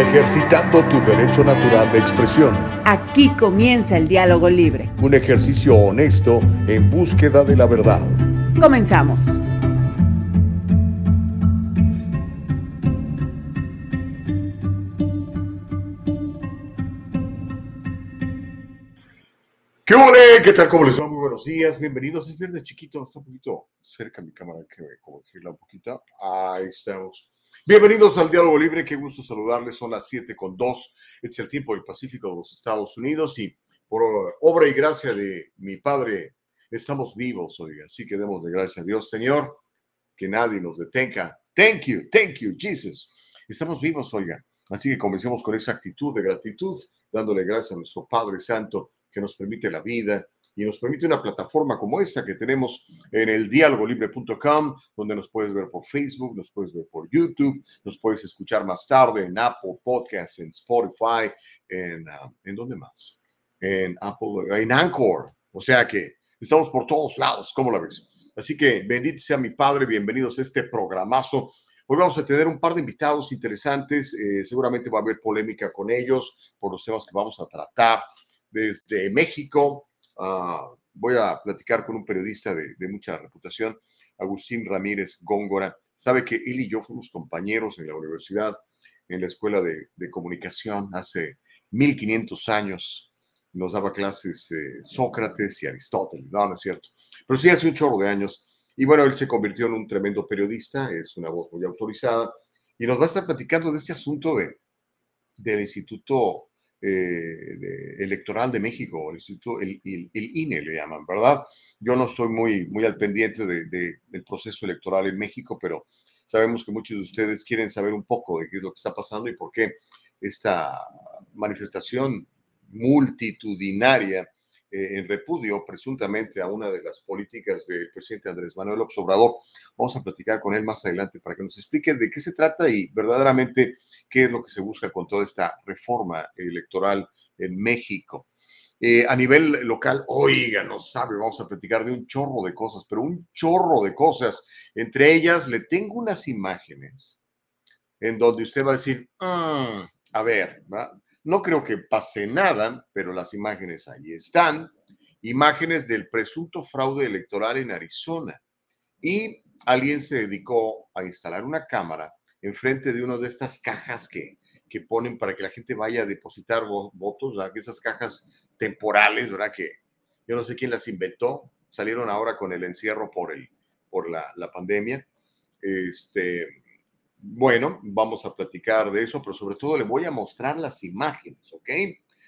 ejercitando tu derecho natural de expresión. Aquí comienza el diálogo libre. Un ejercicio honesto en búsqueda de la verdad. Comenzamos. ¿Qué ole? ¿Qué tal? ¿Cómo les va? Muy buenos días. Bienvenidos. Es viernes chiquito. Está un poquito cerca mi cámara que como un poquito. Ahí estamos. Bienvenidos al Diálogo Libre. Qué gusto saludarles. Son las 7 con 2. Es el tiempo del Pacífico de los Estados Unidos y por obra y gracia de mi Padre estamos vivos hoy. Así que demos de gracias a Dios, Señor, que nadie nos detenga. Thank you, thank you, Jesus. Estamos vivos, oiga. Así que comencemos con esa actitud de gratitud, dándole gracias a nuestro Padre Santo que nos permite la vida y nos permite una plataforma como esta que tenemos en el dialogolibre.com, donde nos puedes ver por Facebook, nos puedes ver por YouTube, nos puedes escuchar más tarde en Apple Podcasts, en Spotify, en, uh, ¿en dónde más? En Apple, en Anchor. O sea que estamos por todos lados, ¿cómo la ves? Así que bendito sea mi Padre, bienvenidos a este programazo. Hoy vamos a tener un par de invitados interesantes, eh, seguramente va a haber polémica con ellos por los temas que vamos a tratar desde México. Uh, voy a platicar con un periodista de, mucha reputación, Agustín Ramírez Góngora. Sabe que él y yo fuimos compañeros en la universidad, en la escuela de, de comunicación hace 1500 años. Nos daba clases eh, Sócrates y Aristóteles, no, no es cierto. Pero sí hace un chorro de años. Y bueno, él se convirtió en un tremendo periodista, es una voz muy autorizada, y nos va a estar platicando de este asunto de, del Instituto eh, de, electoral de México, el Instituto, el, el, el, INE le llaman, ¿verdad? Yo no estoy muy, muy al pendiente de, de, del proceso electoral en México, pero sabemos que muchos de ustedes quieren saber un poco de qué es lo que está pasando y por qué esta manifestación multitudinaria eh, en repudio presuntamente a una de las políticas del presidente Andrés Manuel López Obrador. Vamos a platicar con él más adelante para que nos explique de qué se trata y verdaderamente qué es lo que se busca con toda esta reforma electoral en México. Eh, a nivel local, oiga, no sabe, vamos a platicar de un chorro de cosas, pero un chorro de cosas. Entre ellas, le tengo unas imágenes en donde usted va a decir, mm, a ver, ¿verdad? No creo que pase nada, pero las imágenes ahí están. Imágenes del presunto fraude electoral en Arizona. Y alguien se dedicó a instalar una cámara enfrente de una de estas cajas que, que ponen para que la gente vaya a depositar votos, ¿verdad? esas cajas temporales, ¿verdad? Que yo no sé quién las inventó, salieron ahora con el encierro por, el, por la, la pandemia. Este, bueno, vamos a platicar de eso, pero sobre todo le voy a mostrar las imágenes, ¿ok?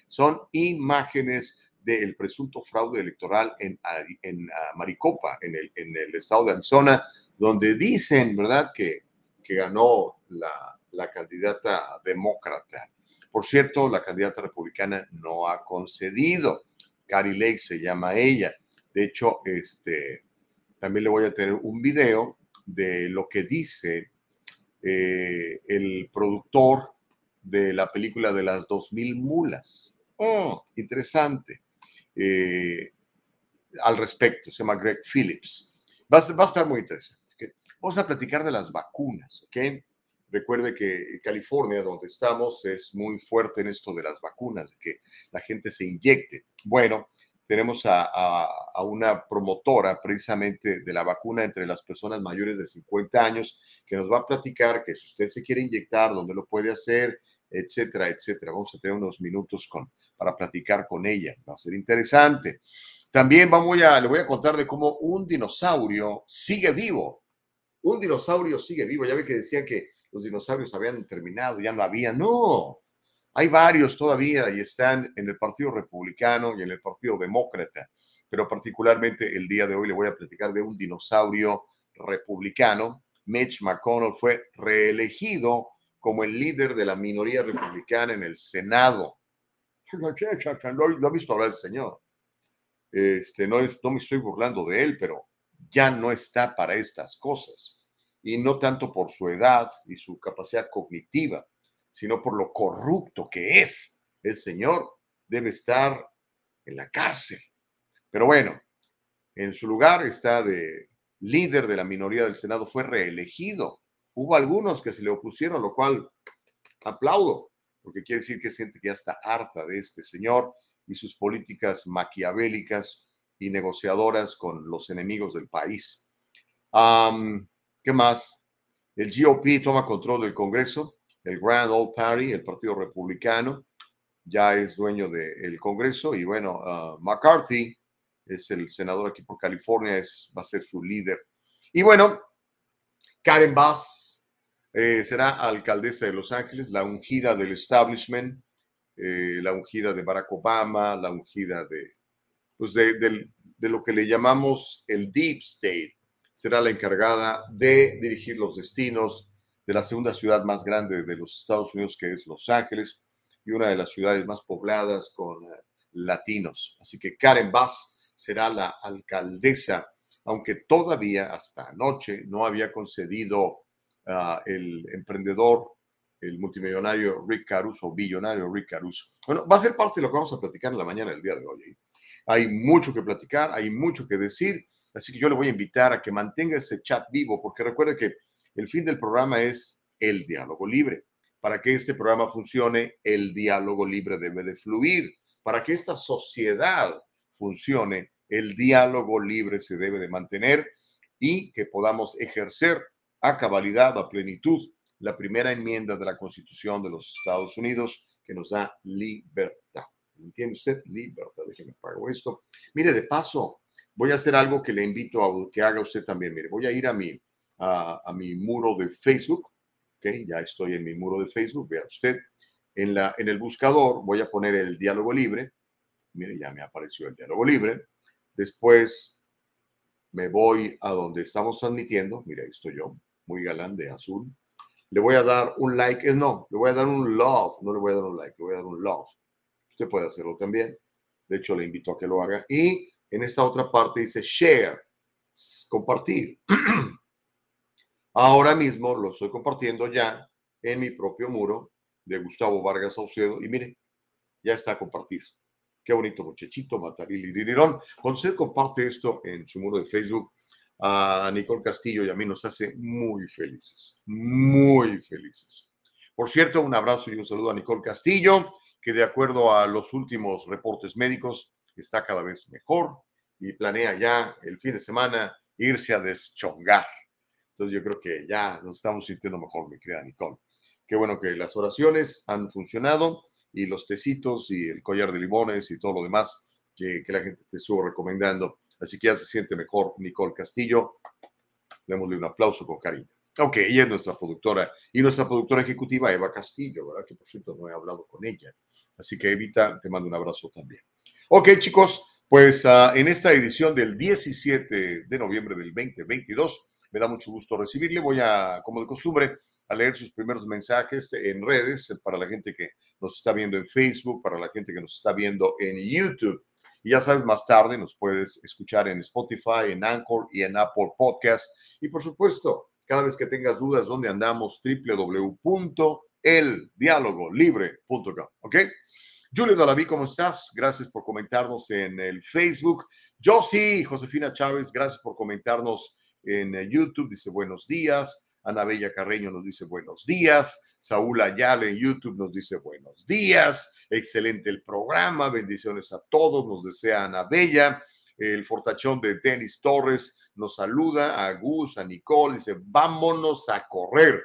Son imágenes del presunto fraude electoral en, en uh, Maricopa, en el, en el, estado de Arizona, donde dicen, ¿verdad?, que, que ganó la, la candidata demócrata. Por cierto, la candidata republicana no ha concedido. Carrie Lake se llama ella. De hecho, este, también le voy a tener un video de lo que dice eh, el productor de la película de las 2000 mulas. Oh, interesante. Eh, al respecto, se llama Greg Phillips. Va a, va a estar muy interesante. Vamos a platicar de las vacunas. Recuerde que California, donde estamos, es muy fuerte en esto de las vacunas, que la gente se inyecte. Bueno, tenemos a, a, a, una promotora precisamente de la vacuna entre las personas mayores de 50 años que nos va a platicar que si usted se quiere inyectar, dónde lo puede hacer, etcétera, etcétera. Vamos a tener unos minutos con, para platicar con ella. Va a ser interesante. También vamos a, le voy a contar de cómo un dinosaurio sigue vivo. Un dinosaurio sigue vivo. Ya ve que decían que los dinosaurios habían terminado, ya no había. No, hay varios todavía y están en el Partido Republicano y en el Partido Demócrata, pero particularmente el día de hoy le voy a platicar de un dinosaurio republicano. Mitch McConnell fue reelegido como el líder de la minoría republicana en el Senado. Lo ha visto hablar el señor. Este, no, no me estoy burlando de él, pero ya no está para estas cosas. Y no tanto por su edad y su capacidad cognitiva, sino por lo corrupto que es. El Señor debe estar en la cárcel. Pero bueno, en su lugar está de líder de la minoría del Senado, fue reelegido. Hubo algunos que se le opusieron, lo cual aplaudo, porque quiere decir que siente que ya está harta de este señor y sus políticas maquiavélicas y negociadoras con los enemigos del país. ¿Qué más? El GOP toma control del Congreso, el Grand Old Party, el Partido Republicano, ya es dueño del Congreso y bueno, ah, McCarthy es el senador aquí por California, es, va a ser su líder. Y bueno, Karen Bass eh, será alcaldesa de Los Ángeles, la ungida del establishment, eh, la ungida de Barack Obama, la ungida de, pues de, de lo que le llamamos el Deep State. Será la encargada de dirigir los destinos de la segunda ciudad más grande de los Estados Unidos, que es Los Ángeles, y una de las ciudades más pobladas con eh, latinos. Así que Karen Bass será la alcaldesa, aunque todavía hasta anoche no había concedido uh, el emprendedor, el multimillonario Rick Caruso, billonario Rick Caruso. Bueno, va a ser parte de lo que vamos a platicar en la mañana del día de hoy. ¿eh? Hay mucho que platicar, hay mucho que decir, así que yo le voy a invitar a que mantenga ese chat vivo, porque recuerde que el fin del programa es el diálogo libre. Para que este programa funcione, el diálogo libre debe de fluir. Para que esta sociedad funcione, el diálogo libre se debe de mantener y que podamos ejercer a cabalidad, a plenitud, la primera enmienda de la Constitución de los Estados Unidos que nos da libertad. ¿Entiende usted? Libertad. Déjeme pago esto. Mire, de paso, voy a hacer algo que le invito a que haga usted también. Mire, voy a ir a mi, a, a mi muro de Facebook. Ok, ya estoy en mi muro de Facebook. Vea usted. En, la, en el buscador voy a poner el diálogo libre. Mire, ya me apareció el diálogo libre. Después me voy a donde estamos transmitiendo. Mire, ahí estoy yo, muy galán de azul. Le voy a dar un like. Eh, no, le voy a dar un love. No le voy a dar un like, le voy a dar un love. Usted puede hacerlo también. De hecho, le invito a que lo haga. Y en esta otra parte dice share, compartir. Ahora mismo lo estoy compartiendo ya en mi propio muro de Gustavo Vargas Saucedo. Y mire, ya está compartido. Qué bonito muchachito, Matarilirirón. Cuando usted comparte esto en su muro de Facebook, a Nicole Castillo y a mí nos hace muy felices, muy felices. Por cierto, un abrazo y un saludo a Nicole Castillo que de acuerdo a los últimos reportes médicos está cada vez mejor y planea ya el fin de semana irse a deschongar. Entonces yo creo que ya nos estamos sintiendo mejor, mi querida Nicole. Qué bueno que las oraciones han funcionado y los tecitos y el collar de limones y todo lo demás que, que la gente te estuvo recomendando. Así que ya se siente mejor Nicole Castillo. Démosle un aplauso con cariño. Ok, ella es nuestra productora y nuestra productora ejecutiva Eva Castillo, ¿verdad? Que por cierto no he hablado con ella. Así que Evita, te mando un abrazo también. Ok, chicos, pues uh, en esta edición del 17 de noviembre del 2022, me da mucho gusto recibirle. Voy a, como de costumbre, a leer sus primeros mensajes en redes para la gente que nos está viendo en Facebook, para la gente que nos está viendo en YouTube. Y ya sabes, más tarde nos puedes escuchar en Spotify, en Anchor y en Apple Podcast. Y por supuesto, cada vez que tengas dudas, ¿dónde andamos? www.eldialogolibre.com. ¿Ok? Julio Dalaví, ¿cómo estás? Gracias por comentarnos en el Facebook. Yo sí, Josefina Chávez, gracias por comentarnos en YouTube. Dice buenos días. Ana Bella Carreño nos dice buenos días. Saúl Ayala en YouTube nos dice buenos días. Excelente el programa. Bendiciones a todos. Nos desea Ana Bella. El fortachón de Denis Torres nos saluda. A Gus, a Nicole. Dice vámonos a correr.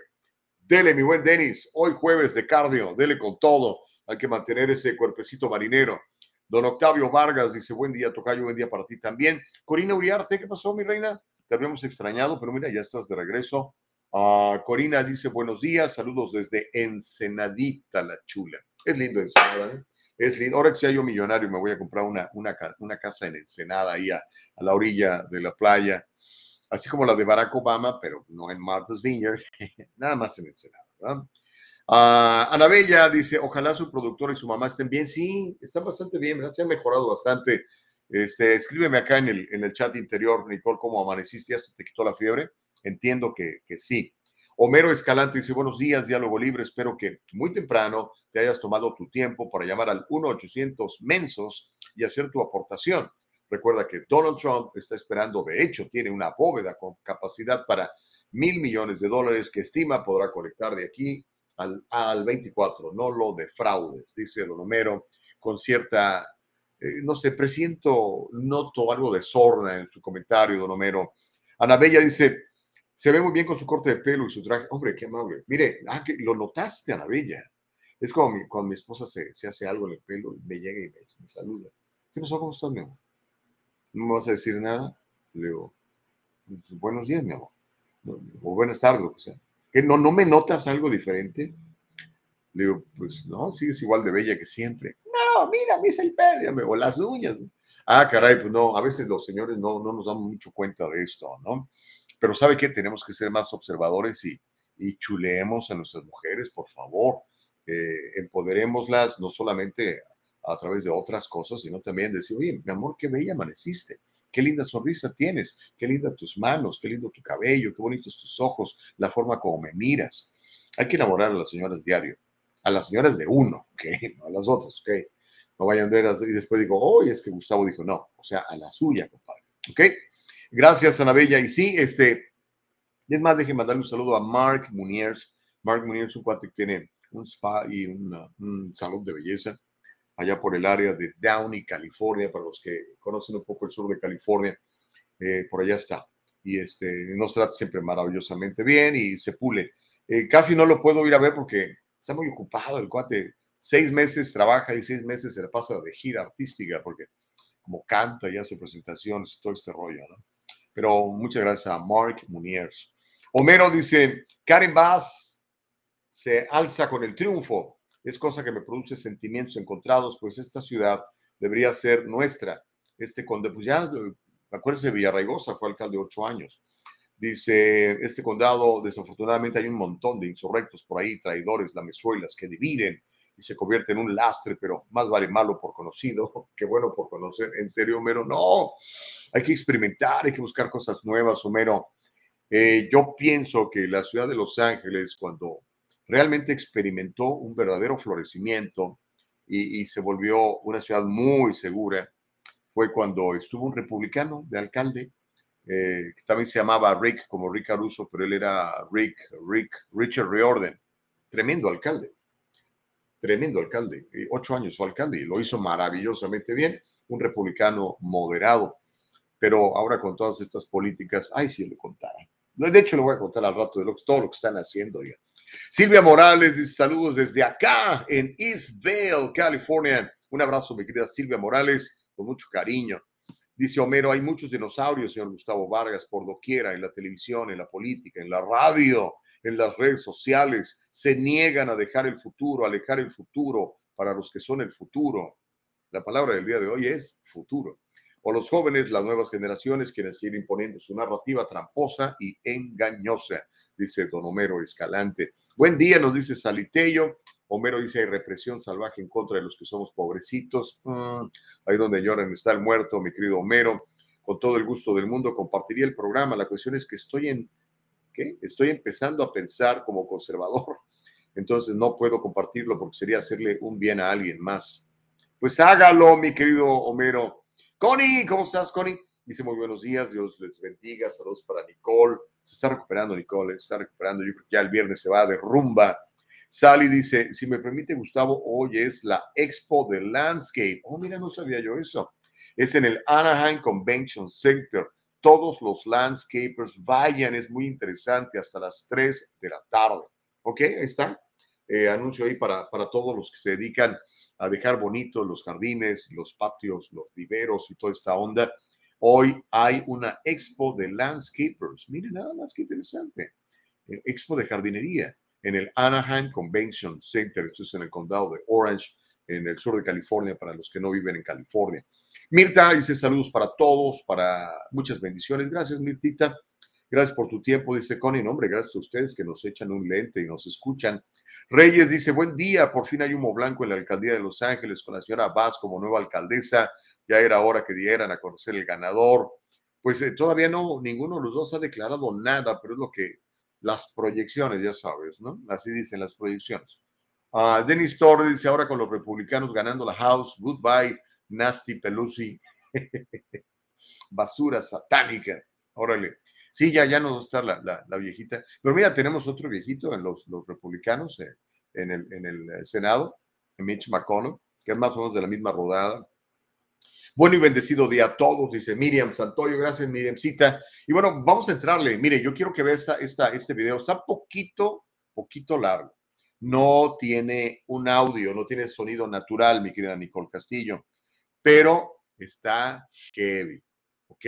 Dele, mi buen Denis. Hoy jueves de cardio. Dele con todo. Hay que mantener ese cuerpecito marinero. Don Octavio Vargas dice, buen día, Tocayo, buen día para ti también. Corina Uriarte, ¿qué pasó, mi reina? Te habíamos extrañado, pero mira, ya estás de regreso. Uh, Corina dice, buenos días, saludos desde Ensenadita, la chula. Es lindo Ensenada, ¿eh? Es lindo. Ahora que sea yo millonario, me voy a comprar una, una, casa en Ensenada, ahí a, la orilla de la playa, así como la de Barack Obama, pero no en Martha's Vineyard, nada más en Ensenada, ¿verdad? Uh, Ana Bella dice, ojalá su productor y su mamá estén bien. Sí, están bastante bien, ¿verdad? Se han mejorado bastante. Este, escríbeme acá en el, en el chat interior, Nicole, ¿cómo amaneciste? ¿Ya se te quitó la fiebre? Entiendo que, que sí. Homero Escalante dice, buenos días, diálogo libre. Espero que muy temprano te hayas tomado tu tiempo para llamar al 1-800 Mensos y hacer tu aportación. Recuerda que Donald Trump está esperando, de hecho, tiene una bóveda con capacidad para mil millones de dólares que estima podrá colectar de aquí al, al 24, no lo defraudes, dice don Homero, con cierta, eh, no sé, presiento, noto algo de sorna en su comentario, don Homero. Ana Bella dice, se ve muy bien con su corte de pelo y su traje. Hombre, qué amable. Mire, ah, lo notaste, Ana Bella. Es como cuando mi esposa se, se, hace algo en el pelo y me llega y me, saluda. ¿Qué pasó? ¿Cómo estás, mi amor? ¿No me vas a decir nada? Le digo, pues, buenos días, mi amor. O buenas tardes, lo que sea. ¿Que no, no me notas algo diferente? Le digo, pues no, sigues igual de bella que siempre. Mira, me hice el pelo, o las uñas. Ah, caray, pues no, a veces los señores no, no nos damos mucho cuenta de esto, ¿no? Pero ¿sabe qué? Tenemos que ser más observadores y, y chuleemos a nuestras mujeres, por favor. Eh, empoderémoslas no solamente a través de otras cosas, sino también decir, oye, mi amor, qué bella amaneciste, qué linda sonrisa tienes, qué linda tus manos, qué lindo tu cabello, qué bonitos tus ojos, la forma como me miras. Hay que enamorar a las señoras diario, a las señoras de uno, ¿ok? No a las otras, ¿ok? No vayan a ver y después digo, oye, es que Gustavo dijo, no, o sea, a la suya, compadre, ¿ok? Gracias, Ana Bella. Y sí, este, es más, déjenme mandarle un saludo a Mark Muniers. Mark Muniers es un cuate que tiene un spa y un salón de belleza allá por el área de Downey, California, para los que conocen un poco el sur de California, eh, por allá está. Y este, nos trata siempre maravillosamente bien y se pule. Eh, casi no lo puedo ir a ver porque está muy ocupado el cuate. Seis meses trabaja y seis meses se le pasa de gira artística porque como canta y hace presentaciones, todo este rollo, ¿no? Pero muchas gracias a Mark Muniers. Homero dice, Karen Bass se alza con el triunfo. Es cosa que me produce sentimientos encontrados, pues esta ciudad debería ser nuestra. Este conde, pues ya, acuérdense, Villarraigosa fue alcalde ocho años. Dice, este condado, desafortunadamente hay un montón de insurrectos por ahí, traidores, lamezuelas, que dividen y se convierte en un lastre, pero más vale malo por conocido que bueno por conocer. En serio, Homero, no, hay que experimentar, hay que buscar cosas nuevas, Homero. Eh, yo pienso que la ciudad de Los Ángeles, cuando realmente experimentó un verdadero florecimiento y, se volvió una ciudad muy segura, fue cuando estuvo un republicano de alcalde, eh, que también se llamaba Rick, como Rick Caruso, pero él era Rick, Rick, Richard Riordan, tremendo alcalde tremendo alcalde, eh, ocho años fue alcalde y lo hizo maravillosamente bien, un republicano moderado, pero ahora con todas estas políticas, ay, si le contara. De hecho, le voy a contar al rato de lo, todo lo que están haciendo ya. Silvia Morales dice saludos desde acá en East Vale, California. Un abrazo, mi querida Silvia Morales, con mucho cariño. Dice Homero, hay muchos dinosaurios, señor Gustavo Vargas, por doquiera, en la televisión, en la política, en la radio, en las redes sociales, se niegan a dejar el futuro, alejar el futuro para los que son el futuro. La palabra del día de hoy es futuro. O los jóvenes, las nuevas generaciones quieren seguir imponiendo su narrativa tramposa y engañosa, dice don Homero Escalante. Buen día, nos dice Salitello. Homero dice, hay represión salvaje en contra de los que somos pobrecitos. Mm, ahí donde lloran está el muerto, mi querido Homero. Con todo el gusto del mundo compartiría el programa. La cuestión es que estoy en Estoy empezando a pensar como conservador, entonces no puedo compartirlo porque sería hacerle un bien a alguien más. Pues hágalo, mi querido Homero. Connie, ¿cómo estás, Connie? Dice muy buenos días, Dios les bendiga, saludos para Nicole. Se está recuperando, Nicole, se está recuperando. Yo creo que ya el viernes se va de rumba. Sally dice, si me permite, Gustavo, hoy es la Expo de Landscape. Oh, mira, no sabía yo eso. Es en el Anaheim Convention Center todos los landscapers vayan, es muy interesante, hasta las 3 de la tarde. ¿Ok? Ahí está. Eh, anuncio ahí para, para todos los que se dedican a dejar bonitos los jardines, los patios, los viveros y toda esta onda. Hoy hay una expo de landscapers. Miren nada más que interesante. Eh, expo de jardinería en el Anaheim Convention Center. Esto es en el condado de Orange, en el sur de California, para los que no viven en California. Mirta dice saludos para todos, para muchas bendiciones. Gracias, Mirtita. Gracias por tu tiempo, dice Connie. No, hombre, gracias a ustedes que nos echan un lente y nos escuchan. Reyes dice, buen día, por fin hay humo blanco en la alcaldía de Los Ángeles con la señora Vaz como nueva alcaldesa. Ya era hora que dieran a conocer el ganador. Pues eh, todavía no, ninguno de los dos ha declarado nada, pero es lo que las proyecciones, ya sabes, ¿no? Así dicen las proyecciones. Uh, Dennis Torres dice, ahora con los republicanos ganando la House, goodbye Nasty Pelusi, basura satánica. Órale. Sí, ya, ya nos va a estar la, la, viejita. Pero mira, tenemos otro viejito en los, los republicanos, eh, en, el, en el eh, Senado, Mitch McConnell, que es más o menos de la misma rodada. Bueno y bendecido día a todos, dice Miriam Santoyo. Gracias, Miriamcita. Y bueno, vamos a entrarle. Mire, yo quiero que vea esta, esta, este video. Está poquito, poquito largo. No tiene un audio, no tiene sonido natural, mi querida Nicole Castillo, pero está heavy. ¿Ok?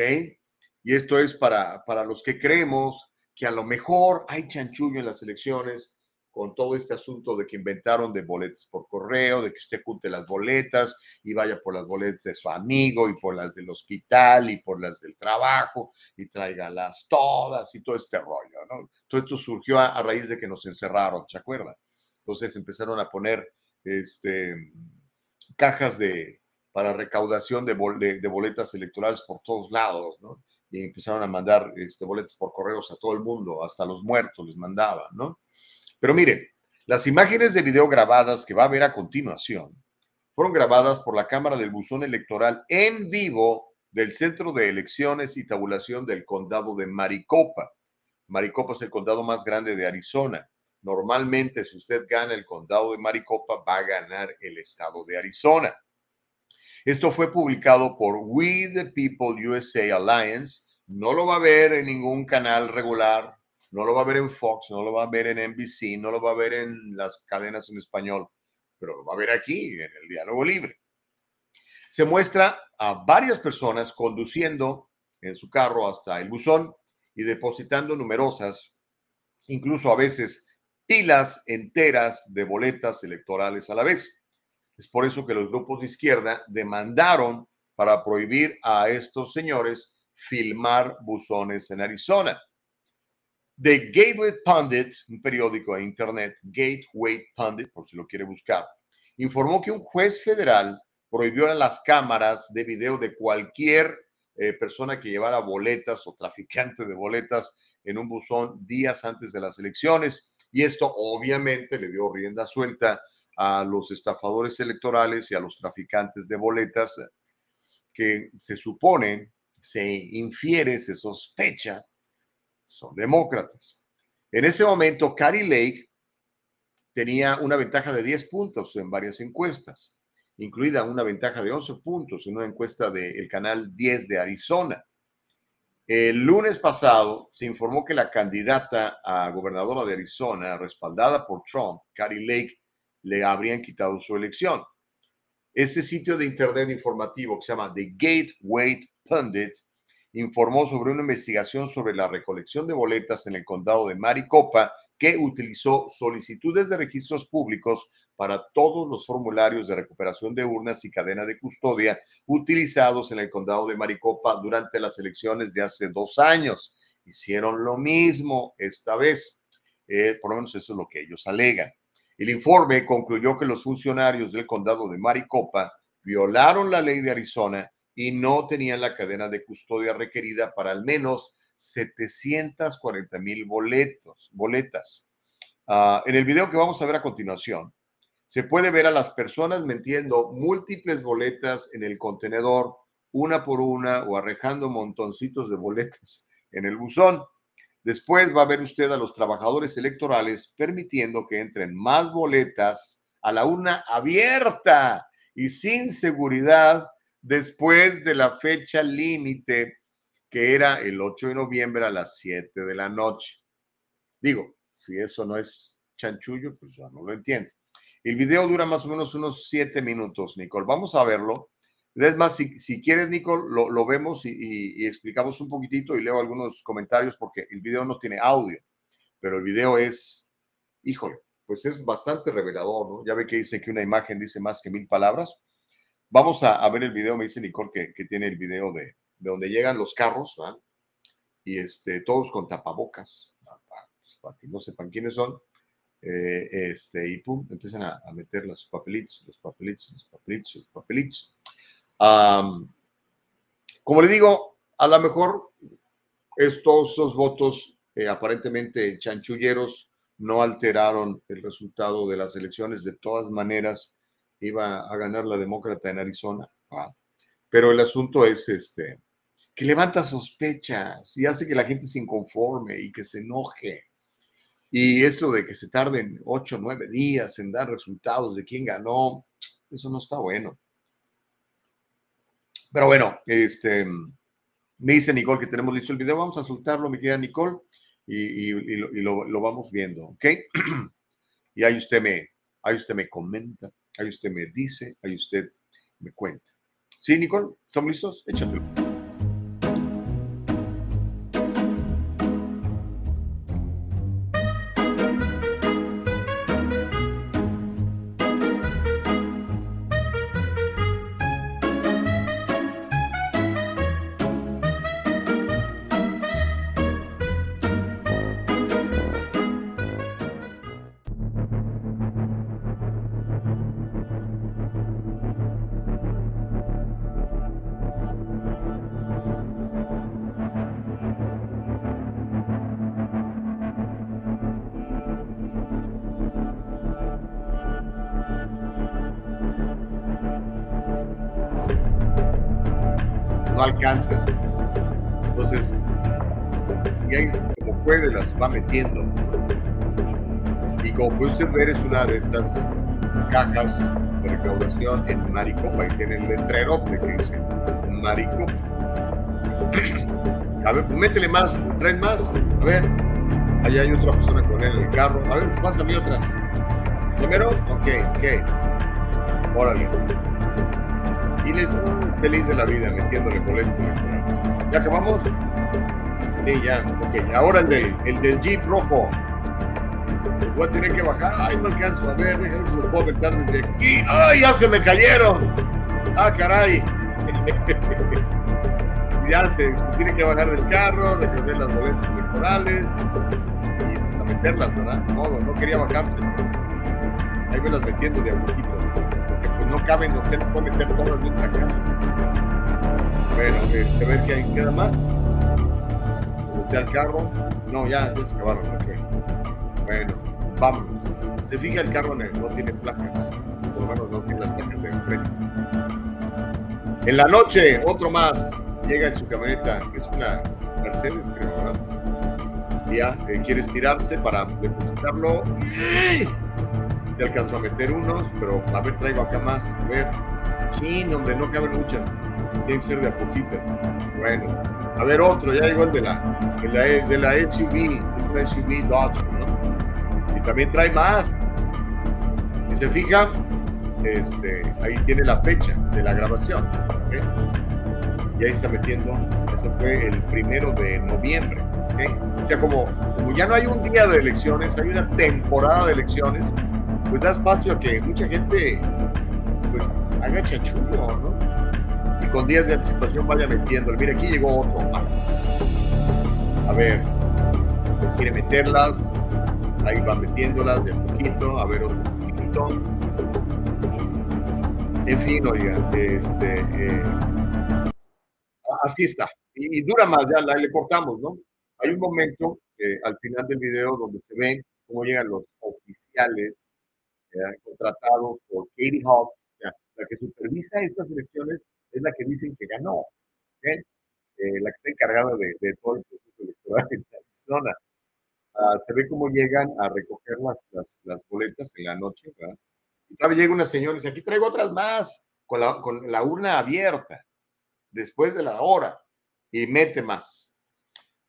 Y esto es para, para los que creemos que a lo mejor hay chanchullo en las elecciones con todo este asunto de que inventaron de boletas por correo, de que usted junte las boletas y vaya por las boletas de su amigo y por las del hospital y por las del trabajo y tráigalas todas y todo este rollo, ¿no? Todo esto surgió a, raíz de que nos encerraron, ¿se acuerdan? Entonces empezaron a poner este, cajas de, para recaudación de, boletas electorales por todos lados, ¿no? Y empezaron a mandar este, boletas por correos a todo el mundo, hasta los muertos les mandaban, ¿no? Pero mire, las imágenes de video grabadas que va a ver a continuación fueron grabadas por la Cámara del Buzón Electoral en vivo del Centro de Elecciones y Tabulación del Condado de Maricopa. Maricopa es el condado más grande de Arizona. Normalmente, si usted gana el condado de Maricopa, va a ganar el estado de Arizona. Esto fue publicado por We the People USA Alliance. No lo va a ver en ningún canal regular no lo va a ver en Fox, no lo va a ver en NBC, no lo va a ver en las cadenas en español, pero lo va a ver aquí, en el diálogo libre. Se muestra a varias personas conduciendo en su carro hasta el buzón y depositando numerosas, incluso a veces pilas enteras de boletas electorales a la vez. Es por eso que los grupos de izquierda demandaron para prohibir a estos señores filmar buzones en Arizona. The Gateway Pundit, un periódico de internet, Gateway Pundit, por si lo quiere buscar, informó que un juez federal prohibió las cámaras de video de cualquier eh, persona que llevara boletas o traficante de boletas en un buzón días antes de las elecciones. Y esto obviamente le dio rienda suelta a los estafadores electorales y a los traficantes de boletas que se supone, se infiere, se sospecha son demócratas. En ese momento, Carrie Lake tenía una ventaja de 10 puntos en varias encuestas, incluida una ventaja de 11 puntos en una encuesta del canal 10 de Arizona. El lunes pasado se informó que la candidata a gobernadora de Arizona, respaldada por Trump, Carrie Lake, le habrían quitado su elección. Ese sitio de internet informativo que se llama The Gateway Pundit informó sobre una investigación sobre la recolección de boletas en el condado de Maricopa que utilizó solicitudes de registros públicos para todos los formularios de recuperación de urnas y cadena de custodia utilizados en el condado de Maricopa durante las elecciones de hace dos años. Hicieron lo mismo esta vez. Eh, por lo menos eso es lo que ellos alegan. El informe concluyó que los funcionarios del condado de Maricopa violaron la ley de Arizona y no tenían la cadena de custodia requerida para al menos 740 mil boletos, boletas. Ah, en el video que vamos a ver a continuación, se puede ver a las personas metiendo múltiples boletas en el contenedor, una por una, o arrejando montoncitos de boletas en el buzón. Después va a ver usted a los trabajadores electorales permitiendo que entren más boletas a la una abierta y sin seguridad después de la fecha límite que era el 8 de noviembre a las 7 de la noche. Digo, si eso no es chanchullo, pues yo no lo entiendo. El video dura más o menos unos 7 minutos, Nicole. Vamos a verlo. Es más, si, quieres, Nicole, lo, vemos y, explicamos un poquitito y leo algunos comentarios porque el video no tiene audio, pero el video es, híjole, pues es bastante revelador, ¿no? Ya ve que dice que una imagen dice más que mil palabras. Vamos a, ver el video, me dice Nicole que, tiene el video de, donde llegan los carros, ¿verdad? Y este, todos con tapabocas, pues, para, que no sepan quiénes son. Eh, este, y pum, empiezan a, meter los papelitos, los papelitos, los papelitos, los papelitos. Como le digo, a lo mejor estos, esos votos eh, aparentemente chanchulleros no alteraron el resultado de las elecciones. De todas maneras, iba a ganar la demócrata en Arizona. Pero el asunto es este, que levanta sospechas y hace que la gente se inconforme y que se enoje. Y esto de que se tarden ocho o nueve días en dar resultados de quién ganó, eso no está bueno. Pero bueno, este, me dice Nicole que tenemos listo el video. Vamos a soltarlo, mi querida Nicole, y, lo, lo, vamos viendo, ¿ok? y ahí usted, me, ahí usted me comenta, ahí usted me dice, ahí usted me cuenta. ¿Sí, Nicole? ¿Estamos listos? Échatelo. Metiendo. Y como puede usted ver, es una de estas cajas de recaudación en Maricopa y tiene el letrero que dice Maricopa. A ver, métele más, traen más. A ver, allá hay otra persona con él en el carro. A ver, pásame otra. ¿Primero? Ok, ok. Órale. Y les feliz de la vida metiéndole boletos ¿Ya acabamos? Sí, ya. Ok, ahora el del, el del Jeep rojo. Voy a tener que bajar. Ay, no alcanzo. A ver, déjame ver si lo puedo aventar desde aquí. ¡Ay, ya se me cayeron! ¡Ah, caray! ya se, tiene que bajar del carro, recoger las boletas electorales y pues, meterlas, ¿verdad? No, no quería bajarse. Ahí me las metiendo de a poquito. Porque pues no caben, no se puede meter todas en otra casa. Bueno, este, a ver qué hay, queda más. Voltea al carro. No, ya, ya se acabaron. Bueno, vámonos. Se fija el carro, no tiene placas. Por lo menos no tiene las placas de enfrente. En la noche, otro más llega en su camioneta, que es una Mercedes, creo, ¿verdad? Ya eh, quiere estirarse para depositarlo. Se alcanzó a meter unos, pero a ver, traigo acá más. A ver. Sí, hombre, no caben muchas tienen que ser de a poquitas. Bueno, a ver otro, ya de la, de la, de la SUV, es una SUV Dodge, ¿no? Y también trae más. Si se fijan, este, ahí tiene la fecha de la grabación. Y ahí está metiendo, eso fue el primero de noviembre. O sea, como, como ya no hay un día de elecciones, hay una temporada de elecciones, pues da espacio a que mucha gente pues haga chachullo, ¿no? Con días de anticipación vaya metiéndolo. Mira, aquí llegó otro más. A ver, quiere meterlas, ahí va metiéndolas de poquito, a ver otro poquito. En fin, oiga, este, eh, así está. Y, dura más, ya la, le cortamos, ¿no? Hay un momento eh, al final del video donde se ven cómo llegan los oficiales eh, contratados por Katie Hobbs, la que supervisa estas elecciones es la que dicen que ganó, eh, la que está encargada de, todo el proceso electoral en Arizona. Ah, se ve cómo llegan a recoger las, las, boletas en la noche, ¿verdad? Y todavía llega una señora y dice, aquí traigo otras más, con la, con la urna abierta, después de la hora, y mete más.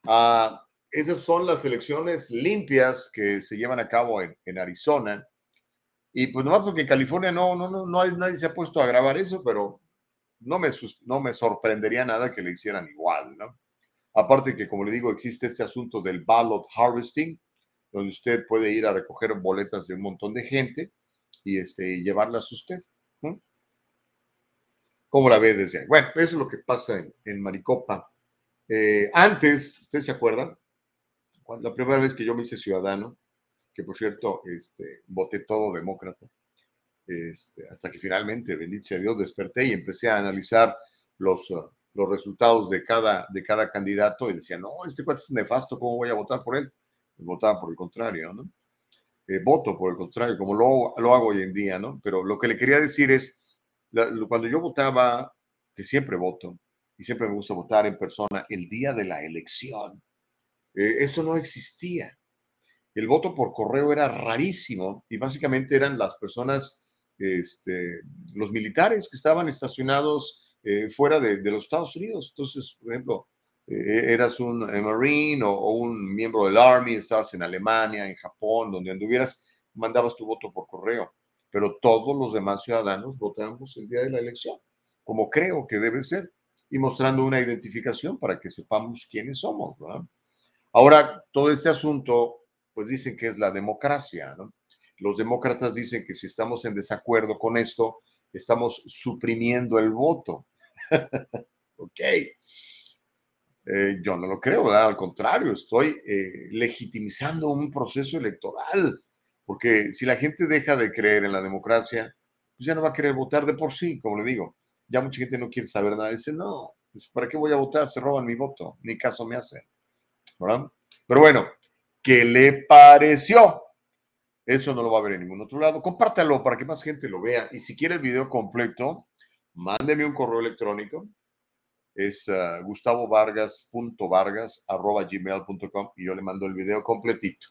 Ah, esas son las elecciones limpias que se llevan a cabo en, en Arizona. Y pues nomás porque en California no, no, no, no hay, nadie se ha puesto a grabar eso, pero no me, no me sorprendería nada que le hicieran igual, ¿no? Aparte que, como le digo, existe este asunto del ballot harvesting, donde usted puede ir a recoger boletas de un montón de gente y este, llevarlas usted. ¿no? ¿Cómo la ve desde ahí? Bueno, eso es lo que pasa en, Maricopa. Eh, antes, ¿usted se acuerda? La primera vez que yo me hice ciudadano, que por cierto, este, voté todo demócrata, este, hasta que finalmente, bendito a Dios, desperté y empecé a analizar los, uh, los resultados de cada, de cada candidato y decía, no, este cuate es nefasto, ¿cómo voy a votar por él? Votaba por el contrario, ¿no? Eh, voto por el contrario, como lo, lo, hago hoy en día, ¿no? Pero lo que le quería decir es, cuando yo votaba, que siempre voto, y siempre me gusta votar en persona el día de la elección. Eh, esto no existía. El voto por correo era rarísimo y básicamente eran las personas, este, los militares que estaban estacionados eh, fuera de, los Estados Unidos. Entonces, por ejemplo, eh, eras un Marine o, o, un miembro del Army, estabas en Alemania, en Japón, donde anduvieras, mandabas tu voto por correo. Pero todos los demás ciudadanos votamos el día de la elección, como creo que debe ser y mostrando una identificación para que sepamos quiénes somos. Ahora, todo este asunto, pues dicen que es la democracia. ¿no? Los demócratas dicen que si estamos en desacuerdo con esto, estamos suprimiendo el voto. ok. Eh, yo no lo creo, al contrario, estoy eh, legitimizando un proceso electoral, porque si la gente deja de creer en la democracia, pues ya no va a querer votar de por sí, como le digo ya mucha gente no quiere saber nada. Dice, no, pues, ¿para qué voy a votar? Se roban mi voto, ni caso me hacen. ¿verdad? Pero bueno, ¿qué le pareció? Eso no lo va a ver en ningún otro lado. Compártalo para que más gente lo vea. Y si quiere el video completo, mándeme un correo electrónico. Es uh, gustavovargas.vargas.gmail.com y yo le mando el video completito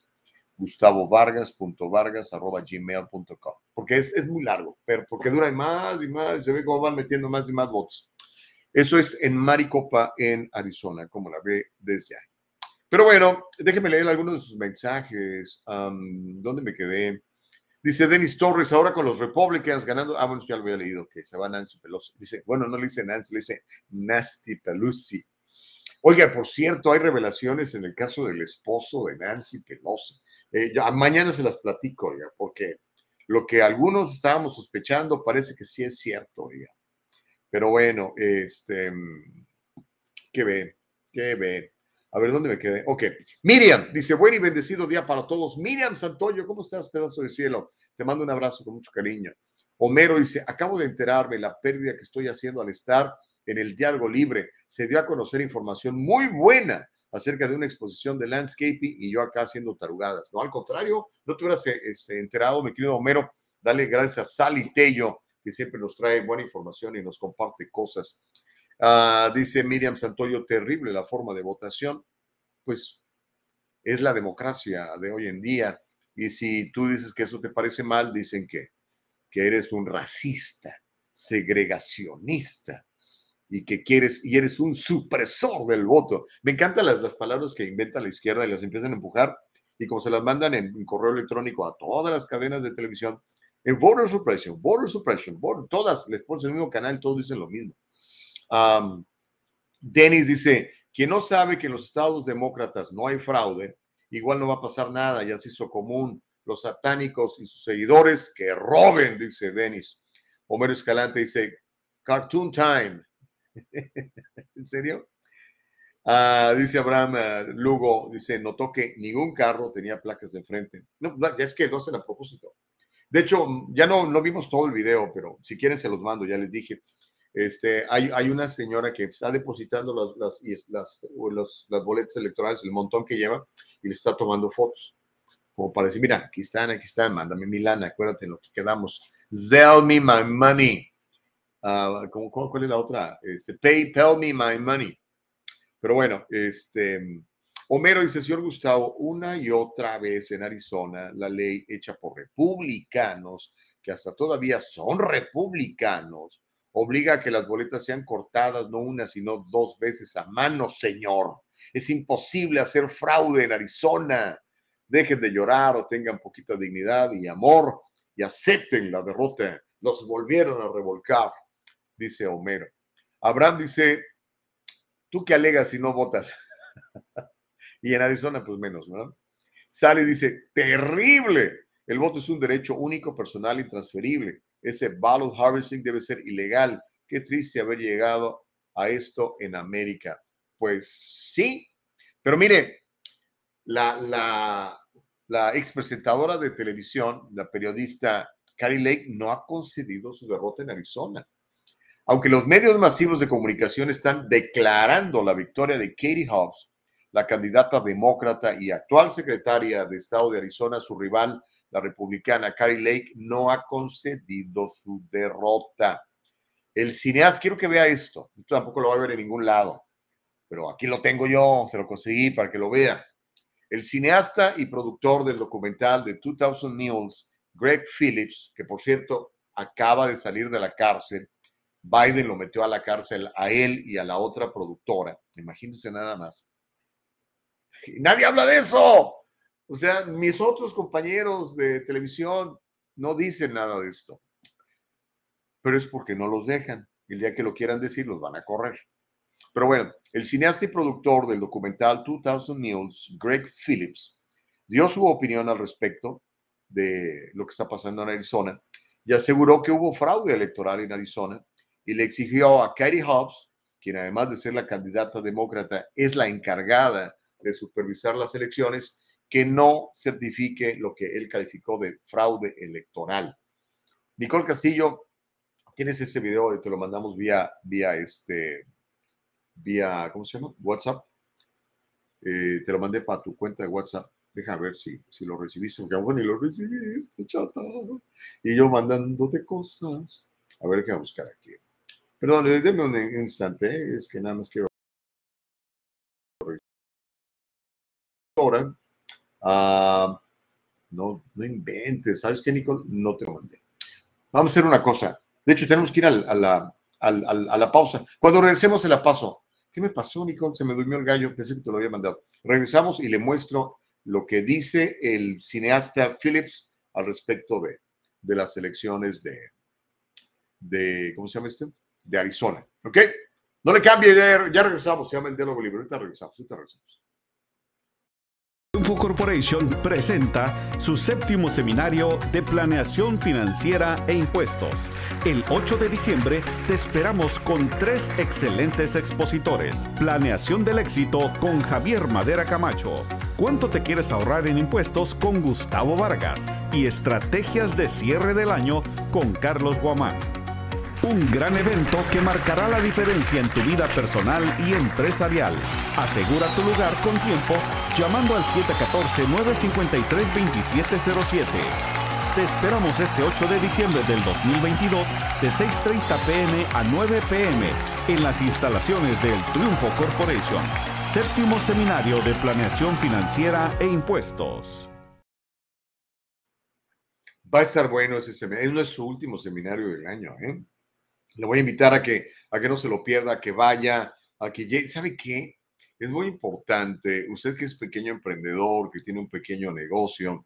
gustavovargas.vargas.gmail.com. Porque es, es muy largo, pero porque dura más y más, y se ve cómo van metiendo más y más votos. Eso es en Maricopa, en Arizona, como la ve desde ahí. Pero bueno, déjeme leer algunos de sus mensajes. ¿Dónde me quedé? Dice Denis Torres, ahora con los Republicans ganando. Ah, bueno, ya lo había leído, que se va Nancy Pelosi. Dice, bueno, no le dice Nancy, le dice Nasty Pelosi. Oiga, por cierto, hay revelaciones en el caso del esposo de Nancy Pelosi. Eh, mañana se las platico, oiga, porque lo que algunos estábamos sospechando parece que sí es cierto, oiga. Pero bueno, este, ¿qué ve? ¿Qué ve? A ver, ¿dónde me quedé? Ok. Miriam dice, buen y bendecido día para todos. Miriam Santoyo, ¿cómo estás, pedazo de cielo? Te mando un abrazo con mucho cariño. Homero dice, acabo de enterarme la pérdida que estoy haciendo al estar en el diálogo libre. Se dio a conocer información muy buena acerca de una exposición de landscaping y yo acá haciendo tarugadas. No, al contrario, no te hubieras este, enterado, mi querido Homero. Dale gracias a Sally Tello, que siempre nos trae buena información y nos comparte cosas. Ah, dice Miriam Santoyo, terrible la forma de votación. Pues es la democracia de hoy en día. Y si tú dices que eso te parece mal, dicen que, que eres un racista, segregacionista, y que quieres y eres un supresor del voto. Me encantan las, las palabras que inventa la izquierda y las empiezan a empujar y como se las mandan en, correo electrónico a todas las cadenas de televisión, en voter suppression, voter suppression, todas les pones el mismo canal, todos dicen lo mismo. Dennis dice, quien no sabe que en los estados demócratas no hay fraude, igual no va a pasar nada, ya se hizo común. Los satánicos y sus seguidores que roben, dice Dennis. Homero Escalante dice, Cartoon Time, ¿En serio? Ah, dice Abraham ah, Lugo, dice, notó que ningún carro tenía placas de frente. No, ya es que lo hacen a propósito. De hecho, ya no, no vimos todo el video, pero si quieren se los mando, ya les dije. Este, hay, hay una señora que está depositando las, las, las, las boletas electorales, el montón que lleva, y le está tomando fotos. Como para decir, mira, aquí están, aquí están, mándame mi lana, acuérdate en lo que quedamos. Sell me my money. Uh, ¿Cuál es la otra? Este, pay, me my money. Pero bueno, este, Homero dice, señor Gustavo, una y otra vez en Arizona, la ley hecha por republicanos, que hasta todavía son republicanos, obliga a que las boletas sean cortadas no una, sino dos veces a mano, señor. Es imposible hacer fraude en Arizona. Dejen de llorar o tengan poquita dignidad y amor y acepten la derrota. Nos volvieron a revolcar dice Homero. Abraham dice, ¿tú qué alegas si no votas? y en Arizona, pues menos, ¿no? Sale y dice, terrible. El voto es un derecho único, personal y transferible. Ese ballot harvesting debe ser ilegal. Qué triste haber llegado a esto en América. Pues sí, pero mire, la, la, la ex de televisión, la periodista Carrie Lake, no ha concedido su derrota en Arizona. Aunque los medios masivos de comunicación están declarando la victoria de Katie Hobbs, la candidata demócrata y actual secretaria de Estado de Arizona, su rival, la republicana Carrie Lake, no ha concedido su derrota. El cineasta, quiero que vea esto. Esto tampoco lo va a ver en ningún lado, pero aquí lo tengo yo, se lo conseguí para que lo vea. El cineasta y productor del documental de 2000 Mules, Greg Phillips, que por cierto acaba de salir de la cárcel, Biden lo metió a la cárcel a él y a la otra productora. Imagínense nada más. Nadie habla de eso. O sea, mis otros compañeros de televisión no dicen nada de esto. Pero es porque no los dejan. El día que lo quieran decir, los van a correr. Pero bueno, el cineasta y productor del documental 2000 Mules, Greg Phillips, dio su opinión al respecto de lo que está pasando en Arizona y aseguró que hubo fraude electoral en Arizona y le exigió a Katie Hobbs, quien además de ser la candidata demócrata es la encargada de supervisar las elecciones, que no certifique lo que él calificó de fraude electoral. Nicole Castillo, tienes ese video, te lo mandamos vía, vía este, vía, ¿cómo se llama? WhatsApp. Eh, te lo mandé para tu cuenta de WhatsApp. Deja ver si, si lo recibiste, porque aún ni lo recibiste, chata. Y yo mandándote cosas. A ver, qué a buscar aquí. Perdón, déme un instante, ¿eh? es que nada más quiero. Ahora, ah, no, no inventes, ¿sabes qué, Nicole? No te lo mandé. Vamos a hacer una cosa. De hecho, tenemos que ir a, la, a la pausa. Cuando regresemos, se la paso. ¿Qué me pasó, Nicole? Se me durmió el gallo, pensé que te lo había mandado. Regresamos y le muestro lo que dice el cineasta Phillips al respecto de, de las elecciones de, de, ¿cómo se llama este? De Arizona. ¿Ok? No le cambie, ya, regresamos, se llama el diálogo libre. Ahorita regresamos, ahorita regresamos. Triunfo Corporation presenta su séptimo seminario de planeación financiera e impuestos. El 8 de diciembre te esperamos con tres excelentes expositores. Planeación del éxito con Javier Madera Camacho. ¿Cuánto te quieres ahorrar en impuestos con Gustavo Vargas? Y estrategias de cierre del año con Carlos Guamán. Un gran evento que marcará la diferencia en tu vida personal y empresarial. Asegura tu lugar con tiempo llamando al 714-953-2707. Te esperamos este 8 de diciembre del 2022 de 6.30 pm a 9 pm en las instalaciones del Triunfo Corporation. Séptimo Seminario de Planeación Financiera e Impuestos. Va a estar bueno ese seminario. Es nuestro último seminario del año. ¿eh? Le voy a invitar a que, a que no se lo pierda, a que vaya, a que llegue. ¿Sabe qué? Es muy importante, usted que es pequeño emprendedor, que tiene un pequeño negocio,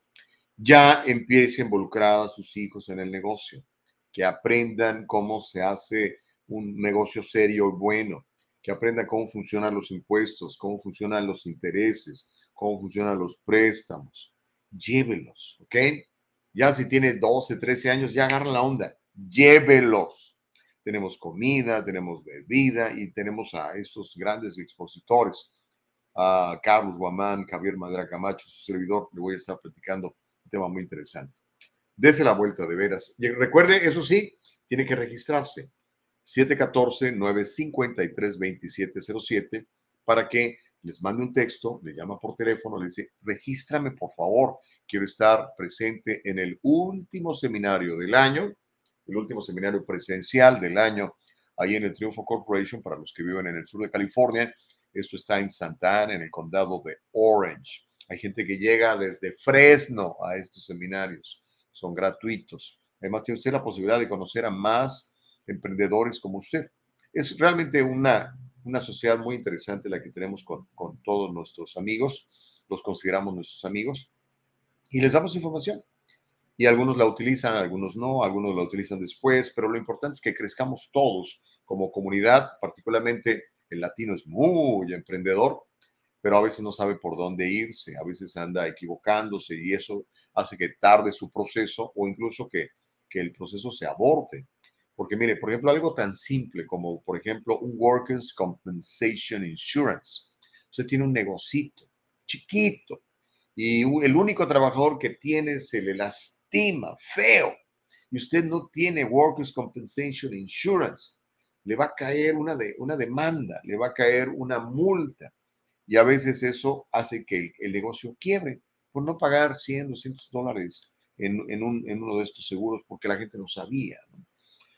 ya empiece a involucrar a sus hijos en el negocio, que aprendan cómo se hace un negocio serio y bueno, que aprendan cómo funcionan los impuestos, cómo funcionan los intereses, cómo funcionan los préstamos. Llévelos, ¿ok? Ya si tiene 12, 13 años, ya agarra la onda. Llévelos tenemos comida, tenemos bebida y tenemos a estos grandes expositores, a Carlos Guamán, Javier Madera Camacho, su servidor, le voy a estar platicando un tema muy interesante. Dese la vuelta de veras. Y recuerde, eso sí, tiene que registrarse. 714-953-2707 para que les mande un texto, le llama por teléfono, le dice, regístrame por favor, quiero estar presente en el último seminario del año el último seminario presencial del año ahí en el Triunfo Corporation para los que viven en el sur de California. Esto está en Santa Ana, en el condado de Orange. Hay gente que llega desde Fresno a estos seminarios. Son gratuitos. Además, tiene usted la posibilidad de conocer a más emprendedores como usted. Es realmente una, una sociedad muy interesante la que tenemos con, con todos nuestros amigos. Los consideramos nuestros amigos y les damos información y algunos la utilizan, algunos no, algunos la utilizan después, pero lo importante es que crezcamos todos como comunidad, particularmente el latino es muy emprendedor, pero a veces no sabe por dónde irse, a veces anda equivocándose y eso hace que tarde su proceso o incluso que, que el proceso se aborte. Porque mire, por ejemplo, algo tan simple como, por ejemplo, un Workers' Compensation Insurance. Usted tiene un negocito chiquito y el único trabajador que tiene se le las feo y usted no tiene Workers' Compensation Insurance, le va a caer una, de, una demanda, le va a caer una multa. Y a veces eso hace que el, negocio quiebre por no pagar 100, 200 dólares en, en, un, en, uno de estos seguros porque la gente no sabía.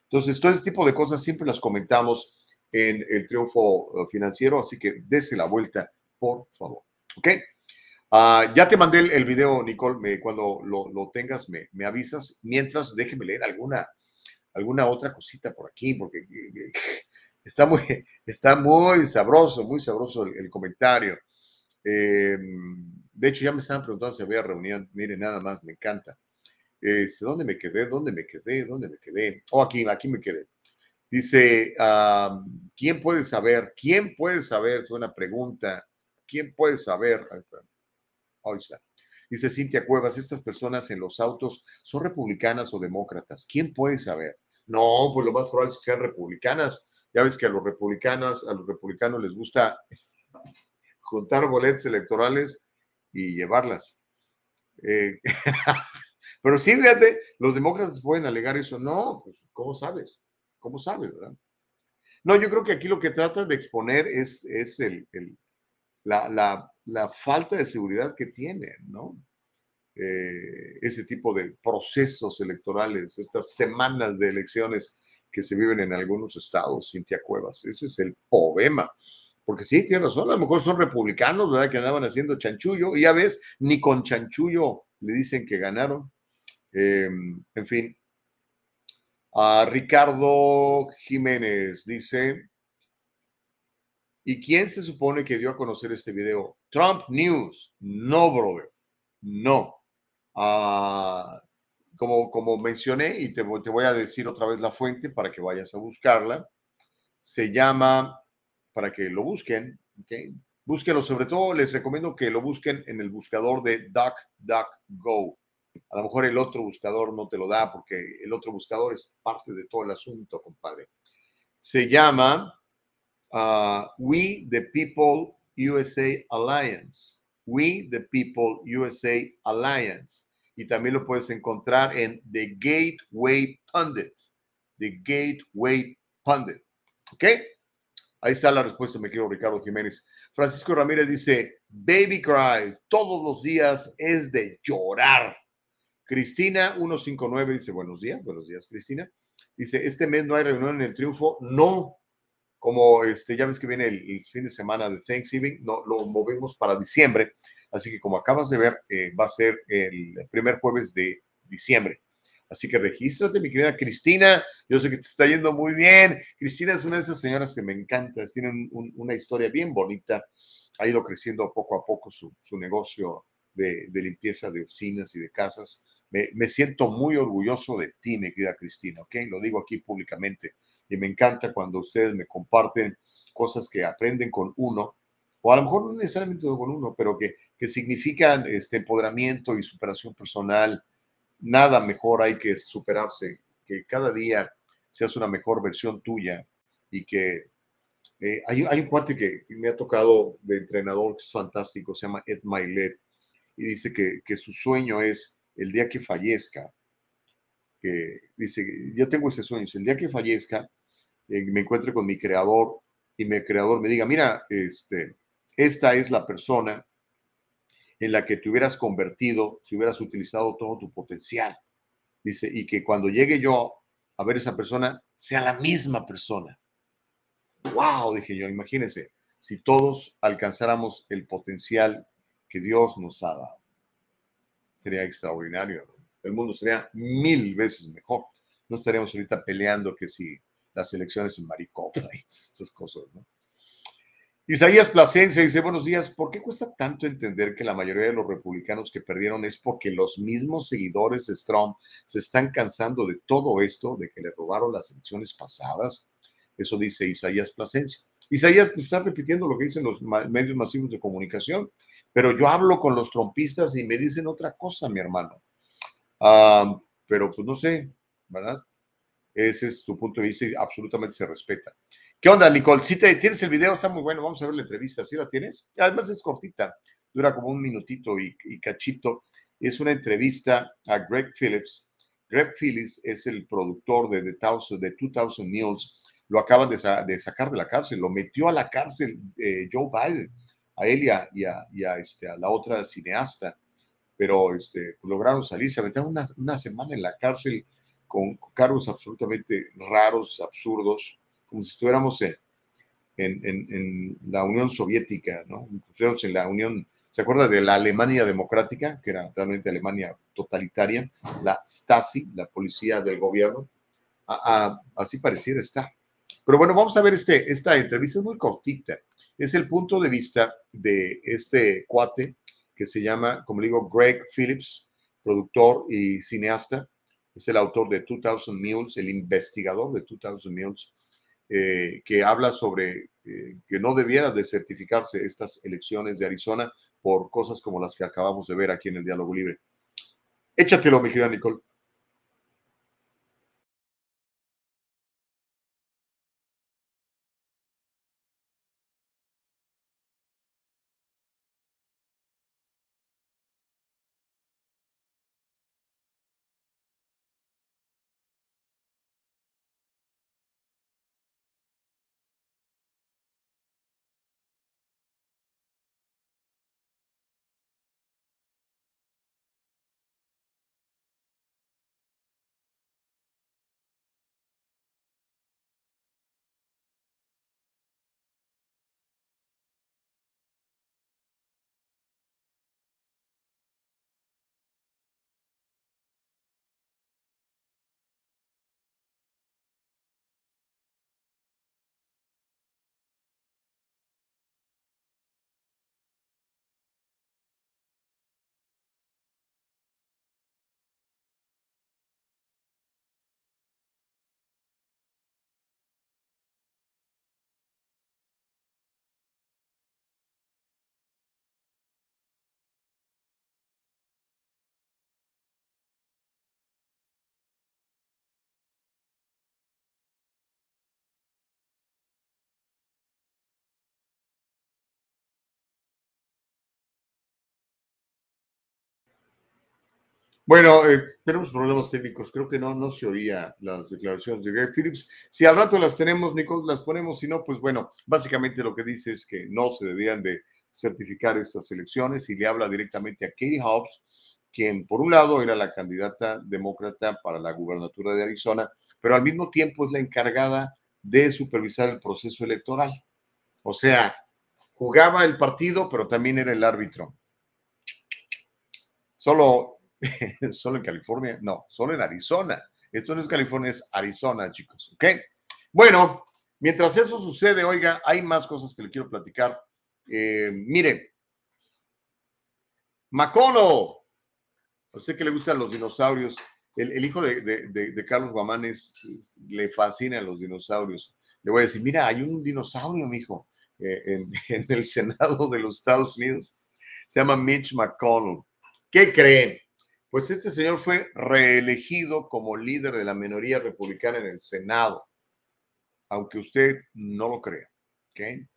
Entonces, todo este tipo de cosas siempre las comentamos en el triunfo eh, financiero, así que dése la vuelta, por favor. ¿Ok? Ah, ya te mandé el, video, Nicole, cuando lo, tengas me, avisas. Mientras, déjeme leer alguna, alguna otra cosita por aquí, porque eh, está muy, está muy sabroso, muy sabroso el, comentario. Em, de hecho, ya me estaban preguntando si había reunión. Mire, nada más, me encanta. Este, ¿Dónde me quedé? ¿Dónde me quedé? ¿Dónde me quedé? Oh, aquí, aquí me quedé. Dice, ¿quién puede saber? ¿Quién puede saber? Es una pregunta. ¿Quién puede saber? Ahí está. Dice Cintia Cuevas, estas personas en los autos son republicanas o demócratas. ¿Quién puede saber? No, pues lo más probable es que sean republicanas. Ya ves que a los republicanos, a los republicanos les gusta juntar boletos electorales y llevarlas. Eh, pero sí, fíjate, los demócratas pueden alegar eso. No, pues, ¿cómo sabes? ¿Cómo sabes, verdad? No, yo creo que aquí lo que tratan de exponer es, es el, la falta de seguridad que tienen, ¿no? Eh, ese tipo de procesos electorales, estas semanas de elecciones que se viven en algunos estados, Cintia Cuevas. Ese es el problema. Porque sí, tiene razón, a lo mejor son republicanos, ¿verdad? Que andaban haciendo chanchullo, y ya ves, ni con chanchullo le dicen que ganaron. Em, en fin. A Ricardo Jiménez dice, ¿Y quién se supone que dio a conocer este video? Trump News. No, brother. No. Ah, como, como mencioné, y te, te voy a decir otra vez la fuente para que vayas a buscarla, se llama, para que lo busquen, ¿okay? búsquenlo, sobre todo les recomiendo que lo busquen en el buscador de DuckDuckGo. A lo mejor el otro buscador no te lo da porque el otro buscador es parte de todo el asunto, compadre. Se llama uh, We the People USA Alliance. We the People USA Alliance. Y también lo puedes encontrar en The Gateway Pundit. The Gateway Pundit. ¿Ok? Ahí está la respuesta, me quiero Ricardo Jiménez. Francisco Ramírez dice, Baby Cry, todos los días es de llorar. Cristina 159 dice, buenos días, buenos días, Cristina. Dice, este mes no hay reunión en el triunfo. No, como este, ya ves que viene el, fin de semana de Thanksgiving, no, lo movemos para diciembre. Así que como acabas de ver, eh, va a ser el primer jueves de diciembre. Así que regístrate, mi querida Cristina. Yo sé que te está yendo muy bien. Cristina es una de esas señoras que me encanta. Tienen una historia bien bonita. Ha ido creciendo poco a poco su, negocio de, limpieza de oficinas y de casas. Me, me, siento muy orgulloso de ti, mi querida Cristina, ¿ok? Lo digo aquí públicamente y me encanta cuando ustedes me comparten cosas que aprenden con uno, o a lo mejor no necesariamente con uno, pero que, que significan este empoderamiento y superación personal. Nada mejor hay que superarse, que cada día seas una mejor versión tuya y que eh, hay, hay, un cuate que me ha tocado de entrenador que es fantástico, se llama Ed Milet, y dice que, que su sueño es el día que fallezca, dice, yo tengo ese sueño, el día que fallezca, eh, me encuentre con mi creador y mi creador me diga, mira, este, esta es la persona en la que te hubieras convertido si hubieras utilizado todo tu potencial. Dice, y que cuando llegue yo a ver esa persona, sea la misma persona. ¡Wow! Dije yo, imagínense, si todos alcanzáramos el potencial que Dios nos ha dado. Sería extraordinario el mundo sería mil veces mejor. No estaríamos ahorita peleando que si las elecciones en Maricopa y estas cosas, ¿no? Isaías Plasencia dice, buenos días, ¿por qué cuesta tanto entender que la mayoría de los republicanos que perdieron es porque los mismos seguidores de Trump se están cansando de todo esto, de que le robaron las elecciones pasadas? Eso dice Isaías Plasencia. Isaías pues, está repitiendo lo que dicen los medios masivos de comunicación, pero yo hablo con los trompistas y me dicen otra cosa, mi hermano pero pues no sé, ¿verdad? Ese es tu punto de vista y absolutamente se respeta. ¿Qué onda, Nicole? Si te, tienes el video, está muy bueno. Vamos a ver la entrevista. ¿Sí la tienes? Además es cortita, dura como un minutito y, cachito. Es una entrevista a Greg Phillips. Greg Phillips es el productor de The Thousand, de 2000 News. Lo acaban de, sacar de la cárcel. Lo metió a la cárcel eh, Joe Biden, a él y a, este, a la otra cineasta pero este, pues, lograron salir, se aventaron una, semana en la cárcel con cargos absolutamente raros, absurdos, como si estuviéramos en, en, la Unión Soviética, ¿no? Estuviéramos en la Unión, ¿se acuerda de la Alemania democrática, que era realmente Alemania totalitaria? La Stasi, la policía del gobierno. así pareciera estar. Pero bueno, vamos a ver este, esta entrevista, es muy cortita. Es el punto de vista de este cuate que se llama, como digo, Greg Phillips, productor y cineasta. Es el autor de 2000 Mules, el investigador de 2000 Mules, eh, que habla sobre eh, que no debiera de certificarse estas elecciones de Arizona por cosas como las que acabamos de ver aquí en el Diálogo Libre. Échatelo, mi querida Nicole. Bueno, eh, tenemos problemas técnicos. Creo que no, no se oía las declaraciones de Greg Phillips. Si al rato las tenemos, Nicole, las ponemos. Si no, pues bueno, básicamente lo que dice es que no se debían de certificar estas elecciones y le habla directamente a Katie Hobbs, quien por un lado era la candidata demócrata para la gubernatura de Arizona, pero al mismo tiempo es la encargada de supervisar el proceso electoral. O sea, jugaba el partido, pero también era el árbitro. Solo solo en California, no, solo en Arizona. Esto no es California, es Arizona, chicos, ¿ok? Bueno, mientras eso sucede, oiga, hay más cosas que le quiero platicar. Eh, mire, McConnell, a usted que le gustan los dinosaurios, el, hijo de, Carlos Guamán le fascinan los dinosaurios. Le voy a decir, mira, hay un dinosaurio, mijo, eh, en, en el Senado de los Estados Unidos. Se llama Mitch McConnell. ¿Qué creen? Pues este señor fue reelegido como líder de la minoría republicana en el Senado, aunque usted no lo crea. ¿okay?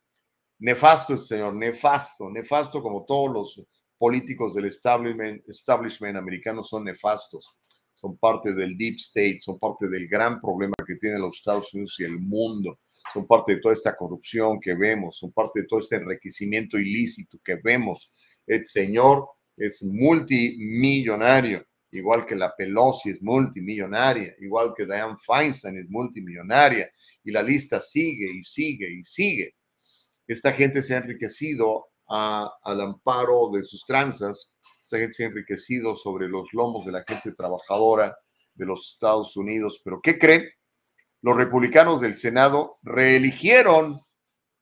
Nefasto este señor, nefasto, nefasto como todos los políticos del establishment, establishment americano son nefastos, son parte del deep state, son parte del gran problema que tienen los Estados Unidos y el mundo, son parte de toda esta corrupción que vemos, son parte de todo este enriquecimiento ilícito que vemos. El señor es multimillonario, igual que la Pelosi es multimillonaria, igual que Diane Feinstein es multimillonaria, y la lista sigue y sigue y sigue. Esta gente se ha enriquecido al amparo de sus tranzas, esta gente se ha enriquecido sobre los lomos de la gente trabajadora de los Estados Unidos. Pero ¿qué cree? Los republicanos del Senado reeligieron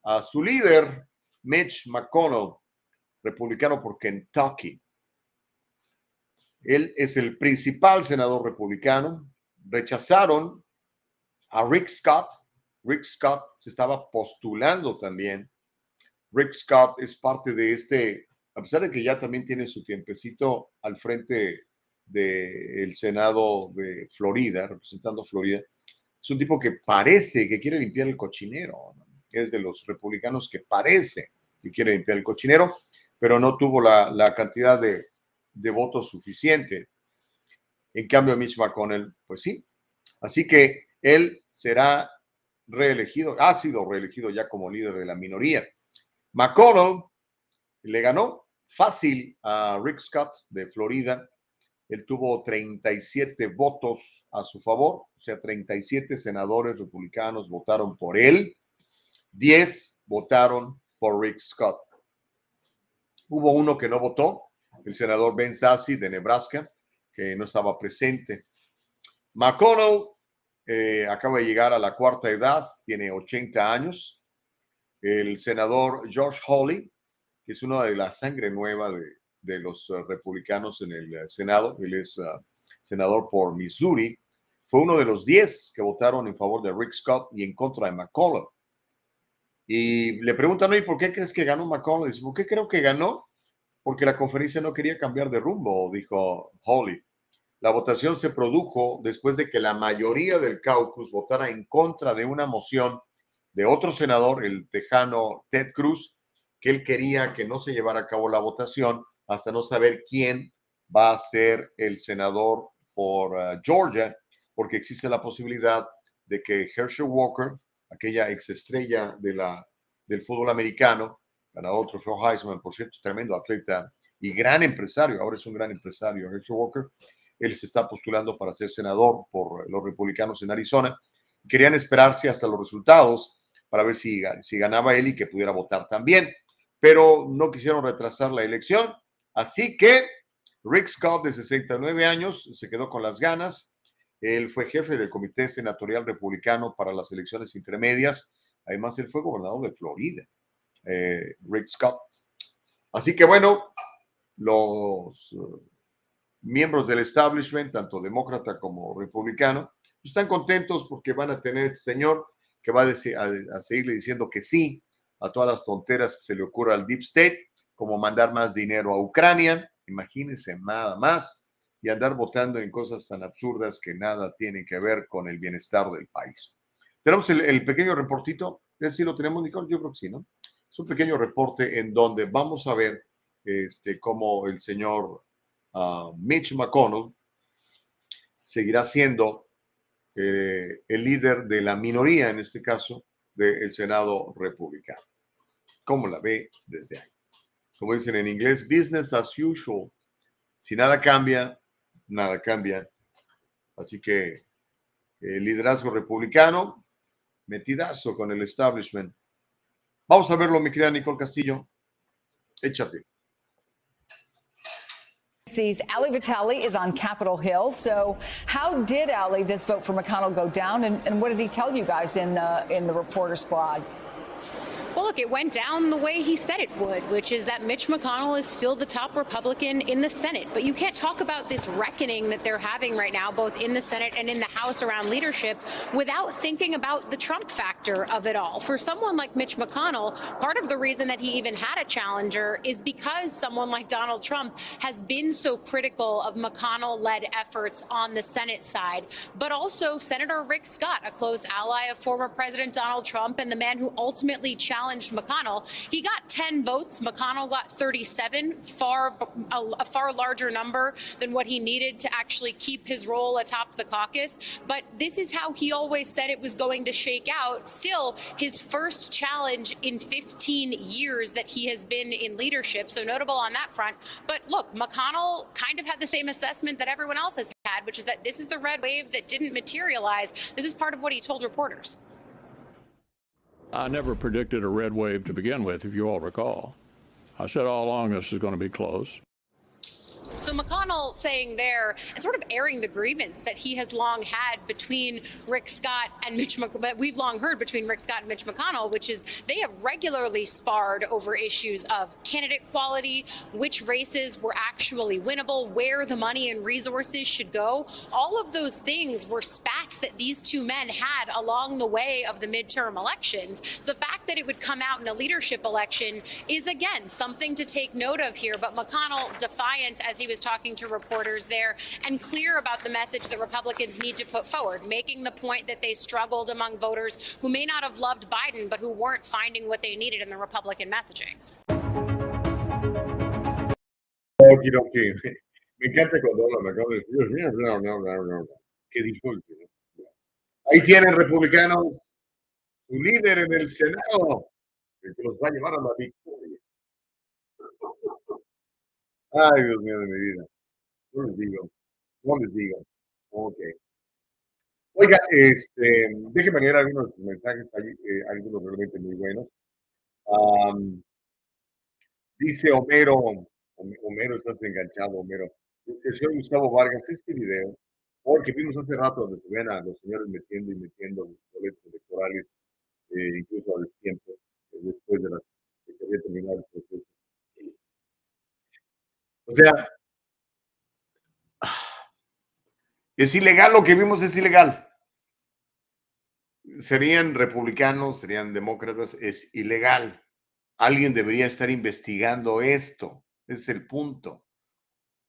a su líder, Mitch McConnell, republicano por Kentucky. Él es el principal senador republicano. Rechazaron a Rick Scott. Rick Scott se estaba postulando también. Rick Scott es parte de este, a pesar de que ya también tiene su tiempecito al frente del Senado de Florida, representando a Florida, es un tipo que parece que quiere limpiar el cochinero. Es de los republicanos que parece que quiere limpiar el cochinero, pero no tuvo la cantidad de de votos suficiente. En cambio, Mitch McConnell, pues sí. Así que él será reelegido, ha sido reelegido ya como líder de la minoría. McConnell le ganó fácil a Rick Scott de Florida Él tuvo 37 votos a su favor, o sea, 37 senadores republicanos votaron por él, 10 votaron por Rick Scott. Hubo uno que no votó, el senador Ben Sasse de Nebraska, que no estaba presente. McConnell eh, acaba de llegar a la cuarta edad, tiene 80 años. El senador George Hawley, que es una de la sangre nueva de, de los uh, republicanos en el uh, Senado, él es uh, senador por Missouri, fue uno de los 10 que votaron en favor de Rick Scott y en contra de McConnell. Y le preguntan, ¿y por qué crees que ganó McConnell? Dice, ¿por qué creo que ganó? Porque la conferencia no quería cambiar de rumbo, dijo Hawley. La votación se produjo después de que la mayoría del caucus votara en contra de una moción de otro senador, el tejano Ted Cruz, que él quería que no se llevara a cabo la votación hasta no saber quién va a ser el senador por uh, Georgia, porque existe la posibilidad de que Herschel Walker, aquella exestrella de la, del fútbol americano, ganador trofeo Heisman, por cierto, tremendo atleta y gran empresario, ahora es un gran empresario, Herschel Walker, él se está postulando para ser senador por los republicanos en Arizona. Querían esperarse hasta los resultados para ver si, si ganaba él y que pudiera votar también, pero no quisieron retrasar la elección Así que Rick Scott, de 69 años, se quedó con las ganas. Él fue jefe del Comité Senatorial Republicano para las elecciones intermedias. Además, él fue gobernador de Florida, eh, Rick Scott. Así que bueno, los uh, miembros del establishment, tanto demócrata como republicano, están contentos porque van a tener señor que va a, seguirle diciendo que sí a todas las tonteras que se le ocurra al Deep State como mandar más dinero a Ucrania, imagínense nada más, y andar votando en cosas tan absurdas que nada tienen que ver con el bienestar del país. Tenemos el, pequeño reportito, ¿sí lo tenemos, Nicole? Yo creo que sí, ¿no? Un pequeño reporte en donde vamos a ver este, cómo el señor ah, Mitch McConnell seguirá siendo eh, el líder de la minoría, en este caso, del Senado republicano. ¿Cómo la ve desde ahí? como dicen en inglés, business as usual. Si nada cambia, nada cambia. Así que el liderazgo republicano, metidazo con el establishment. Vamos a verlo, mi querida Nicole Castillo. Échate. Ali Vitale is on Capitol Hill. So, how did Ali this vote for McConnell go down, and, and what did he tell you guys in the in the reporter squad? Well, look, it went down the way he said it would, which is that Mitch McConnell is still the top Republican in the Senate. But you can't talk about this reckoning that they're having right now, both in the Senate and in the House around leadership, without thinking about the Trump factor of it all. For someone like Mitch McConnell, part of the reason that he even had a challenger is because someone like Donald Trump has been so critical of McConnell led efforts on the Senate side, but also Senator Rick Scott, a close ally of former President Donald Trump and the man who ultimately challenged challenged McConnell. He got 10 votes. McConnell got 37, far a, a far larger number than what he needed to actually keep his role atop the caucus. But this is how he always said it was going to shake out. Still, his first challenge in 15 years that he has been in leadership. So notable on that front. But look, McConnell kind of had the same assessment that everyone else has had, which is that this is the red wave that didn't materialize. This is part of what he told reporters. I never predicted a red wave to begin with, if you all recall. I said all along this is going to be close. So McConnell saying there and sort of airing the grievance that he has long had between Rick Scott and Mitch McConnell, we've long heard between Rick Scott and Mitch McConnell, which is they have regularly sparred over issues of candidate quality, which races were actually winnable, where the money and resources should go. All of those things were spats that these two men had along the way of the midterm elections. The fact that it would come out in a leadership election is again something to take note of here. But McConnell defiant as he he was talking to reporters there and clear about the message that Republicans need to put forward, making the point that they struggled among voters who may not have loved Biden, but who weren't finding what they needed in the Republican messaging. Okidoki. Me encanta cuando habla McConnell. Dios mío, no, no, no, no. Qué disfrute. ¿eh? Ahí tienen republicanos su líder en el Senado, el que los va a llevar a la victoria. Ay, Dios mío de mi vida. no les digo, no les digo. Ok. Oiga, este, déjenme leer algunos mensajes, hay, eh, algunos realmente muy buenos. dice Homero, Homero, estás enganchado, Homero. Dice, señor Gustavo Vargas, este video, porque vimos hace rato donde se ven a los señores metiendo y metiendo los boletos electorales, eh, incluso a destiempo, eh, después de, las, de que había terminado el proceso. O sea, es ilegal lo que vimos, es ilegal. Serían republicanos, serían demócratas, es ilegal. Alguien debería estar investigando esto. Ese es el punto.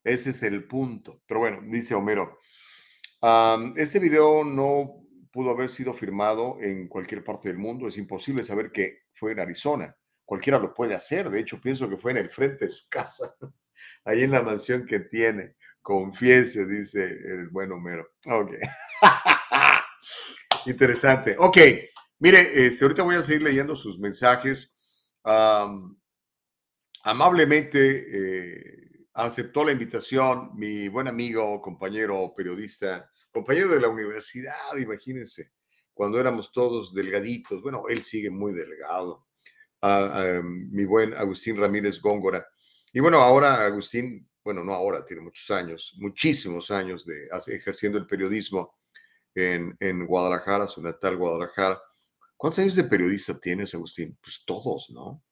Ese es el punto. Pero bueno, dice Homero, este video no pudo haber sido firmado en cualquier parte del mundo. Es imposible saber que fue en Arizona. Cualquiera lo puede hacer. De hecho, pienso que fue en el frente de su casa, ahí en la mansión que tiene. Confiese, dice el buen Homero. Ok. Interesante. Ok. Mire, este, ahorita voy a seguir leyendo sus mensajes. amablemente, eh, aceptó la invitación mi buen amigo, compañero periodista, compañero de la universidad, imagínense, cuando éramos todos delgaditos. Bueno, él sigue muy delgado. mi buen Agustín Ramírez Góngora. Y bueno, ahora Agustín, bueno, no ahora, tiene muchos años, muchísimos años de ejerciendo el periodismo en, en Guadalajara, su natal Guadalajara. ¿Cuántos años de periodista tienes, Agustín? Pues todos, ¿no?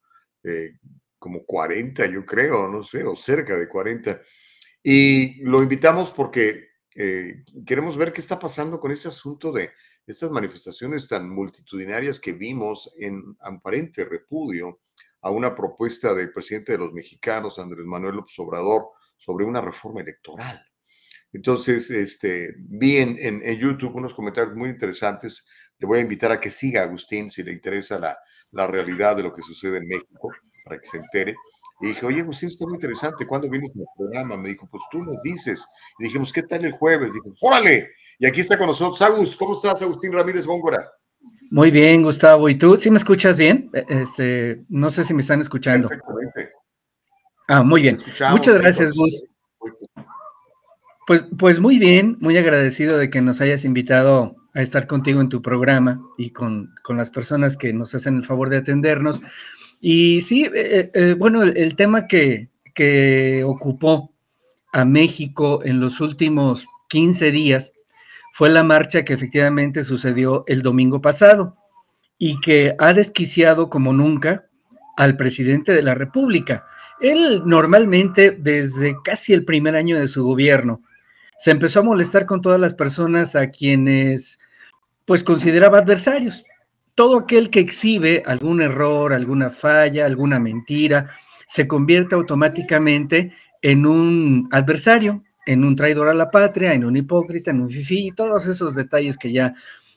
Eh, como 40, yo creo, no sé, o cerca de 40. Y lo invitamos porque eh, queremos ver qué está pasando con este asunto de estas manifestaciones tan multitudinarias que vimos en aparente repudio a una propuesta del presidente de los mexicanos, Andrés Manuel López Obrador, sobre una reforma electoral. Entonces, este, vi en, en, YouTube unos comentarios muy interesantes. Le voy a invitar a que siga Agustín si le interesa la, la realidad de lo que sucede en México para que se entere. Y dije, oye, Agustín, esto es muy interesante. ¿Cuándo vienes al programa? Me dijo, pues tú nos dices. Y dijimos, ¿qué tal el jueves? Dije, órale. Y aquí está con nosotros Agus. ¿Cómo estás, Agustín Ramírez Góngora? Muy bien, Gustavo. ¿Y tú? ¿Sí me escuchas bien? E, este, no sé si me están escuchando. Perfectamente. Ah, muy bien. Muchas gracias, Gus. Pues, pues muy bien, muy agradecido de que nos hayas invitado a estar contigo en tu programa y con, con las personas que nos hacen el favor de atendernos. Y sí, eh, eh, eh, bueno, el, tema que, que, ocupó a México en los últimos 15 días fue la marcha que efectivamente sucedió el domingo pasado y que ha desquiciado como nunca al presidente de la República. Él normalmente, desde casi el primer año de su gobierno, se empezó a molestar con todas las personas a quienes pues consideraba adversarios todo aquel que exhibe algún error, alguna falla, alguna mentira, se convierte automáticamente en un adversario, en un traidor a la patria, en un hipócrita, en un fifí, y todos esos detalles que ya,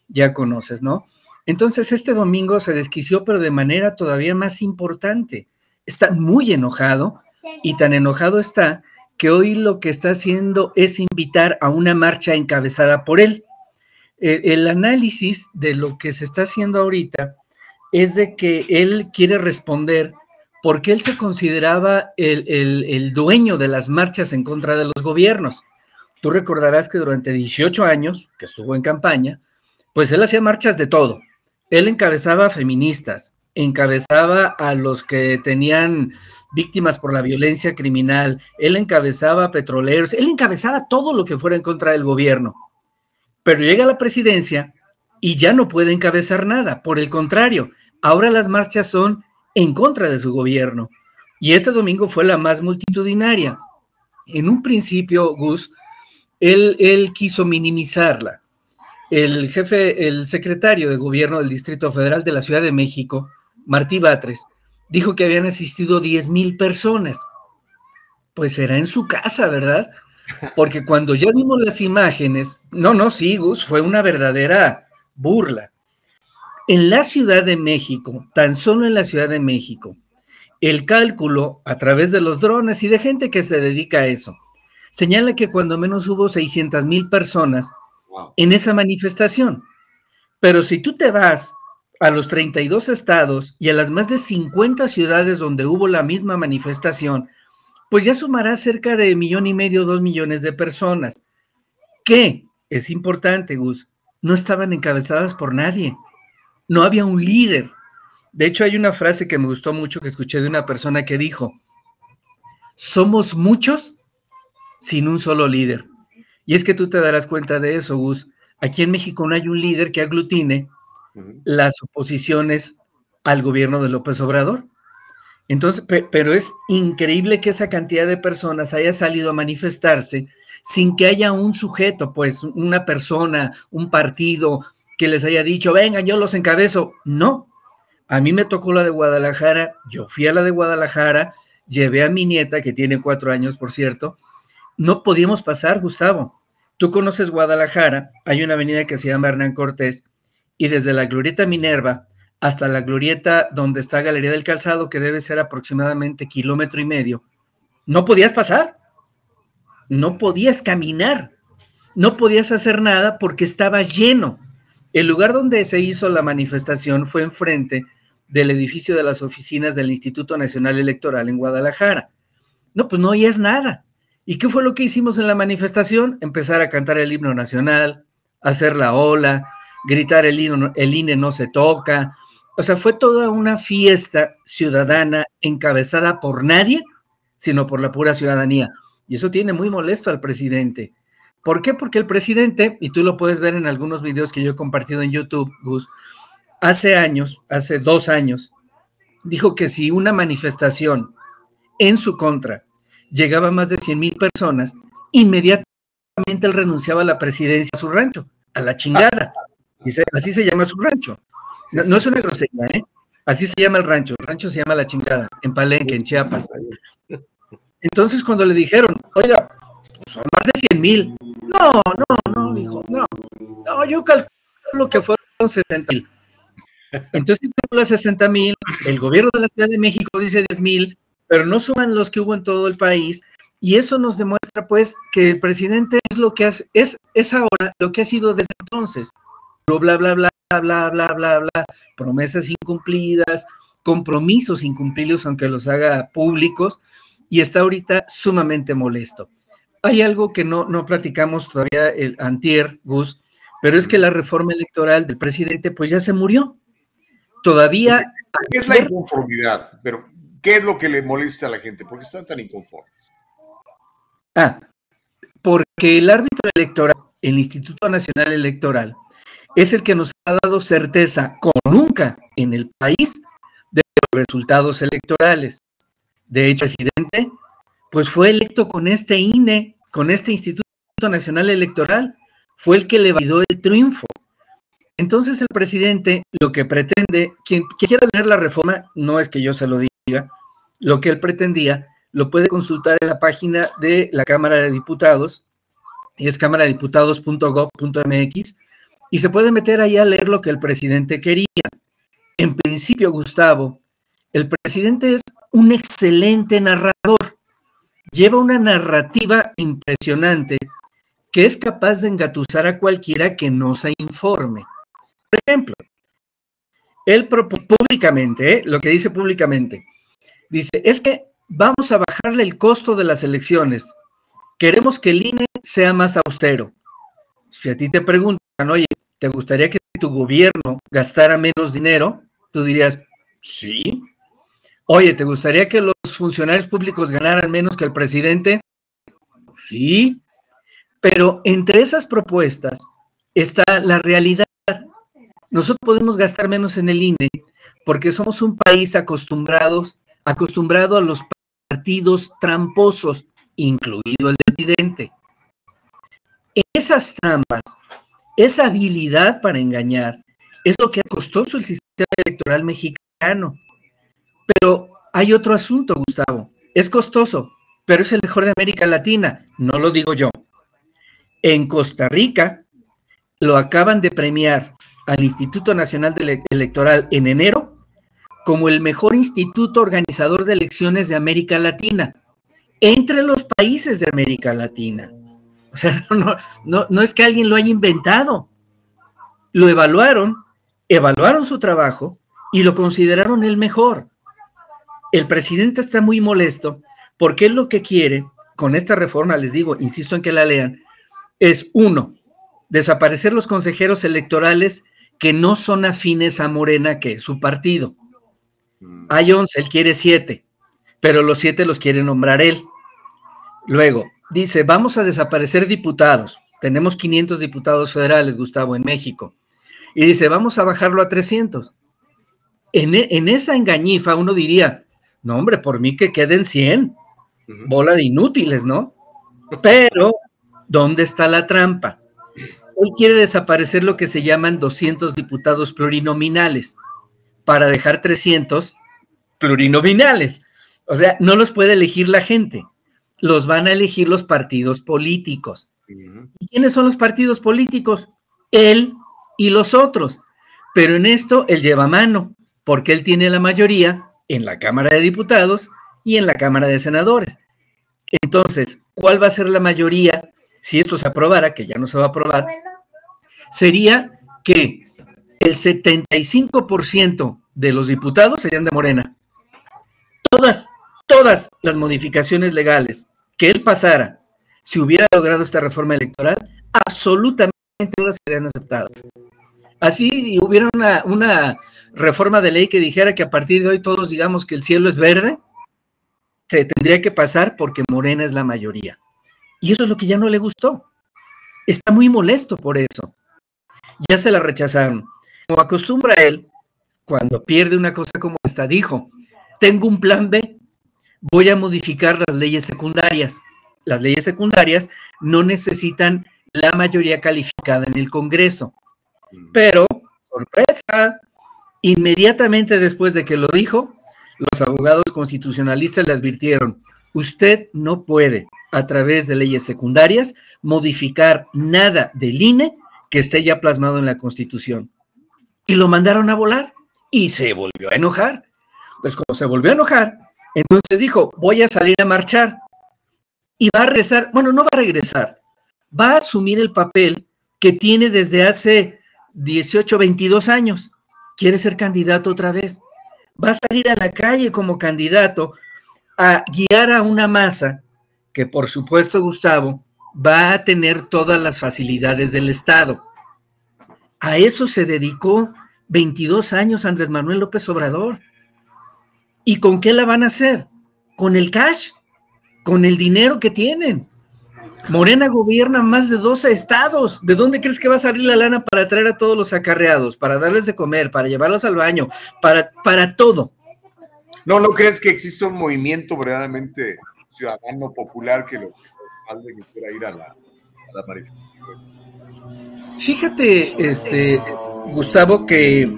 ya conoces, ¿no? Entonces este domingo se desquició, pero de manera todavía más importante. Está muy enojado y tan enojado está que hoy lo que está haciendo es invitar a una marcha encabezada por él. Eh, el análisis de lo que se está haciendo ahorita es de que él quiere responder porque él se consideraba el, dueño de las marchas en contra de los gobiernos. Tú recordarás que durante 18 años que estuvo en campaña, pues él hacía marchas de todo. Él encabezaba feministas, encabezaba a los que tenían víctimas por la violencia criminal, él encabezaba petroleros, él encabezaba todo lo que fuera en contra del gobierno pero llega a la presidencia y ya no puede encabezar nada. Por el contrario, ahora las marchas son en contra de su gobierno. Y este domingo fue la más multitudinaria. En un principio, Gus, él, él quiso minimizarla. El jefe, el secretario de gobierno del Distrito Federal de la Ciudad de México, Martí Batres, dijo que habían asistido 10 mil personas. Pues será en su casa, ¿verdad? Porque cuando ya vimos las imágenes, no, no, sí, Gus, fue una verdadera burla. En la Ciudad de México, tan solo en la Ciudad de México, el cálculo a través de los drones y de gente que se dedica a eso, señala que cuando menos hubo 600 mil personas en esa manifestación. Pero si tú te vas a los 32 estados y a las más de 50 ciudades donde hubo la misma manifestación, pues ya sumará cerca de millón y medio, dos millones de personas, que, es importante, Gus, no estaban encabezadas por nadie. No había un líder. De hecho, hay una frase que me gustó mucho que escuché de una persona que dijo, somos muchos sin un solo líder. Y es que tú te darás cuenta de eso, Gus. Aquí en México no hay un líder que aglutine las oposiciones al gobierno de López Obrador. Entonces, pero es increíble que esa cantidad de personas haya salido a manifestarse sin que haya un sujeto, pues una persona, un partido que les haya dicho, venga, yo los encabezo. No, a mí me tocó la de Guadalajara, yo fui a la de Guadalajara, llevé a mi nieta, que tiene cuatro años, por cierto, no podíamos pasar, Gustavo. Tú conoces Guadalajara, hay una avenida que se llama Hernán Cortés, y desde la Glorieta Minerva hasta la glorieta donde está Galería del Calzado, que debe ser aproximadamente kilómetro y medio, no podías pasar, no podías caminar, no podías hacer nada porque estaba lleno. El lugar donde se hizo la manifestación fue enfrente del edificio de las oficinas del Instituto Nacional Electoral en Guadalajara. No, pues no oías nada. ¿Y qué fue lo que hicimos en la manifestación? Empezar a cantar el himno nacional, hacer la ola, gritar el, himno, el INE no se toca, o sea, fue toda una fiesta ciudadana encabezada por nadie, sino por la pura ciudadanía. Y eso tiene muy molesto al presidente. ¿Por qué? Porque el presidente, y tú lo puedes ver en algunos videos que yo he compartido en YouTube, Gus, hace años, hace dos años, dijo que si una manifestación en su contra llegaba a más de 100 mil personas, inmediatamente él renunciaba a la presidencia a su rancho, a la chingada. así se llama su rancho no, es una grosería, ¿eh? Así se llama el rancho. El rancho se llama La Chingada, en Palenque, en Chiapas. Entonces, cuando le dijeron, oiga, son más de 100 mil. No, no, no, dijo, no. No, yo calculo que fueron 60 mil. Entonces, calcula 60 mil, el gobierno de la Ciudad de México dice 10 mil, pero no suman los que hubo en todo el país. Y eso nos demuestra, pues, que el presidente es lo que hace, es, es ahora lo que ha sido desde entonces. Bla, bla, bla, bla, bla, bla, bla, promesas incumplidas, compromisos incumplidos, aunque los haga públicos, y está ahorita sumamente molesto. Hay algo que no, no platicamos todavía el antier, Gus, pero es que la reforma electoral del presidente pues ya se murió. Todavía... ¿Qué es la inconformidad? Pero, ¿qué es lo que le molesta a la gente? ¿Por qué están tan inconformes? Ah, porque el árbitro electoral, el Instituto Nacional Electoral, es el que nos ha dado certeza, como nunca en el país, de los resultados electorales. De hecho, el presidente, pues fue electo con este INE, con este Instituto Nacional Electoral, fue el que le validó el triunfo. Entonces el presidente lo que pretende, quien, quiera leer la reforma, no es que yo se lo diga, lo que él pretendía, lo puede consultar en la página de la Cámara de Diputados, y es cámaradiputados.gov.mx, y se puede meter ahí a leer lo que el presidente quería. En principio, Gustavo, el presidente es un excelente narrador. Lleva una narrativa impresionante que es capaz de engatusar a cualquiera que no se informe. Por ejemplo, él públicamente, ¿eh? lo que dice públicamente, dice, es que vamos a bajarle el costo de las elecciones. Queremos que el INE sea más austero. Si a ti te preguntan, oye, ¿te gustaría que tu gobierno gastara menos dinero? Tú dirías, sí. Oye, ¿te gustaría que los funcionarios públicos ganaran menos que el presidente? Sí. Pero entre esas propuestas está la realidad. Nosotros podemos gastar menos en el INE porque somos un país acostumbrados, acostumbrado a los partidos tramposos, incluido el presidente. Esas trampas esa habilidad para engañar es lo que ha costoso el sistema electoral mexicano. Pero hay otro asunto, Gustavo. Es costoso, pero es el mejor de América Latina. No lo digo yo. En Costa Rica lo acaban de premiar al Instituto Nacional Electoral en enero como el mejor instituto organizador de elecciones de América Latina, entre los países de América Latina. O sea, no, no, no es que alguien lo haya inventado. Lo evaluaron, evaluaron su trabajo y lo consideraron el mejor. El presidente está muy molesto Porque él lo que quiere con esta reforma, les digo, insisto en que la lean, es uno, desaparecer los consejeros electorales que no son afines a Morena, que es su partido. Mm. Hay 11, él quiere siete, pero los siete los quiere nombrar él. Luego, dice, vamos a desaparecer diputados. Tenemos 500 diputados federales, Gustavo, en México. Y dice, vamos a bajarlo a 300. En, en esa engañifa uno diría, no hombre, por mí que queden 100. Bola de inútiles, ¿no? Pero, ¿dónde está la trampa? Él quiere desaparecer lo que se llaman 200 diputados plurinominales para dejar 300 plurinominales. O sea, no los puede elegir la gente, los van a elegir los partidos políticos. ¿Y quiénes son los partidos políticos? Él y los otros. Pero en esto él lleva mano, porque él tiene la mayoría en la Cámara de Diputados y en la Cámara de Senadores. Entonces, ¿cuál va a ser la mayoría si esto se aprobara, que ya no se va a aprobar? Sería que el 75% de los diputados serían de Morena. Todas, todas las modificaciones legales que él pasara, si hubiera logrado esta reforma electoral, absolutamente todas serían aceptadas. Así, hubiera una, una reforma de ley que dijera que a partir de hoy todos digamos que el cielo es verde, se tendría que pasar porque Morena es la mayoría. Y eso es lo que ya no le gustó. Está muy molesto por eso. Ya se la rechazaron. Como acostumbra él, cuando pierde una cosa como esta, dijo, tengo un plan B, voy a modificar las leyes secundarias. Las leyes secundarias no necesitan la mayoría calificada en el Congreso. Pero, sorpresa, inmediatamente después de que lo dijo, los abogados constitucionalistas le advirtieron, usted no puede, a través de leyes secundarias, modificar nada del INE que esté ya plasmado en la Constitución. Y lo mandaron a volar y se volvió a enojar. Pues como se volvió a enojar, entonces dijo, voy a salir a marchar. Y va a regresar, bueno, no va a regresar, va a asumir el papel que tiene desde hace 18, 22 años. Quiere ser candidato otra vez va a salir a la calle como candidato a guiar a una masa que, por supuesto, Gustavo, va a tener todas las facilidades del Estado. A eso se dedicó 22 años Andrés Manuel López Obrador. ¿Y con qué la van a hacer? Con el cash, con el dinero que tienen. Morena gobierna más de 12 estados. ¿De dónde crees que va a salir la lana para traer a todos los acarreados, para darles de comer, para llevarlos al baño, para, para todo? No, ¿no crees que existe un movimiento verdaderamente ciudadano popular que lo alguien quiera ir a la, a Fíjate, este, Gustavo, que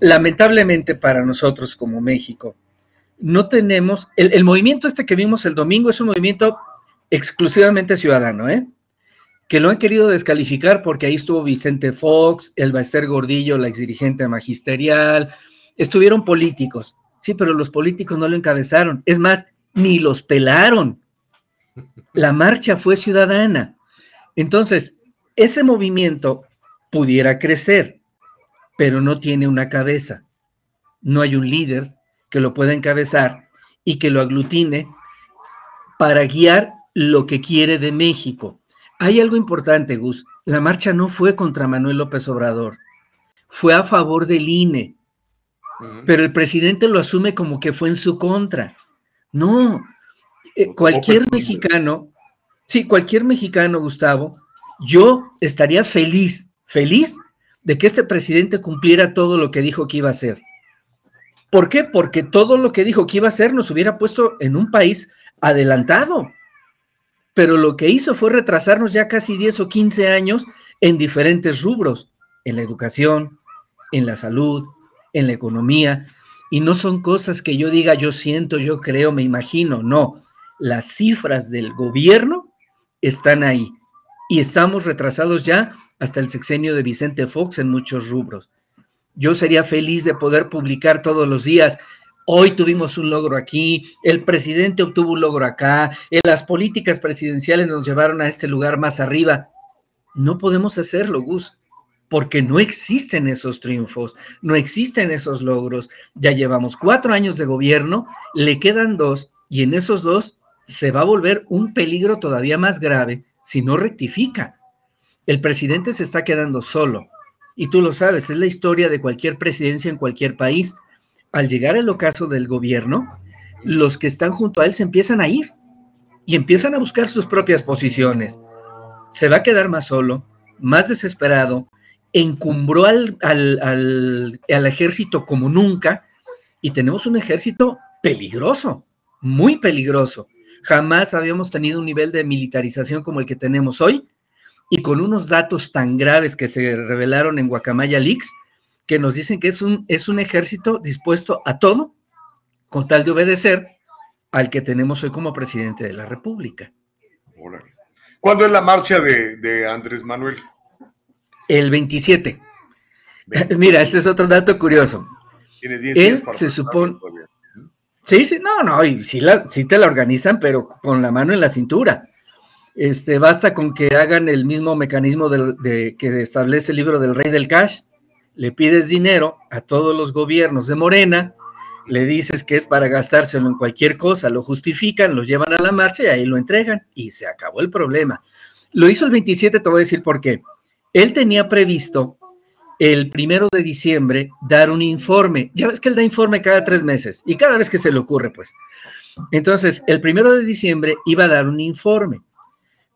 lamentablemente para nosotros como México, no tenemos, el, el movimiento este que vimos el domingo es un movimiento exclusivamente ciudadano, ¿eh? que lo han querido descalificar porque ahí estuvo Vicente Fox, el Baester Gordillo, la exdirigente magisterial, estuvieron políticos, sí, pero los políticos no lo encabezaron, es más, ni los pelaron. La marcha fue ciudadana. Entonces, ese movimiento pudiera crecer, pero no tiene una cabeza. No hay un líder que lo pueda encabezar y que lo aglutine para guiar lo que quiere de México. Hay algo importante, Gus. La marcha no fue contra Manuel López Obrador, fue a favor del INE. Pero el presidente lo asume como que fue en su contra. No, eh, cualquier mexicano, sí, cualquier mexicano, Gustavo, yo estaría feliz, feliz de que este presidente cumpliera todo lo que dijo que iba a hacer. ¿Por qué? Porque todo lo que dijo que iba a hacer nos hubiera puesto en un país adelantado pero lo que hizo fue retrasarnos ya casi 10 o 15 años en diferentes rubros, en la educación, en la salud, en la economía, y no son cosas que yo diga, yo siento, yo creo, me imagino, no, las cifras del gobierno están ahí. Y estamos retrasados ya hasta el sexenio de Vicente Fox en muchos rubros. Yo sería feliz de poder publicar todos los días hoy tuvimos un logro aquí, el presidente obtuvo un logro acá, las políticas presidenciales nos llevaron a este lugar más arriba. No podemos hacerlo, Gus, porque no existen esos triunfos, no existen esos logros. Ya llevamos cuatro años de gobierno, le quedan dos y en esos dos se va a volver un peligro todavía más grave si no rectifica. El presidente se está quedando solo. Y tú lo sabes, es la historia de cualquier presidencia en cualquier país. Al llegar el ocaso del gobierno, los que están junto a él se empiezan a ir y empiezan a buscar sus propias posiciones. Se va a quedar más solo, más desesperado, encumbró al, al, al, ejército como nunca y tenemos un ejército peligroso, muy peligroso. Jamás habíamos tenido un nivel de militarización como el que tenemos hoy y con unos datos tan graves que se revelaron en Guacamaya Leaks, que nos dicen que es un, es un ejército dispuesto a todo con tal de obedecer al que tenemos hoy como presidente de la República. ¿Cuándo es la marcha de, Andrés Manuel? El 27. Mira, este es otro dato curioso. Tiene 10 Él se supone. Sí, sí, no, no, y sí, la, te la organizan, pero con la mano en la cintura. Este, basta con que hagan el mismo mecanismo de, que establece el libro del rey del cash. Le pides dinero a todos los gobiernos de Morena, le dices que es para gastárselo en cualquier cosa, lo justifican, lo llevan a la marcha y ahí lo entregan y se acabó el problema. Lo hizo el 27, te voy a decir por qué. Él tenía previsto el primero de diciembre dar un informe. Ya ves que él da informe cada tres meses y cada vez que se le ocurre, pues. Entonces, el primero de diciembre iba a dar un informe,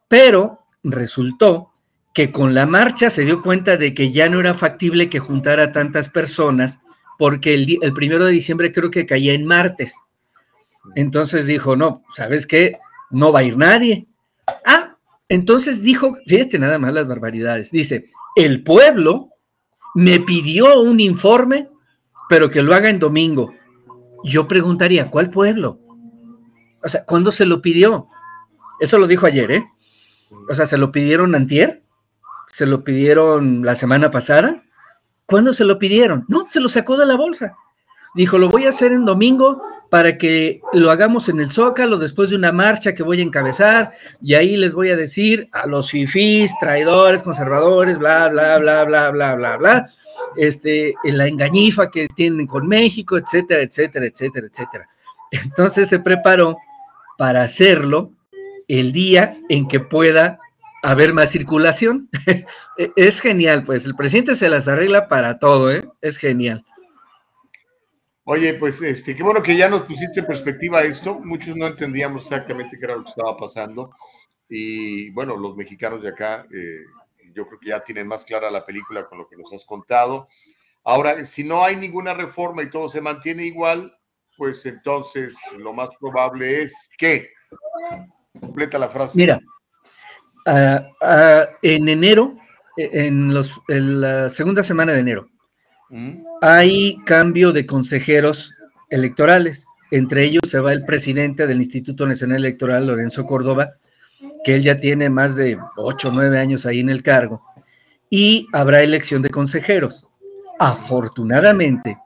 pero resultó que con la marcha se dio cuenta de que ya no era factible que juntara tantas personas porque el, primero de diciembre creo que caía en martes. Entonces dijo, no, ¿sabes qué? No va a ir nadie. Ah, entonces dijo, fíjate nada más las barbaridades. Dice, el pueblo me pidió un informe, pero que lo haga en domingo. Yo preguntaría, ¿cuál pueblo? O sea, ¿cuándo se lo pidió? Eso lo dijo ayer, ¿eh? O sea, ¿se lo pidieron antier? ¿Se lo pidieron la semana pasada? ¿Cuándo se lo pidieron? No, se lo sacó de la bolsa. Dijo, lo voy a hacer en domingo para que lo hagamos en el Zócalo después de una marcha que voy a encabezar y ahí les voy a decir a los fifís, traidores, conservadores, bla, bla, bla, bla, bla, bla, bla, este, la engañifa que tienen con México, etcétera, etcétera, etcétera, etcétera. Entonces se preparó para hacerlo el día en que pueda haber más circulación. E, es genial, pues el presidente se las arregla para todo, ¿eh? Es genial. Oye, pues este, qué bueno que ya nos pusiste en perspectiva esto. Muchos no entendíamos exactamente qué era lo que estaba pasando. Y bueno, los mexicanos de acá, eh, yo creo que ya tienen más clara la película con lo que nos has contado. Ahora, si no hay ninguna reforma y todo se mantiene igual, pues entonces lo más probable es que. Completa la frase. Mira, en enero, e, en, los, la segunda semana de enero, mm. hay cambio de consejeros electorales. Entre ellos se va el presidente del Instituto Nacional Electoral, Lorenzo Córdoba, que él ya tiene más de ocho o nueve años ahí en el cargo, y habrá elección de consejeros. Afortunadamente,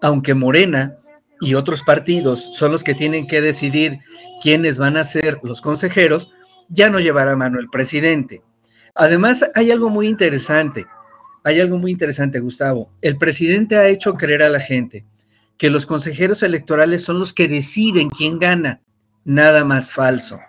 aunque Morena y otros partidos son los que tienen que decidir quiénes van a ser los consejeros, ya no llevará mano el presidente. Además, hay algo muy interesante, hay algo muy interesante, Gustavo. El presidente ha hecho creer a la gente que los consejeros electorales son los que deciden quién gana. Nada más falso.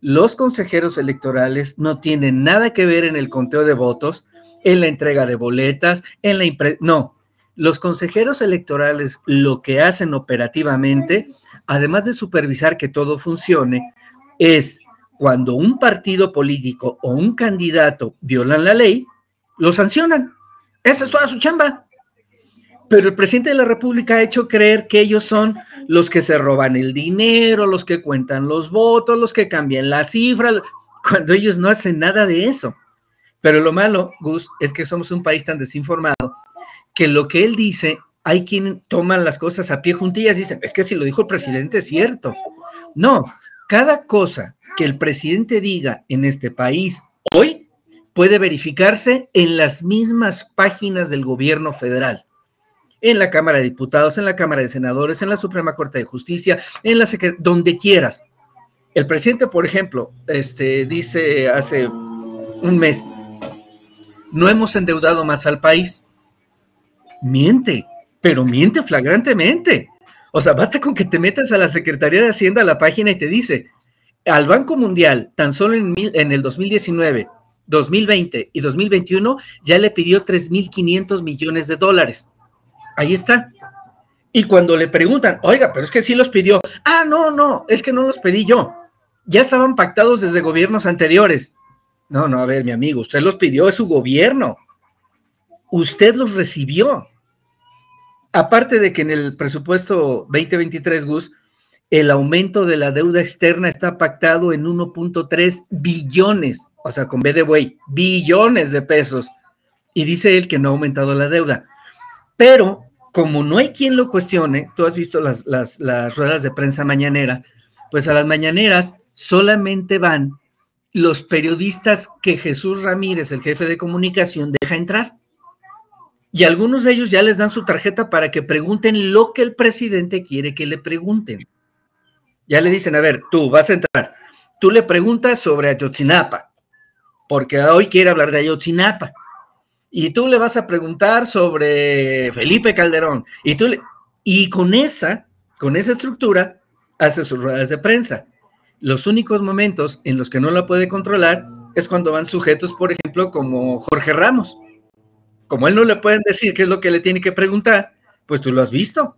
Los consejeros electorales no tienen nada que ver en el conteo de votos, en la entrega de boletas, en la impre no. Los consejeros electorales lo que hacen operativamente, además de supervisar que todo funcione, es cuando un partido político o un candidato violan la ley, lo sancionan. Esa es toda su chamba. Pero el presidente de la República ha hecho creer que ellos son los que se roban el dinero, los que cuentan los votos, los que cambian las cifras, cuando ellos no hacen nada de eso. Pero lo malo, Gus, es que somos un país tan desinformado que lo que él dice, hay quien toman las cosas a pie juntillas y dicen, es que si lo dijo el presidente es cierto. No, cada cosa que el presidente diga en este país hoy puede verificarse en las mismas páginas del gobierno federal, en la Cámara de Diputados, en la Cámara de Senadores, en la Suprema Corte de Justicia, en la donde quieras. El presidente, por ejemplo, este, dice hace un mes, no hemos endeudado más al país. Miente, pero miente flagrantemente. O sea, basta con que te metas a la Secretaría de Hacienda a la página y te dice, al Banco Mundial, tan solo en, en el 2019, 2020 y 2021, ya le pidió 3.500 millones de dólares. Ahí está. Y cuando le preguntan, oiga, pero es que sí los pidió. Ah, no, no, es que no los pedí yo. Ya estaban pactados desde gobiernos anteriores. No, no, a ver, mi amigo, usted los pidió, es su gobierno. Usted los recibió. Aparte de que en el presupuesto 2023, Gus, el aumento de la deuda externa está pactado en 1.3 billones, o sea, con B de buey, billones de pesos. Y dice él que no ha aumentado la deuda. Pero como no hay quien lo cuestione, tú has visto las, las, las ruedas de prensa mañanera, pues a las mañaneras solamente van los periodistas que Jesús Ramírez, el jefe de comunicación, deja entrar. Y algunos de ellos ya les dan su tarjeta para que pregunten lo que el presidente quiere que le pregunten. Ya le dicen, a ver, tú vas a entrar. Tú le preguntas sobre Ayotzinapa, porque hoy quiere hablar de Ayotzinapa. Y tú le vas a preguntar sobre Felipe Calderón. Y, tú y con esa, con esa estructura, hace sus ruedas de prensa. Los únicos momentos en los que no la puede controlar es cuando van sujetos, por ejemplo, como Jorge Ramos como él no le pueden decir qué es lo que le tiene que preguntar, pues tú lo has visto.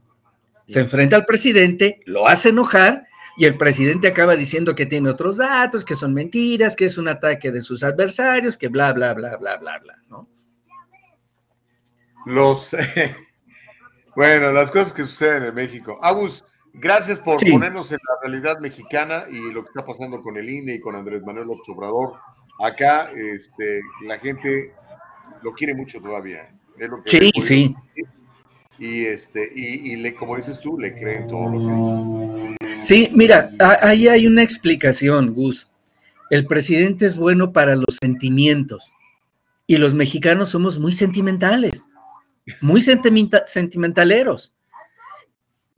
Se enfrenta al presidente, lo hace enojar y el presidente acaba diciendo que tiene otros datos, que son mentiras, que es un ataque de sus adversarios, que bla, bla, bla, bla, bla, bla, ¿no? Los, bueno, las cosas que suceden en México. Agus, gracias por ponernos en la realidad mexicana y lo que está pasando con el INE y con Andrés Manuel López Obrador. Acá, este, la gente lo quiere mucho todavía. sí, sí. Y, este, y, le, como dices tú, le creen todo lo que dice. Sí, mira, ahí hay una explicación, Gus. El presidente es bueno para los sentimientos y los mexicanos somos muy sentimentales, muy sentimentaleros.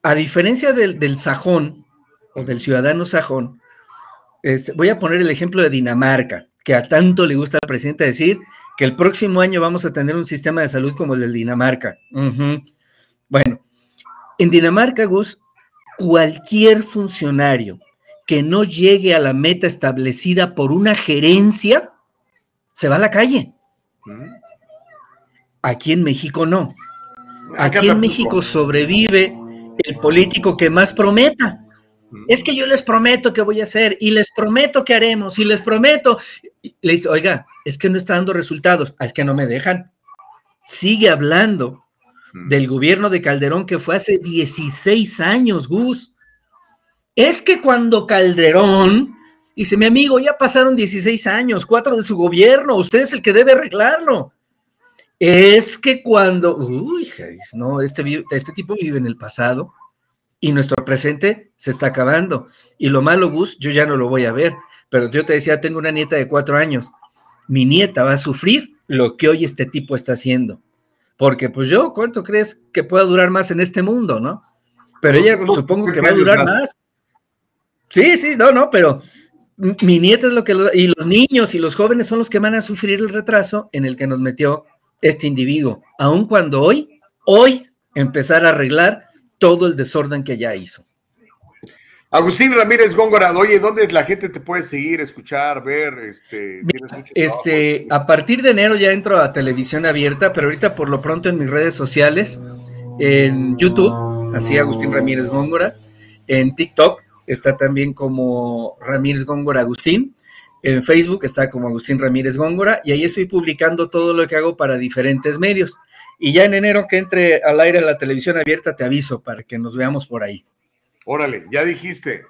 A diferencia del, del sajón o del ciudadano sajón, voy a poner el ejemplo de Dinamarca, que a tanto le gusta al presidente decir que el próximo año vamos a tener un sistema de salud como el de Dinamarca. Bueno, en Dinamarca, Gus, cualquier funcionario que no llegue a la meta establecida por una gerencia, se va a la calle. Aquí en México no. Aquí en México sobrevive el político que más prometa. Es que yo les prometo que voy a hacer y les prometo que haremos y les prometo. Le dice, oiga, es que no está dando resultados. Ah, es que no me dejan. Sigue hablando del gobierno de Calderón que fue hace 16 años, Gus. Es que cuando Calderón dice, mi amigo, ya pasaron 16 años, cuatro de su gobierno, usted es el que debe arreglarlo. Es que cuando, uy, no, este, este tipo vive en el pasado y nuestro presente se está acabando. Y lo malo, Gus, yo ya no lo voy a ver, pero yo te decía, tengo una nieta de cuatro años. Mi nieta va a sufrir lo que hoy este tipo está haciendo. Porque pues yo, ¿cuánto crees que pueda durar más en este mundo, no? Pero ella supongo que va a durar más. Sí, sí, no, no, pero mi nieta es lo que... y los niños y los jóvenes son los que van a sufrir el retraso en el que nos metió este individuo, aun cuando hoy, hoy, empezar a arreglar todo el desorden que ya hizo. Agustín Ramírez Góngora, oye, ¿dónde la gente te puede seguir, escuchar, ver? Este, este, a partir de enero ya entro a televisión abierta, pero ahorita por lo pronto en mis redes sociales, en YouTube, así Agustín Ramírez Góngora, en TikTok está también como Ramírez Góngora Agustín, en Facebook está como Agustín Ramírez Góngora y ahí estoy publicando todo lo que hago para diferentes medios. Y ya en enero que entre al aire la televisión abierta, te aviso para que nos veamos por ahí. Órale, ya dijiste.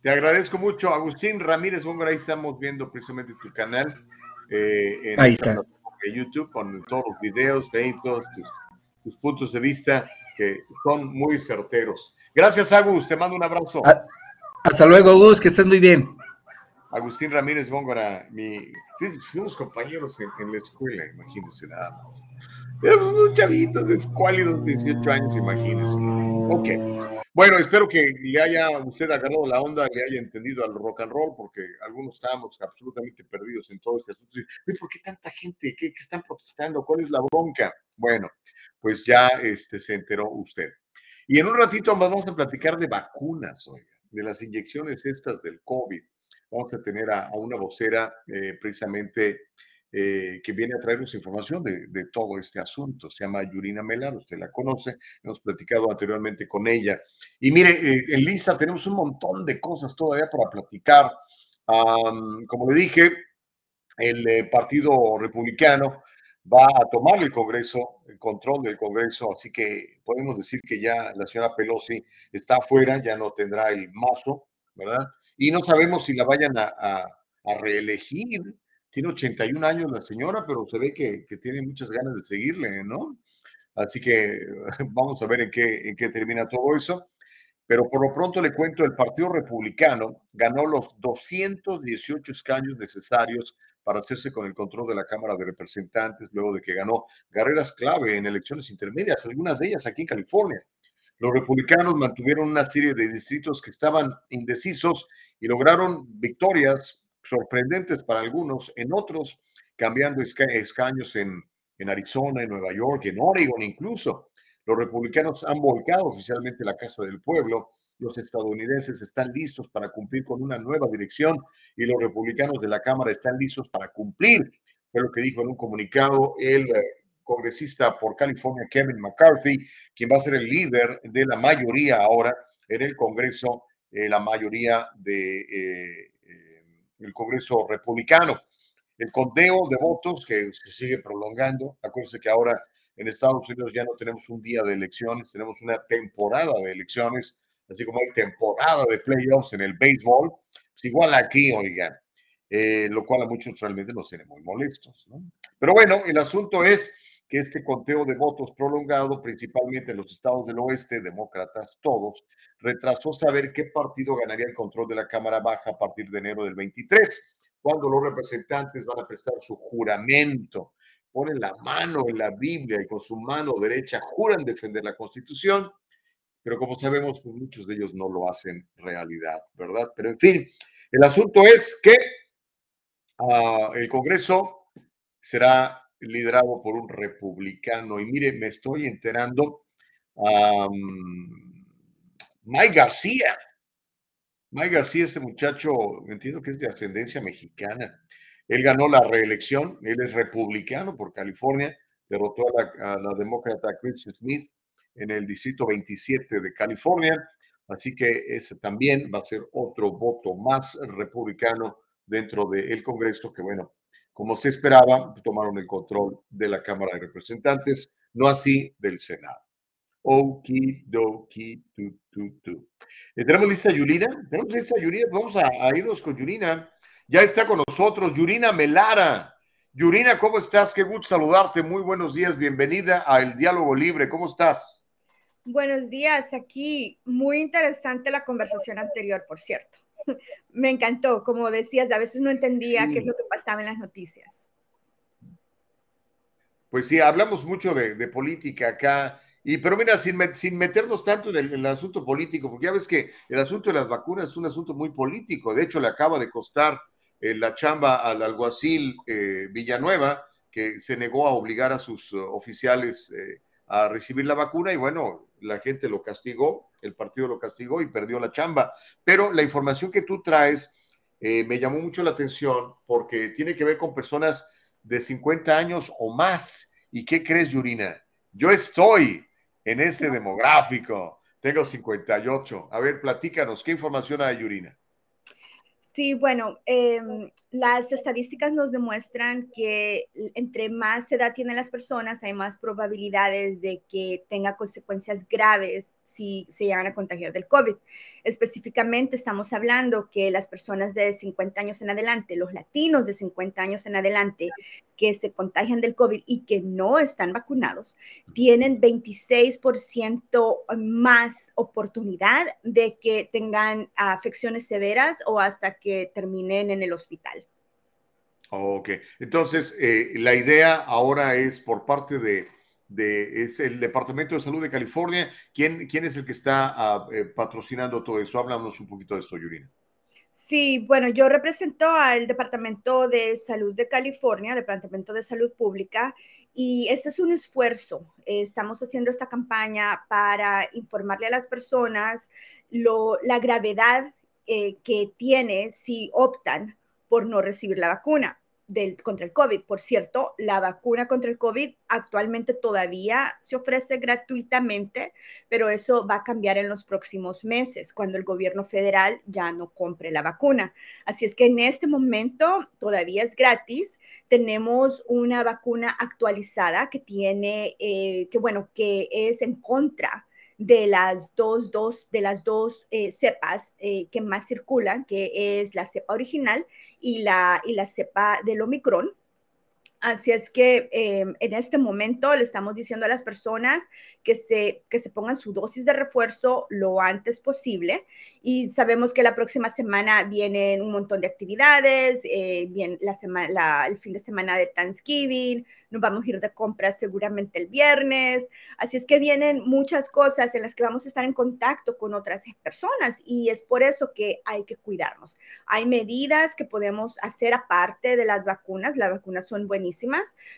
Te agradezco mucho, Agustín Ramírez Góngora. Ahí estamos viendo precisamente tu canal eh, en ahí está. YouTube con todos los videos, todos tus, puntos de vista que son muy certeros. Gracias, Agus. Te mando un abrazo. hasta luego, Agus. Que estés muy bien. Agustín Ramírez Góngora, mi, fuimos compañeros en, la escuela, imagínense nada más. Éramos unos chavitos escuálidos, 18 años, imagínense. Ok. Bueno, espero que le haya usted agarrado la onda, le haya entendido al rock and roll, porque algunos estábamos absolutamente perdidos en todo este asunto. ¿Por qué tanta gente? ¿Qué, están protestando? ¿Cuál es la bronca? Bueno, pues ya este, se enteró usted. Y en un ratito vamos a platicar de vacunas, oiga, de las inyecciones estas del COVID. Vamos a tener a, una vocera eh, precisamente eh, que viene a traernos información de, todo este asunto. Se llama Yurina Melar, usted la conoce, hemos platicado anteriormente con ella. Y mire, eh, en Lisa tenemos un montón de cosas todavía para platicar. como le dije, el Partido Republicano va a tomar el Congreso, el control del Congreso, así que podemos decir que ya la señora Pelosi está afuera, ya no tendrá el mazo, ¿verdad? Y no sabemos si la vayan a, reelegir. Tiene 81 años la señora, pero se ve que, tiene muchas ganas de seguirle, ¿no? Así que vamos a ver en qué, en qué termina todo eso. Pero por lo pronto le cuento, el Partido Republicano ganó los 218 escaños necesarios para hacerse con el control de la Cámara de Representantes luego de que ganó carreras clave en elecciones intermedias, algunas de ellas aquí en California. Los republicanos mantuvieron una serie de distritos que estaban indecisos y lograron victorias sorprendentes para algunos, en otros cambiando escaños en, en Arizona, en Nueva York, en Oregon incluso. Los republicanos han volcado oficialmente la Casa del Pueblo los estadounidenses están listos para cumplir con una nueva dirección y los republicanos de la Cámara están listos para cumplir. Fue lo que dijo en un comunicado el eh, congresista por California, Kevin McCarthy, quien va a ser el líder de la mayoría ahora en el Congreso, eh, la mayoría de, eh, el Congreso republicano. El conteo de votos que se sigue prolongando. Acuérdense que ahora en Estados Unidos ya no tenemos un día de elecciones, tenemos una temporada de elecciones así como hay temporada de playoffs en el béisbol, pues igual aquí, oigan, eh, lo cual a muchos realmente nos tiene muy molestos. Pero bueno, el asunto es que este conteo de votos prolongado, principalmente en los estados del oeste, demócratas todos, retrasó saber qué partido ganaría el control de la Cámara Baja a partir de enero del 23, cuando los representantes van a prestar su juramento, ponen la mano en la Biblia y con su mano derecha juran defender la Constitución pero como sabemos, pues muchos de ellos no lo hacen realidad, ¿verdad? Pero en fin, el asunto es que ah, el Congreso será liderado por un republicano. Y mire, me estoy enterando, Mike García. Mike García, este muchacho, entiendo que es de ascendencia mexicana. Él ganó la reelección, él es republicano por California, derrotó a la, demócrata Chris Smith en el distrito 27 de California. Así que ese también va a ser otro voto más republicano dentro del Congreso, que bueno, como se esperaba, tomaron el control de la Cámara de Representantes, no así del Senado. Okidoki, tu, tu, tu. Eh, ¿Tenemos lista Yurina? ¿Tenemos lista Yurina? Vamos a, a, irnos con Yurina. Ya está con nosotros Yurina Melara. Yurina, ¿cómo estás? Qué gusto saludarte. Muy buenos días. Bienvenida a El Diálogo Libre. ¿Cómo estás? Buenos días, aquí muy interesante la conversación anterior, por cierto. Me encantó, como decías, a veces no entendía qué es lo que pasaba en las noticias. Pues sí, hablamos mucho de, política acá, y pero mira, sin, sin meternos tanto en el, asunto político, porque ya ves que el asunto de las vacunas es un asunto muy político. De hecho, le acaba de costar eh, la chamba al alguacil eh, Villanueva, que se negó a obligar a sus uh, oficiales eh, a recibir la vacuna, y bueno, la gente lo castigó, el partido lo castigó y perdió la chamba. Pero la información que tú traes eh, me llamó mucho la atención porque tiene que ver con personas de 50 años o más. ¿Y qué crees, Yurina? Yo estoy en ese demográfico. Tengo 58. A ver, platícanos, ¿qué información hay, Yurina? Sí, bueno, em, las estadísticas nos demuestran que entre más edad tienen las personas, hay más probabilidades de que tenga consecuencias graves si se llegan a contagiar del COVID. Específicamente estamos hablando que las personas de 50 años en adelante, los latinos de 50 años en adelante que se contagian del COVID y que no están vacunados, tienen 26% más oportunidad de que tengan afecciones severas o hasta que terminen en el hospital. Ok, entonces eh, la idea ahora es por parte de es el Departamento de Salud de California. ¿Quién, quién es el que está eh, patrocinando todo esto? Háblanos un poquito de esto, Yurina. Sí, bueno, yo represento al Departamento de Salud de California, Departamento de Salud Pública, y este es un esfuerzo. Estamos haciendo esta campaña para informarle a las personas lo, la gravedad eh, que tiene si optan por no recibir la vacuna contra el COVID. Por cierto, la vacuna contra el COVID actualmente todavía se ofrece gratuitamente, pero eso va a cambiar en los próximos meses, cuando el gobierno federal ya no compre la vacuna. Así es que en este momento todavía es gratis. Tenemos una vacuna actualizada que tiene, eh, que bueno, que es en contra de las dos, dos de las dos eh, cepas eh, que más circulan, que es la cepa original y la, y la cepa del Omicron. Así es que em, en este momento le estamos diciendo a las personas que se, que se pongan su dosis de refuerzo lo antes posible. Y sabemos que la próxima semana vienen un montón de actividades, eh, la semana, el fin de semana de Thanksgiving, nos vamos a ir de compras seguramente el viernes. Así es que vienen muchas cosas en las que vamos a estar en contacto con otras personas y es por eso que hay que cuidarnos. Hay medidas que podemos hacer aparte de las vacunas. Las vacunas son buenísimas,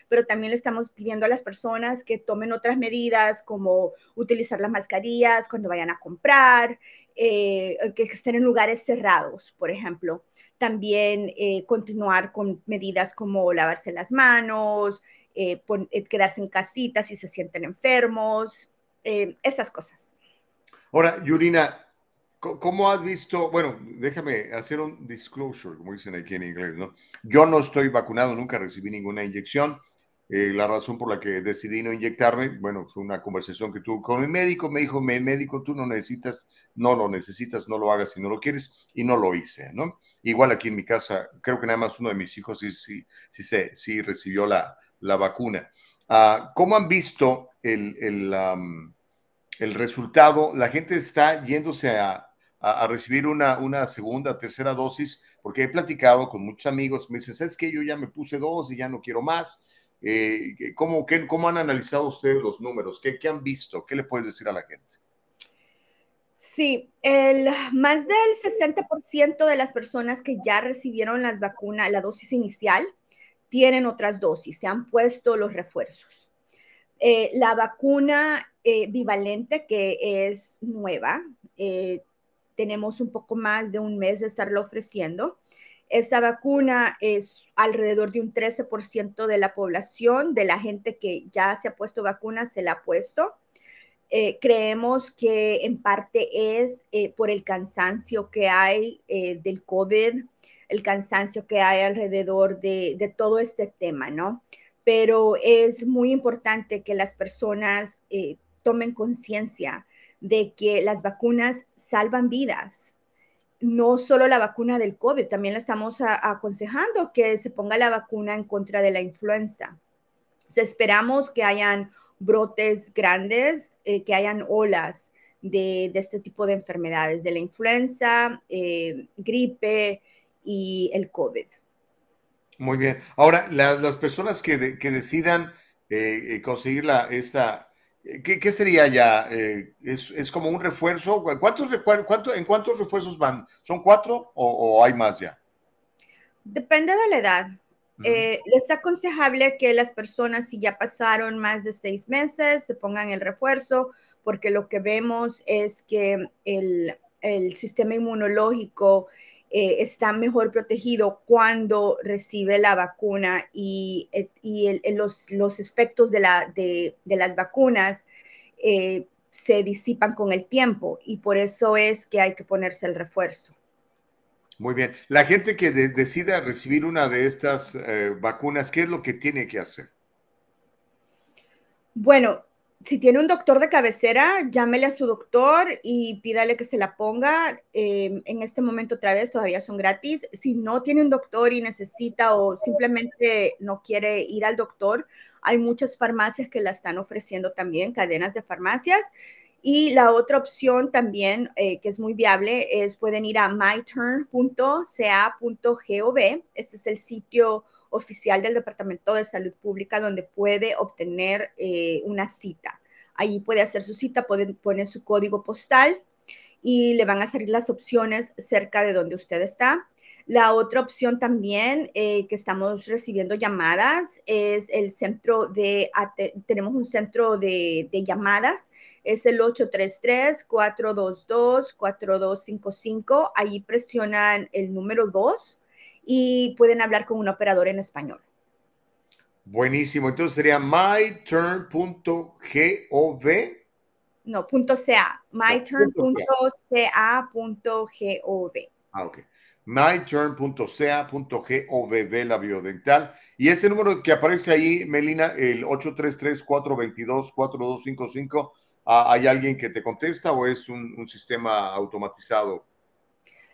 pero también le estamos pidiendo a las personas que tomen otras medidas como utilizar las mascarillas cuando vayan a comprar, eh, que estén en lugares cerrados, por ejemplo. También eh, continuar con medidas como lavarse las manos, eh, eh, quedarse en casita si se sienten enfermos, eh, esas cosas. Ahora, Yurina, ¿cómo has visto? Bueno, déjame hacer un disclosure, como dicen aquí en inglés, ¿no? Yo no estoy vacunado, nunca recibí ninguna inyección. la razón por la que decidí no inyectarme, bueno, fue una conversación que tuve con el médico, me dijo, médico, tú no necesitas, no lo necesitas, no lo hagas si no lo quieres, y no lo hice, ¿no? Igual aquí en mi casa, creo que nada más uno de mis hijos sí, sí, sí, sí, sí recibió la, la vacuna. Ah, ¿Cómo han visto el, el, resultado? La gente está yéndose a, recibir una, una segunda, tercera dosis, porque he platicado con muchos amigos, me dicen, ¿sabes qué? Yo ya me puse dos y ya no quiero más. Eh, ¿cómo, qué, ¿Cómo han analizado ustedes los números? ¿Qué, ¿Qué han visto? ¿Qué le puedes decir a la gente? Sí, el, más del 60% de las personas que ya recibieron las vacunas, la dosis inicial, tienen otras dosis, se han puesto los refuerzos. Eh, la vacuna eh, bivalente, que es nueva, tenemos un poco más de un mes de estarlo ofreciendo. Esta vacuna es alrededor de un 13% de la población, de la gente que ya se ha puesto vacuna, se la ha puesto. creemos que en parte es por el cansancio que hay del COVID, el cansancio que hay alrededor de, todo este tema, ¿no? Pero es muy importante que las personas eh, tomen conciencia de que las vacunas salvan vidas. No solo la vacuna del COVID, también le estamos aconsejando que se ponga la vacuna en contra de la influenza. esperamos que hayan brotes grandes, eh, que hayan olas de, este tipo de enfermedades, de la influenza, eh, gripe, y el COVID. Muy bien. Ahora, las personas que, decidan eh, eh, conseguir la, esta, eh, ¿qué, sería ya? ¿es, como un refuerzo? ¿Cuántos, cuánto, ¿En cuántos refuerzos van? ¿Son cuatro o, hay más ya? Depende de la edad. es aconsejable que las personas, si ya pasaron más de seis meses, se pongan el refuerzo, porque lo que vemos es que el, el sistema inmunológico eh, está mejor protegido cuando recibe la vacuna y, eh, los, efectos de, la, de, las vacunas eh, se disipan con el tiempo y por eso es que hay que ponerse el refuerzo. Muy bien. La gente que decida recibir una de estas vacunas, ¿qué es lo que tiene que hacer? Bueno, si tiene un doctor de cabecera, llámele a su doctor y pídale que se la ponga. Em, en este momento otra vez todavía son gratis. Si no tiene un doctor y necesita o simplemente no quiere ir al doctor, hay muchas farmacias que la están ofreciendo también, cadenas de farmacias. Y la otra opción también, eh, que es muy viable, es pueden ir a myturn.ca.gov. Este es el sitio oficial del Departamento de Salud Pública donde puede obtener eh, una cita. Allí puede hacer su cita, puede poner su código postal y le van a salir las opciones cerca de donde usted está. La otra opción también eh, que estamos recibiendo llamadas es el centro de, tenemos un centro de, llamadas, es el 833-422-4255. Ahí presionan el número 2 y pueden hablar con un operador en español. Buenísimo. Entonces sería myturn.gov. No, punto .ca. myturn.ca.gov. Ah, ok myturn.ca.gov, la biodental. Y ese número que aparece ahí, Melina, el 833-422-4255, ah, ¿hay alguien que te contesta o es un, sistema automatizado?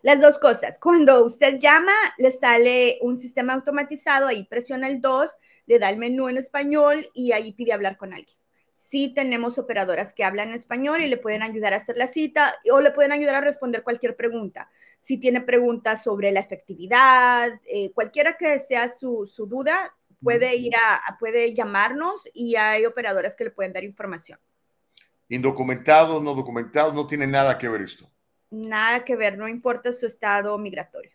Las dos cosas. Cuando usted llama, le sale un sistema automatizado, ahí presiona el 2, le da el menú en español y ahí pide hablar con alguien sí tenemos operadoras que hablan español y le pueden ayudar a hacer la cita o le pueden ayudar a responder cualquier pregunta. Si tiene preguntas sobre la efectividad, eh, cualquiera que sea su, duda, puede ir a, puede llamarnos y hay operadoras que le pueden dar información. Indocumentados, no documentados, no tiene nada que ver esto. Nada que ver, no importa su estado migratorio.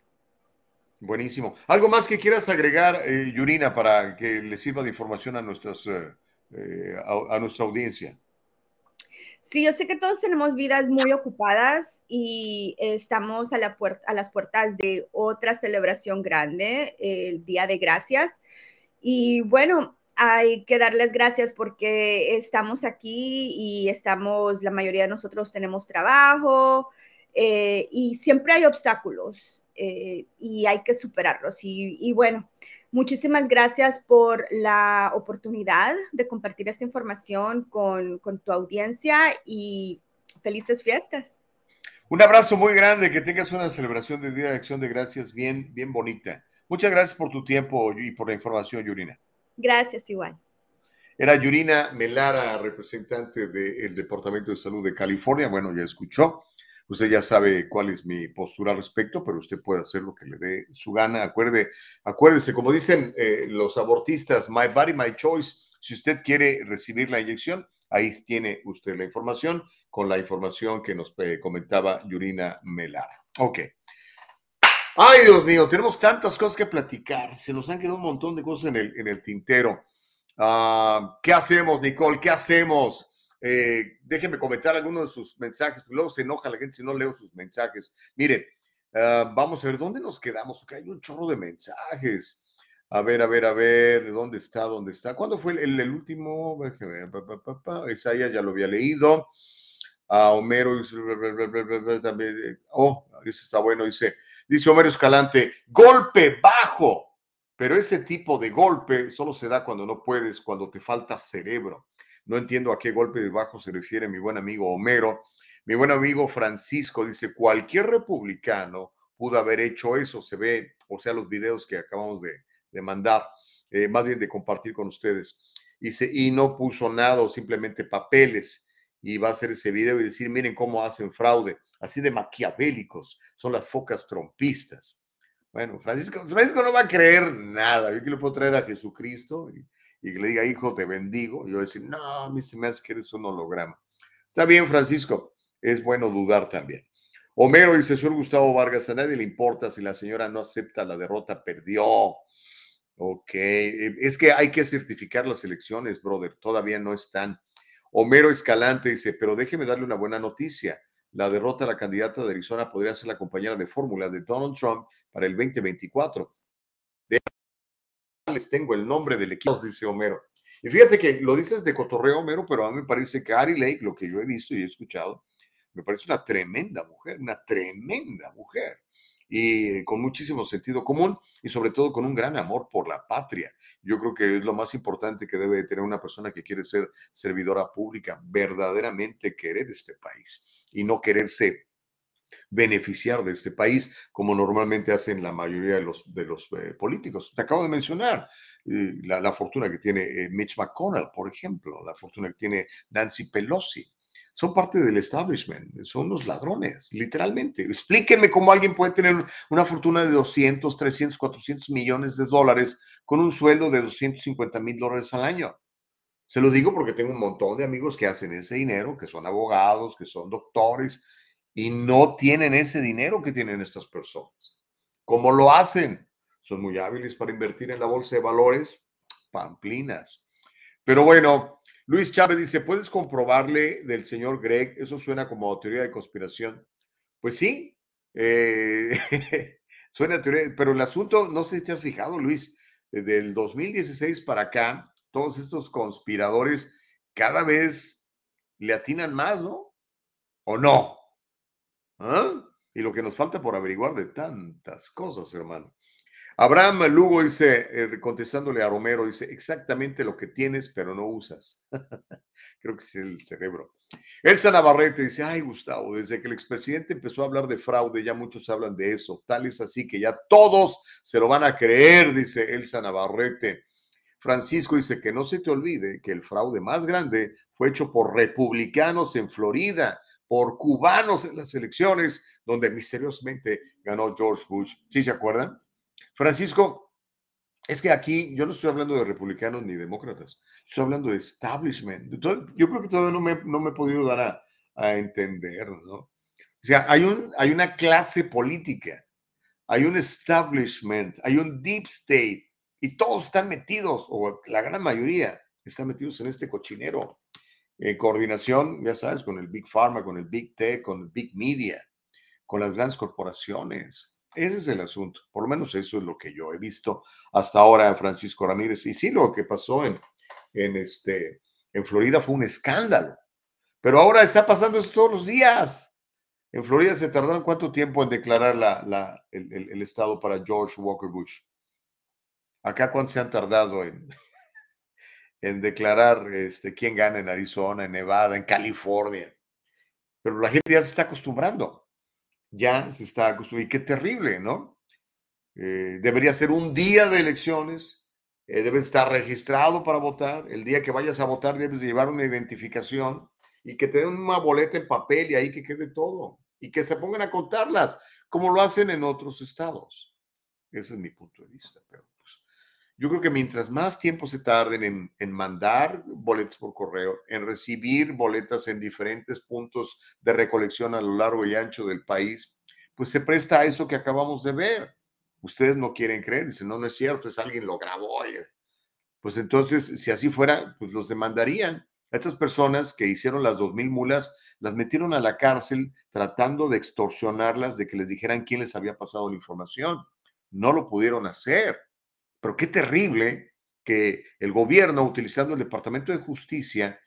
Buenísimo. ¿Algo más que quieras agregar, eh, Yurina, para que le sirva de información a nuestras... Eh, eh, a, nuestra audiencia? Sí, yo sé que todos tenemos vidas muy ocupadas y estamos a, las puertas de otra celebración grande, el Día de Gracias. Y bueno, hay que darles gracias porque estamos aquí y estamos, la mayoría de nosotros tenemos trabajo eh, y siempre hay obstáculos eh, y hay que superarlos. Y bueno, Muchísimas gracias por la oportunidad de compartir esta información con, tu audiencia y felices fiestas. Un abrazo muy grande, que tengas una celebración de Día de Acción de Gracias bien, bien bonita. Muchas gracias por tu tiempo y por la información, Yurina. Gracias, igual. Era Yurina Melara, representante del Departamento de Salud de California. Bueno, ya escuchó. Usted ya sabe cuál es mi postura al respecto, pero usted puede hacer lo que le dé su gana. Acuerde, acuérdese, como dicen eh, los abortistas, my body, my choice. Si usted quiere recibir la inyección, ahí tiene usted la información con la información que nos eh, comentaba Yurina Melara. Ok. Ay, Dios mío, tenemos tantas cosas que platicar. Se nos han quedado un montón de cosas en el, en el tintero. Ah, ¿Qué hacemos, Nicole? ¿Qué hacemos? Eh, déjenme comentar algunos de sus mensajes, luego se enoja la gente si no leo sus mensajes. Mire, ah, vamos a ver, ¿dónde nos quedamos? Porque hay un chorro de mensajes. A ver, a ver, a ver, ¿dónde está? ¿Dónde está? ¿Cuándo fue el, último? Isaías ya lo había leído. A Homero también. Oh, ese está bueno, dice. Dice Homero Escalante, golpe bajo. Pero ese tipo de golpe solo se da cuando no puedes, cuando te falta cerebro. No entiendo a qué golpe de bajo se refiere mi buen amigo Homero. Mi buen amigo Francisco dice, cualquier republicano pudo haber hecho eso. Se ve, o sea, los videos que acabamos de, mandar, eh, más bien de compartir con ustedes. Dice, y no puso nada simplemente papeles. Y va a hacer ese video y decir, miren cómo hacen fraude. Así de maquiavélicos son las focas trompistas. Bueno, Francisco, Francisco no va a creer nada. Yo que le puedo traer a Jesucristo y que le diga, hijo, te bendigo, yo a decir, no, a mí se me hace que eres un holograma. Está bien, Francisco, es bueno dudar también. Homero dice, señor Gustavo Vargas, a nadie le importa si la señora no acepta la derrota, perdió. Ok, es que hay que certificar las elecciones, brother, todavía no están. Homero Escalante dice, pero déjeme darle una buena noticia. La derrota de la candidata de Arizona podría ser la compañera de fórmula de Donald Trump para el 2024 les tengo el nombre del equipo, dice Homero. Y fíjate que lo dices de cotorreo, Homero, pero a mí me parece que Ari Lake, lo que yo he visto y he escuchado, me parece una tremenda mujer, una tremenda mujer. Y con muchísimo sentido común y sobre todo con un gran amor por la patria. Yo creo que es lo más importante que debe tener una persona que quiere ser servidora pública, verdaderamente querer este país y no quererse beneficiar de este país, como normalmente hacen la mayoría de los, de los eh, políticos. Te acabo de mencionar eh, la, fortuna que tiene eh, Mitch McConnell, por ejemplo, la fortuna que tiene Nancy Pelosi. Son parte del establishment, son los ladrones, literalmente. Explíquenme cómo alguien puede tener una fortuna de 200, 300, 400 millones de dólares con un sueldo de 250 mil dólares al año. Se lo digo porque tengo un montón de amigos que hacen ese dinero, que son abogados, que son doctores, y no tienen ese dinero que tienen estas personas. ¿Cómo lo hacen? Son muy hábiles para invertir en la bolsa de valores, pamplinas. Pero bueno, Luis Chávez dice, ¿puedes comprobarle del señor Greg? Eso suena como teoría de conspiración. Pues sí, eh, suena teoría, pero el asunto, no sé si te has fijado, Luis, desde el 2016 para acá, todos estos conspiradores cada vez le atinan más, ¿no? ¿O no? ¿Ah? Y lo que nos falta por averiguar de tantas cosas, hermano. Abraham Lugo dice, eh, contestándole a Romero, dice, exactamente lo que tienes, pero no usas. Creo que es el cerebro. Elsa Navarrete dice, ay Gustavo, desde que el expresidente empezó a hablar de fraude, ya muchos hablan de eso. Tal es así que ya todos se lo van a creer, dice Elsa Navarrete. Francisco dice que no se te olvide que el fraude más grande fue hecho por republicanos en Florida, por cubanos en las elecciones, donde misteriosamente ganó George Bush. ¿Sí se acuerdan? Francisco, es que aquí yo no estoy hablando de republicanos ni demócratas, estoy hablando de establishment. Yo creo que todavía no me, no me he podido dar a, a, entender, ¿no? O sea, hay, un, hay una clase política, hay un establishment, hay un deep state, y todos están metidos, o la gran mayoría están metidos en este cochinero, en coordinación, ya sabes, con el Big Pharma, con el Big Tech, con el Big Media, con las grandes corporaciones. Ese es el asunto. Por lo menos eso es lo que yo he visto hasta ahora, Francisco Ramírez. Y sí, lo que pasó en, en, este, en Florida fue un escándalo. Pero ahora está pasando eso todos los días. En Florida se tardaron cuánto tiempo en declarar la, la, el, el, estado para George Walker Bush. Acá cuánto se han tardado en, en declarar este, quién gana en Arizona, en Nevada, en California. Pero la gente ya se está acostumbrando ya se está acostumbrando. Y qué terrible, ¿no? Eh, debería ser un día de elecciones, eh, debes estar registrado para votar. El día que vayas a votar debes llevar una identificación y que te den una boleta en papel y ahí que quede todo. Y que se pongan a contarlas, como lo hacen en otros estados. Ese es mi punto de vista. Pero yo creo que mientras más tiempo se tarden en, mandar boletas por correo, en recibir boletas en diferentes puntos de recolección a lo largo y ancho del país, pues se presta a eso que acabamos de ver. Ustedes no quieren creer, dicen, no, no es cierto, es alguien lo grabó. Pues entonces, si así fuera, pues los demandarían. A estas personas que hicieron las dos mil mulas, las metieron a la cárcel tratando de extorsionarlas, de que les dijeran quién les había pasado la información. No lo pudieron hacer. Pero qué terrible que el gobierno, utilizando el Departamento de Justicia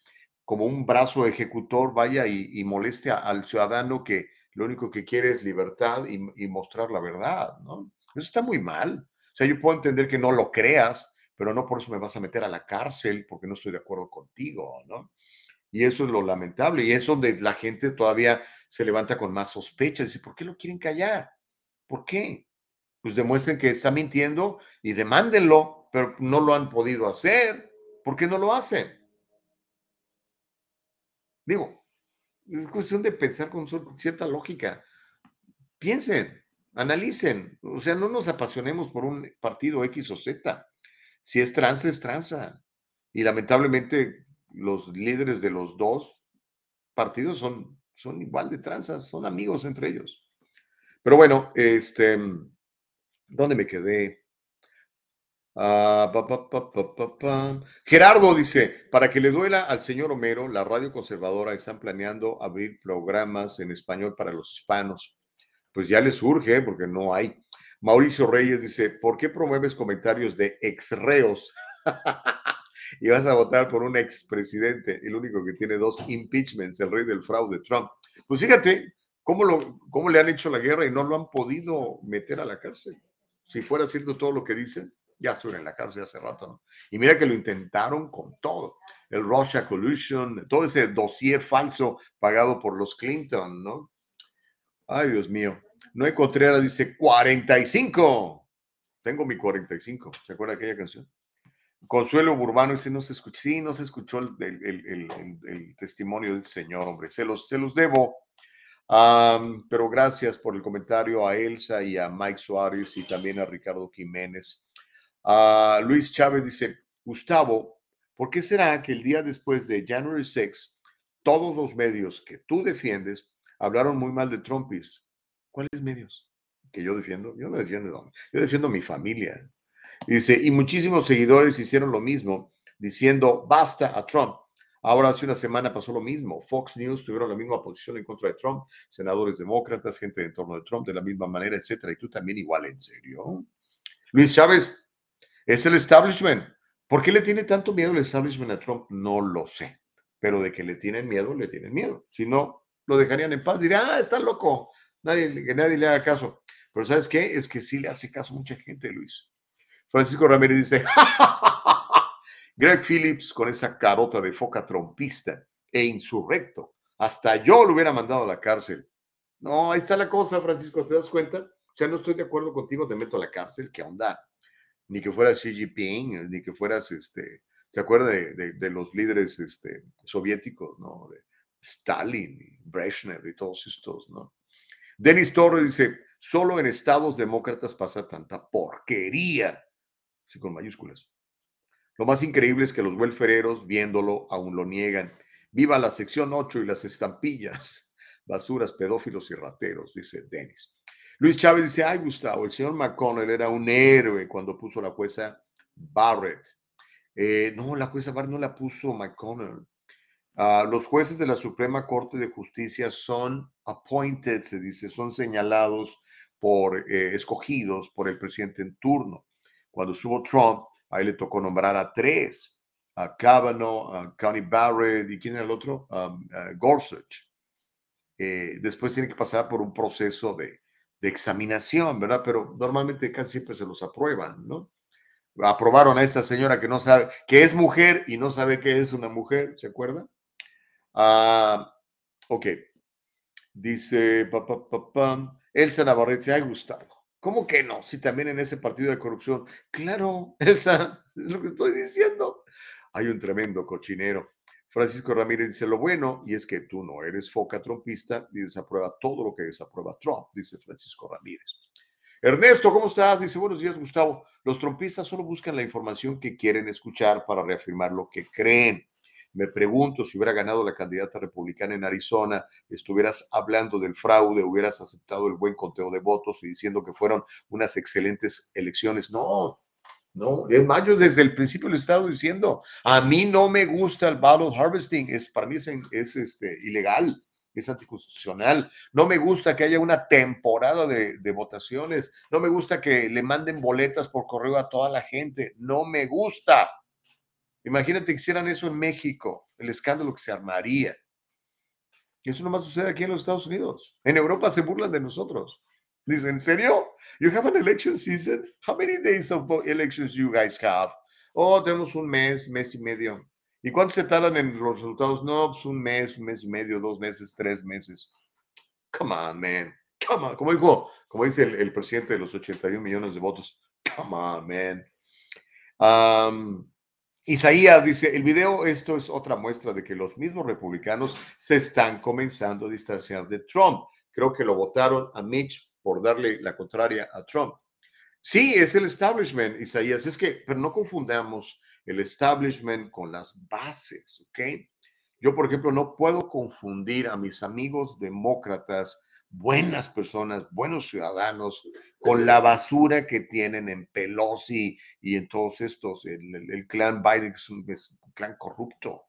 como un brazo ejecutor, vaya y, moleste al ciudadano que lo único que quiere es libertad y, mostrar la verdad, ¿no? Eso está muy mal. O sea, yo puedo entender que no lo creas, pero no por eso me vas a meter a la cárcel porque no estoy de acuerdo contigo, ¿no? Y eso es lo lamentable. Y es donde la gente todavía se levanta con más sospecha. Dice, ¿por qué lo quieren callar? ¿Por qué? Pues demuestren que está mintiendo y demándenlo, pero no lo han podido hacer. ¿Por qué no lo hacen? Digo, es cuestión de pensar con cierta lógica. Piensen, analicen, o sea, no nos apasionemos por un partido X o Z. Si es trans, es tranza. Y lamentablemente los líderes de los dos partidos son, son igual de tranzas, son amigos entre ellos. Pero bueno, este, ¿Dónde me quedé? Ah, Gerardo dice, para que le duela al señor Homero, la radio conservadora están planeando abrir programas en español para los hispanos. Pues ya les surge, ¿eh? porque no hay. Mauricio Reyes dice, ¿por qué promueves comentarios de exreos? y vas a votar por un expresidente, el único que tiene dos impeachments, el rey del fraude, Trump. Pues fíjate cómo, lo, cómo le han hecho la guerra y no lo han podido meter a la cárcel si fuera cierto todo lo que dicen, ya estuviera en la cárcel hace rato, ¿no? Y mira que lo intentaron con todo. El Russia Collusion, todo ese dossier falso pagado por los Clinton, ¿no? Ay, Dios mío. Noé Contreras dice 45. Tengo mi 45. ¿Se acuerda aquella canción? Consuelo Burbano dice, no se escuchó, sí, no se escuchó el, el, testimonio del Señor, hombre. Se los, se los debo pero gracias por el comentario a Elsa y a Mike Suárez y también a Ricardo Jiménez. Uh, Luis Chávez dice, Gustavo, ¿por qué será que el día después de January 6, todos los medios que tú defiendes hablaron muy mal de Trumpis. ¿Cuáles medios? Que yo defiendo. Yo no defiendo. Yo defiendo mi familia. Y dice, y muchísimos seguidores hicieron lo mismo, diciendo, basta a Trump. Ahora, hace una semana pasó lo mismo. Fox News tuvieron la misma posición en contra de Trump, senadores demócratas, gente en torno de Trump de la misma manera, etcétera. Y tú también igual, ¿en serio? Luis Chávez, es el establishment. ¿Por qué le tiene tanto miedo el establishment a Trump? No lo sé. Pero de que le tienen miedo, le tienen miedo. Si no, lo dejarían en paz. Dirían, ah, está loco. Nadie, que nadie le haga caso. Pero ¿sabes qué? Es que sí le hace caso mucha gente, Luis. Francisco Ramírez dice, Greg Phillips con esa carota de foca trompista e insurrecto. Hasta yo lo hubiera mandado a la cárcel. No, ahí está la cosa, Francisco, ¿te das cuenta? O sea, no estoy de acuerdo contigo, te meto a la cárcel, ¿qué onda? Ni que fueras Xi Jinping, ni que fueras, este, ¿se acuerda de, los líderes este, soviéticos, no? De Stalin, Brezhnev y todos estos, ¿no? Denis Torres dice, solo en estados demócratas pasa tanta porquería, sí, con mayúsculas. Lo más increíble es que los welfereros, viéndolo, aún lo niegan. Viva la sección 8 y las estampillas. Basuras, pedófilos y rateros, dice Denis. Luis Chávez dice, ay Gustavo, el señor McConnell era un héroe cuando puso la jueza Barrett. Eh, no, la jueza Barrett no la puso McConnell. Ah, los jueces de la Suprema Corte de Justicia son appointed, se dice, son señalados por, eh, escogidos por el presidente en turno. Cuando subo Trump, Ahí le tocó nombrar a tres, a Kavanaugh, a Connie Barrett y quién era el otro, Gorsuch. Eh, después tiene que pasar por un proceso de, de, examinación, ¿verdad? Pero normalmente casi siempre se los aprueban, ¿no? Aprobaron a esta señora que no sabe, que es mujer y no sabe que es una mujer, ¿se acuerdan? Ah, ok. Dice, pa, pa, pa, Elsa Navarrete, ay, Gustavo. ¿Cómo que no? Si también en ese partido de corrupción. Claro, Elsa, es lo que estoy diciendo. Hay un tremendo cochinero. Francisco Ramírez dice lo bueno, y es que tú no eres foca trompista y desaprueba todo lo que desaprueba Trump, dice Francisco Ramírez. Ernesto, ¿cómo estás? Dice, buenos días, Gustavo. Los trompistas solo buscan la información que quieren escuchar para reafirmar lo que creen. Me pregunto si hubiera ganado la candidata republicana en Arizona, estuvieras hablando del fraude, hubieras aceptado el buen conteo de votos y diciendo que fueron unas excelentes elecciones. No, no, es más, desde el principio le he estado diciendo, a mí no me gusta el ballot harvesting, es, para mí es, es este, ilegal, es anticonstitucional. No me gusta que haya una temporada de, de, votaciones. No me gusta que le manden boletas por correo a toda la gente. No me gusta. Imagínate que hicieran eso en México, el escándalo que se armaría. Y eso nomás sucede aquí en los Estados Unidos. En Europa se burlan de nosotros. Dicen, ¿en serio? You have an election season? How many days of elections you guys have? Oh, tenemos un mes, mes y medio. ¿Y cuánto se tardan en los resultados? No, pues un mes, un mes y medio, dos meses, tres meses. Come on, man. Come on. Como dijo, como dice el, presidente de los 81 millones de votos. Come on, man. Um, Isaías dice, el video, esto es otra muestra de que los mismos republicanos se están comenzando a distanciar de Trump. Creo que lo votaron a Mitch por darle la contraria a Trump. Sí, es el establishment, Isaías. Es que, pero no confundamos el establishment con las bases, ¿ok? Yo, por ejemplo, no puedo confundir a mis amigos demócratas buenas personas, buenos ciudadanos, con la basura que tienen en Pelosi y en todos estos, el, clan Biden es un, clan corrupto.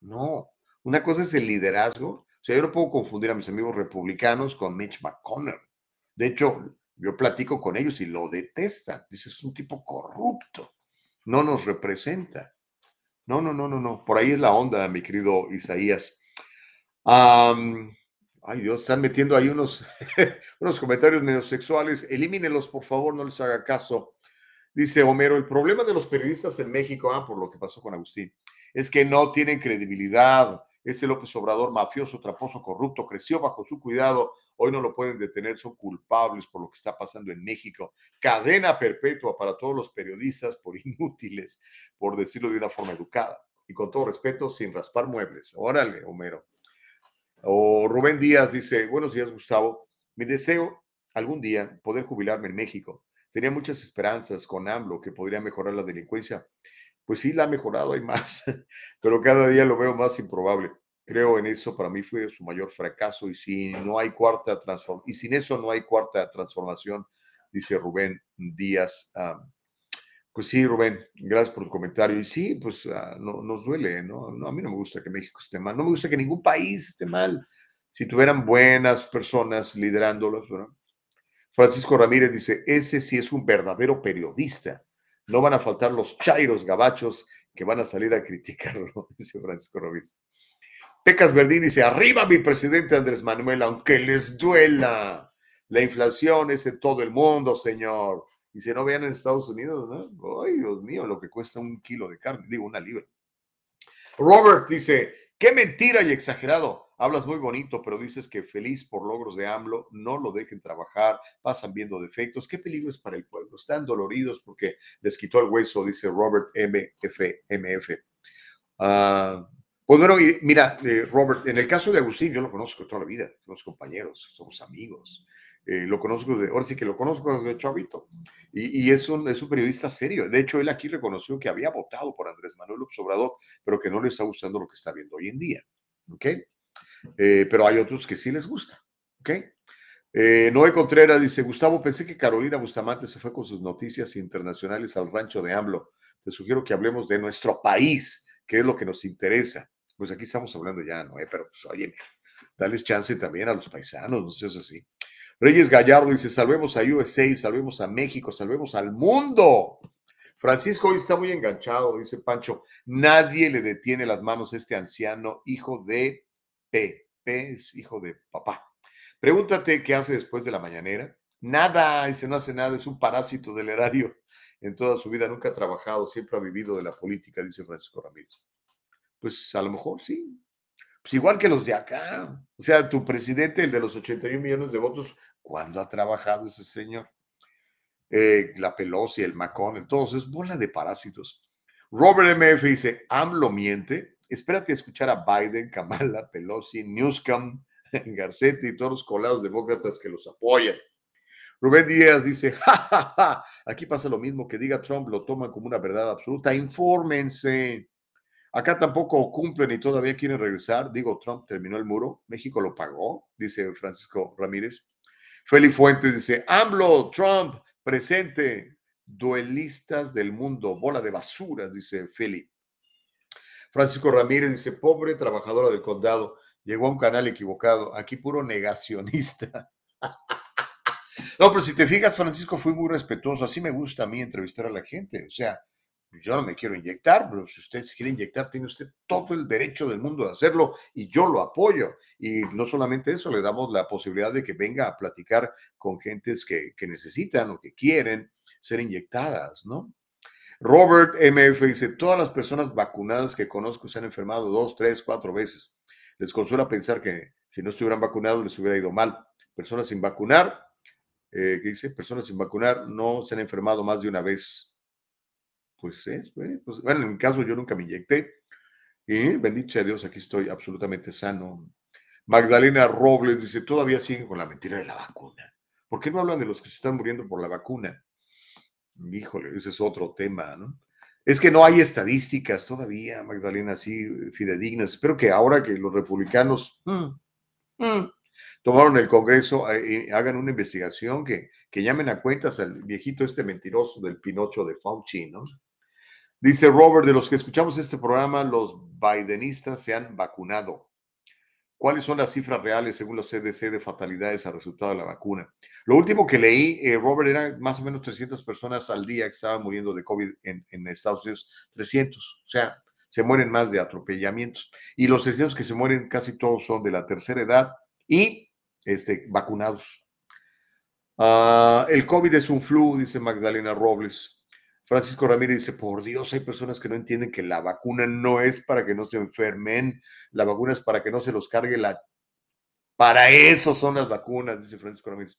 No, una cosa es el liderazgo. O sea, yo no puedo confundir a mis amigos republicanos con Mitch McConnell. De hecho, yo platico con ellos y lo detestan. Dice, es un tipo corrupto. No nos representa. No, no, no, no, no. Por ahí es la onda, mi querido Isaías. Ay Dios, están metiendo ahí unos, unos comentarios medio sexuales. Elimínelos, por favor, no les haga caso. Dice Homero, el problema de los periodistas en México, ah, por lo que pasó con Agustín, es que no tienen credibilidad. Ese López Obrador mafioso, traposo, corrupto, creció bajo su cuidado. Hoy no lo pueden detener, son culpables por lo que está pasando en México. Cadena perpetua para todos los periodistas por inútiles, por decirlo de una forma educada. Y con todo respeto, sin raspar muebles. Órale, Homero. O Rubén Díaz dice, buenos días Gustavo, mi deseo algún día poder jubilarme en México. Tenía muchas esperanzas con AMLO que podría mejorar la delincuencia. Pues sí, la ha mejorado, hay más, pero cada día lo veo más improbable. Creo en eso, para mí fue su mayor fracaso y si no hay cuarta transformación, y sin eso no hay cuarta transformación, dice Rubén Díaz. Pues sí, Rubén, gracias por el comentario. Y sí, pues ah, no, nos duele, ¿no? A mí no me gusta que México esté mal, no me gusta que ningún país esté mal. Si tuvieran buenas personas liderándolos, ¿no? Francisco Ramírez dice, ese sí es un verdadero periodista. No van a faltar los chairos gabachos que van a salir a criticarlo, dice Francisco Ramírez. Pecas Verdín dice, arriba mi presidente Andrés Manuel, aunque les duela. La inflación es en todo el mundo, señor. Y si no vean en Estados Unidos, ¿no? Ay, Dios mío, lo que cuesta un kilo de carne, digo, una libra. Robert dice, qué mentira y exagerado. Hablas muy bonito, pero dices que feliz por logros de AMLO, no lo dejen trabajar, pasan viendo defectos. ¿Qué peligro es para el pueblo? Están doloridos porque les quitó el hueso, dice Robert MF. Ah, pues bueno, mira, eh, Robert, en el caso de Agustín, yo lo conozco toda la vida, somos compañeros, somos amigos. Eh, lo conozco, de, ahora sí que lo conozco desde chavito. Y, y es, un, es un periodista serio. De hecho, él aquí reconoció que había votado por Andrés Manuel López Obrador, pero que no le está gustando lo que está viendo hoy en día. ¿Ok? Eh, pero hay otros que sí les gusta. ¿Ok? Eh, Noé Contreras dice, Gustavo, pensé que Carolina Bustamante se fue con sus noticias internacionales al rancho de AMLO. Te sugiero que hablemos de nuestro país, que es lo que nos interesa. Pues aquí estamos hablando ya, Noé, pero pues oye, dales chance también a los paisanos, no seas así. Reyes Gallardo dice, salvemos a USA, salvemos a México, salvemos al mundo. Francisco hoy está muy enganchado, dice Pancho. Nadie le detiene las manos a este anciano, hijo de P. P es hijo de papá. Pregúntate qué hace después de la mañanera. Nada, ese no hace nada, es un parásito del erario. En toda su vida nunca ha trabajado, siempre ha vivido de la política, dice Francisco Ramírez. Pues a lo mejor sí. Pues igual que los de acá. O sea, tu presidente, el de los 81 millones de votos, ¿cuándo ha trabajado ese señor? Eh, la Pelosi, el Macron, entonces, bola de parásitos. Robert MF dice, AMLO miente, Espérate a escuchar a Biden, Kamala, Pelosi, Newscom, Garcetti y todos los colados demócratas que los apoyan. Rubén Díaz dice, ja, aquí pasa lo mismo, que diga Trump lo toman como una verdad absoluta, infórmense. Acá tampoco cumplen y todavía quieren regresar. Digo, Trump terminó el muro, México lo pagó, dice Francisco Ramírez. Félix Fuentes dice, AMLO, Trump, presente, duelistas del mundo, bola de basuras, dice Félix. Francisco Ramírez dice, pobre trabajadora del condado, llegó a un canal equivocado, aquí puro negacionista. no, pero si te fijas, Francisco fue muy respetuoso, así me gusta a mí entrevistar a la gente, o sea, yo no me quiero inyectar, pero si usted quiere inyectar, tiene usted todo el derecho del mundo de hacerlo y yo lo apoyo. Y no solamente eso, le damos la posibilidad de que venga a platicar con gentes que, que necesitan o que quieren ser inyectadas, ¿no? Robert MF dice, todas las personas vacunadas que conozco se han enfermado dos, tres, cuatro veces. Les consuela pensar que si no estuvieran vacunados les hubiera ido mal. Personas sin vacunar, eh, ¿qué dice? Personas sin vacunar no se han enfermado más de una vez. Pues es, pues, bueno, en mi caso yo nunca me inyecté. Y bendito Dios, aquí estoy absolutamente sano. Magdalena Robles dice, todavía siguen con la mentira de la vacuna. ¿Por qué no hablan de los que se están muriendo por la vacuna? Híjole, ese es otro tema, ¿no? Es que no hay estadísticas todavía, Magdalena, así fidedignas. Espero que ahora que los republicanos mm, mm, tomaron el Congreso, eh, eh, hagan una investigación, que, que llamen a cuentas al viejito este mentiroso del Pinocho de Fauci, ¿no? Dice Robert, de los que escuchamos este programa, los Bidenistas se han vacunado. ¿Cuáles son las cifras reales según los CDC de fatalidades al resultado de la vacuna? Lo último que leí, eh, Robert, era más o menos 300 personas al día que estaban muriendo de COVID en, Estados Unidos. 300, o sea, se mueren más de atropellamientos. Y los 300 que se mueren casi todos son de la tercera edad y este, vacunados. Uh, el COVID es un flu, dice Magdalena Robles. Francisco Ramírez dice, por Dios, hay personas que no entienden que la vacuna no es para que no se enfermen, la vacuna es para que no se los cargue la... Para eso son las vacunas, dice Francisco Ramírez.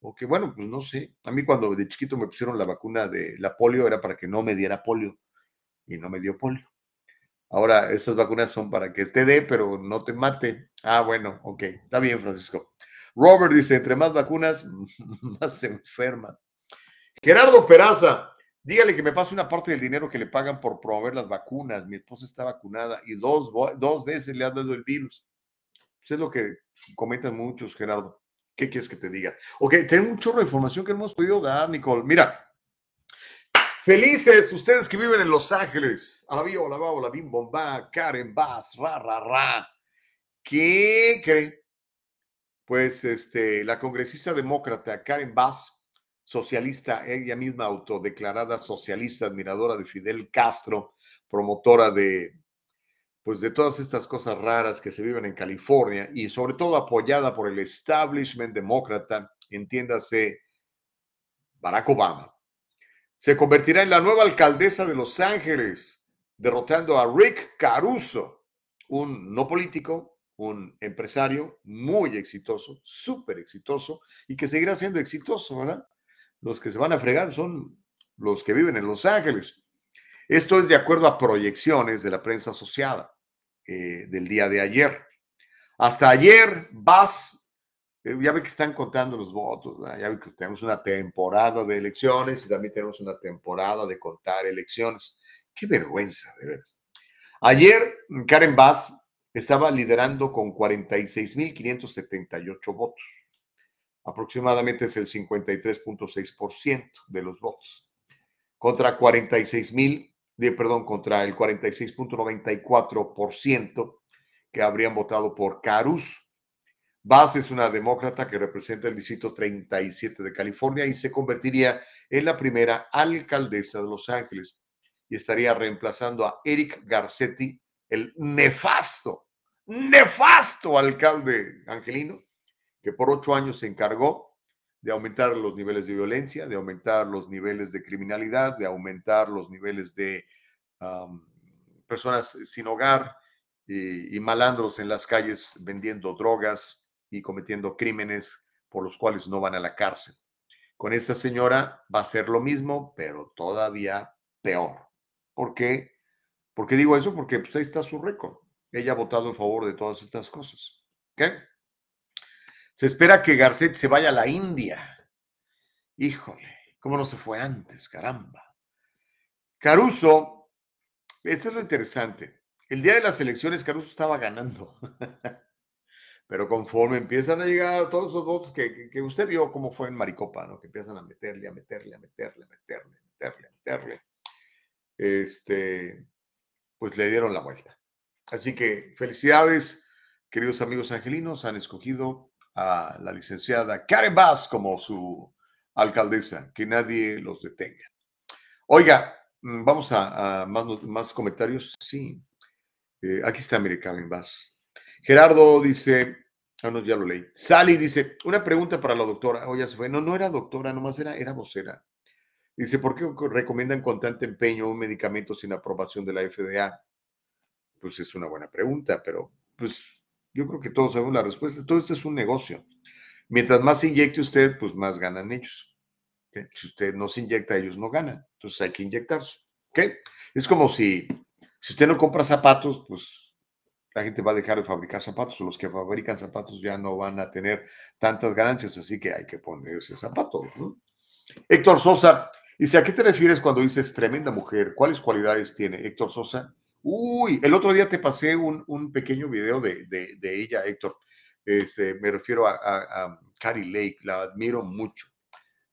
O que bueno, pues no sé. A mí cuando de chiquito me pusieron la vacuna de la polio era para que no me diera polio y no me dio polio. Ahora, estas vacunas son para que te dé, pero no te mate. Ah, bueno, ok, está bien, Francisco. Robert dice, entre más vacunas, más se enferma. Gerardo Peraza, dígale que me pase una parte del dinero que le pagan por promover las vacunas. Mi esposa está vacunada y dos, dos veces le ha dado el virus. Pues es lo que comentan muchos, Gerardo. ¿Qué quieres que te diga? Ok, tengo un chorro de información que hemos podido dar, Nicole. Mira, felices ustedes que viven en Los Ángeles. Alabí, hola, hola, bim, bomba, Karen Bass, ra, ra, ra. ¿Qué cree? Pues este, la congresista demócrata Karen Bass, socialista, ella misma autodeclarada socialista, admiradora de Fidel Castro, promotora de pues de todas estas cosas raras que se viven en California y sobre todo apoyada por el establishment demócrata, entiéndase Barack Obama. Se convertirá en la nueva alcaldesa de Los Ángeles, derrotando a Rick Caruso, un no político, un empresario muy exitoso, súper exitoso y que seguirá siendo exitoso, ¿verdad? Los que se van a fregar son los que viven en Los Ángeles. Esto es de acuerdo a proyecciones de la prensa asociada. Eh, del día de ayer. Hasta ayer, vas, eh, ya ve que están contando los votos, ya ve que tenemos una temporada de elecciones y también tenemos una temporada de contar elecciones. Qué vergüenza, de veras. Ayer, Karen Bass estaba liderando con 46.578 votos. Aproximadamente es el 53.6% de los votos. Contra 46.000 de, perdón, contra el 46.94% que habrían votado por Caruso. Bass es una demócrata que representa el distrito 37 de California y se convertiría en la primera alcaldesa de Los Ángeles y estaría reemplazando a Eric Garcetti, el nefasto, nefasto alcalde angelino, que por ocho años se encargó de aumentar los niveles de violencia, de aumentar los niveles de criminalidad, de aumentar los niveles de personas sin hogar y, malandros en las calles vendiendo drogas y cometiendo crímenes por los cuales no van a la cárcel. Con esta señora va a ser lo mismo, pero todavía peor. ¿Por qué? ¿Por qué digo eso? Porque pues, ahí está su récord. Ella ha votado en favor de todas estas cosas. ¿Qué? Se espera que Garcet se vaya a la India. Híjole, ¿cómo no se fue antes? Caramba. Caruso, esto es lo interesante. El día de las elecciones Caruso estaba ganando. Pero conforme empiezan a llegar todos esos votos que, que, usted vio cómo fue en Maricopa, ¿no? Que empiezan a meterle, a meterle, a meterle, a meterle, a meterle, a meterle. Este, pues le dieron la vuelta. Así que felicidades, queridos amigos angelinos, han escogido a la licenciada Karen Bass como su alcaldesa, que nadie los detenga. Oiga, mm, vamos a, más, más, comentarios. Sí, eh, aquí está, mire, Karen Bass. Gerardo dice, ah, no, ya lo leí. Sally dice, una pregunta para la doctora. Oh, ya se fue. No, no era doctora, nomás era, era vocera. Dice, ¿por qué recomiendan con tanto empeño un medicamento sin aprobación de la FDA? Pues es una buena pregunta, pero pues yo creo que todos sabemos la respuesta. Todo esto es un negocio. Mientras más se inyecte usted, pues más ganan ellos. Si usted no se inyecta, ellos no ganan. Entonces hay que inyectarse. ¿okay? Es como si, si usted no compra zapatos, pues la gente va a dejar de fabricar zapatos los que fabrican zapatos ya no van a tener tantas ganancias, así que hay que ponerse zapatos. Héctor Sosa dice, ¿a qué te refieres cuando dices tremenda mujer? ¿Cuáles cualidades tiene Héctor Sosa? Uy, el otro día te pasé un, pequeño video de, ella, Héctor. Este, me refiero a, a, Carrie Lake, la admiro mucho.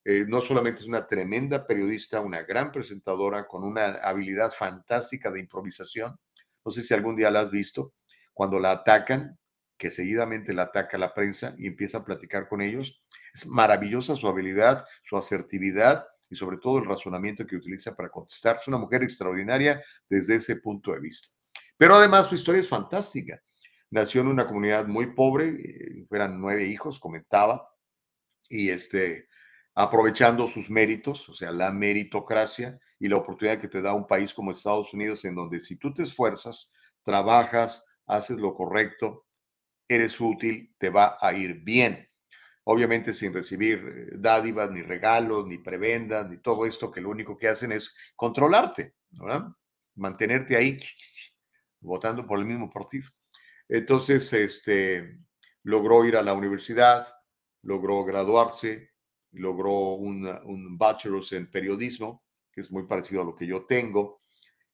Eh, no solamente es una tremenda periodista, una gran presentadora con una habilidad fantástica de improvisación. No sé si algún día la has visto. Cuando la atacan, que seguidamente la ataca la prensa y empieza a platicar con ellos. Es maravillosa su habilidad, su asertividad y sobre todo el razonamiento que utiliza para contestar. Es una mujer extraordinaria desde ese punto de vista. Pero además su historia es fantástica. Nació en una comunidad muy pobre, eh, eran nueve hijos, comentaba, y este, aprovechando sus méritos, o sea, la meritocracia y la oportunidad que te da un país como Estados Unidos, en donde si tú te esfuerzas, trabajas, haces lo correcto, eres útil, te va a ir bien obviamente sin recibir eh, dádivas, ni regalos, ni prebendas, ni todo esto que lo único que hacen es controlarte, ¿verdad? Mantenerte ahí votando por el mismo partido. Entonces, este, logró ir a la universidad, logró graduarse, logró un, un bachelor's en periodismo que es muy parecido a lo que yo tengo,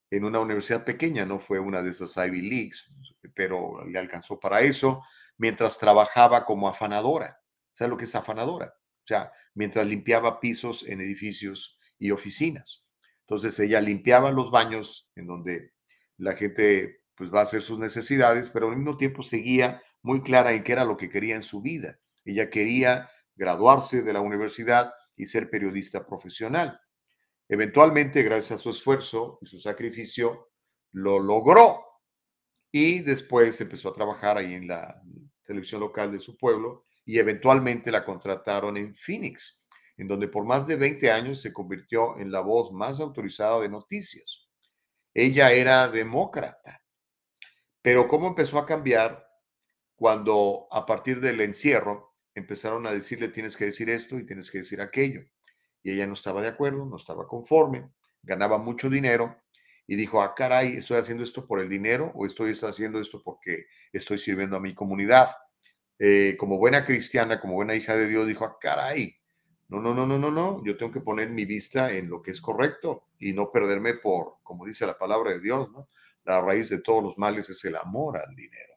en una universidad pequeña, no fue una de esas Ivy Leagues, pero le alcanzó para eso, mientras trabajaba como afanadora. ¿Sabes lo que es afanadora? O sea, mientras limpiaba pisos en edificios y oficinas. Entonces ella limpiaba los baños en donde la gente pues va a hacer sus necesidades, pero al mismo tiempo seguía muy clara en qué era lo que quería en su vida. Ella quería graduarse de la universidad y ser periodista profesional. Eventualmente, gracias a su esfuerzo y su sacrificio, lo logró y después empezó a trabajar ahí en la televisión local de su pueblo y eventualmente la contrataron en Phoenix, en donde por más de 20 años se convirtió en la voz más autorizada de noticias. Ella era demócrata, pero ¿cómo empezó a cambiar cuando a partir del encierro empezaron a decirle tienes que decir esto y tienes que decir aquello? y ella no estaba de acuerdo, no estaba conforme, ganaba mucho dinero y dijo, ah, caray, ¿estoy haciendo esto por el dinero o estoy haciendo esto porque estoy sirviendo a mi comunidad? Eh, como buena cristiana, como buena hija de Dios, dijo, ah, caray, no, no, no, no, no, no, yo tengo que poner mi vista en lo que es correcto y no perderme por, como dice la palabra de Dios, ¿no? La raíz de todos los males es el amor al dinero.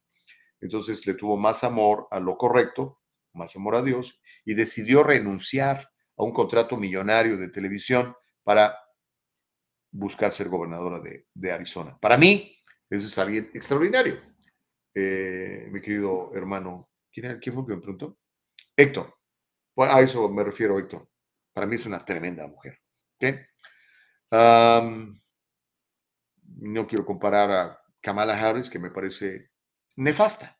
Entonces le tuvo más amor a lo correcto, más amor a Dios y decidió renunciar a un contrato millonario de televisión para buscar ser gobernadora de, Arizona. Para mí, eso es alguien extraordinario. Eh, mi querido hermano, ¿quién, ¿quién fue que me preguntó? Héctor. a eso me refiero, Héctor. Para mí es una tremenda mujer. no quiero comparar a Kamala Harris, que me parece nefasta.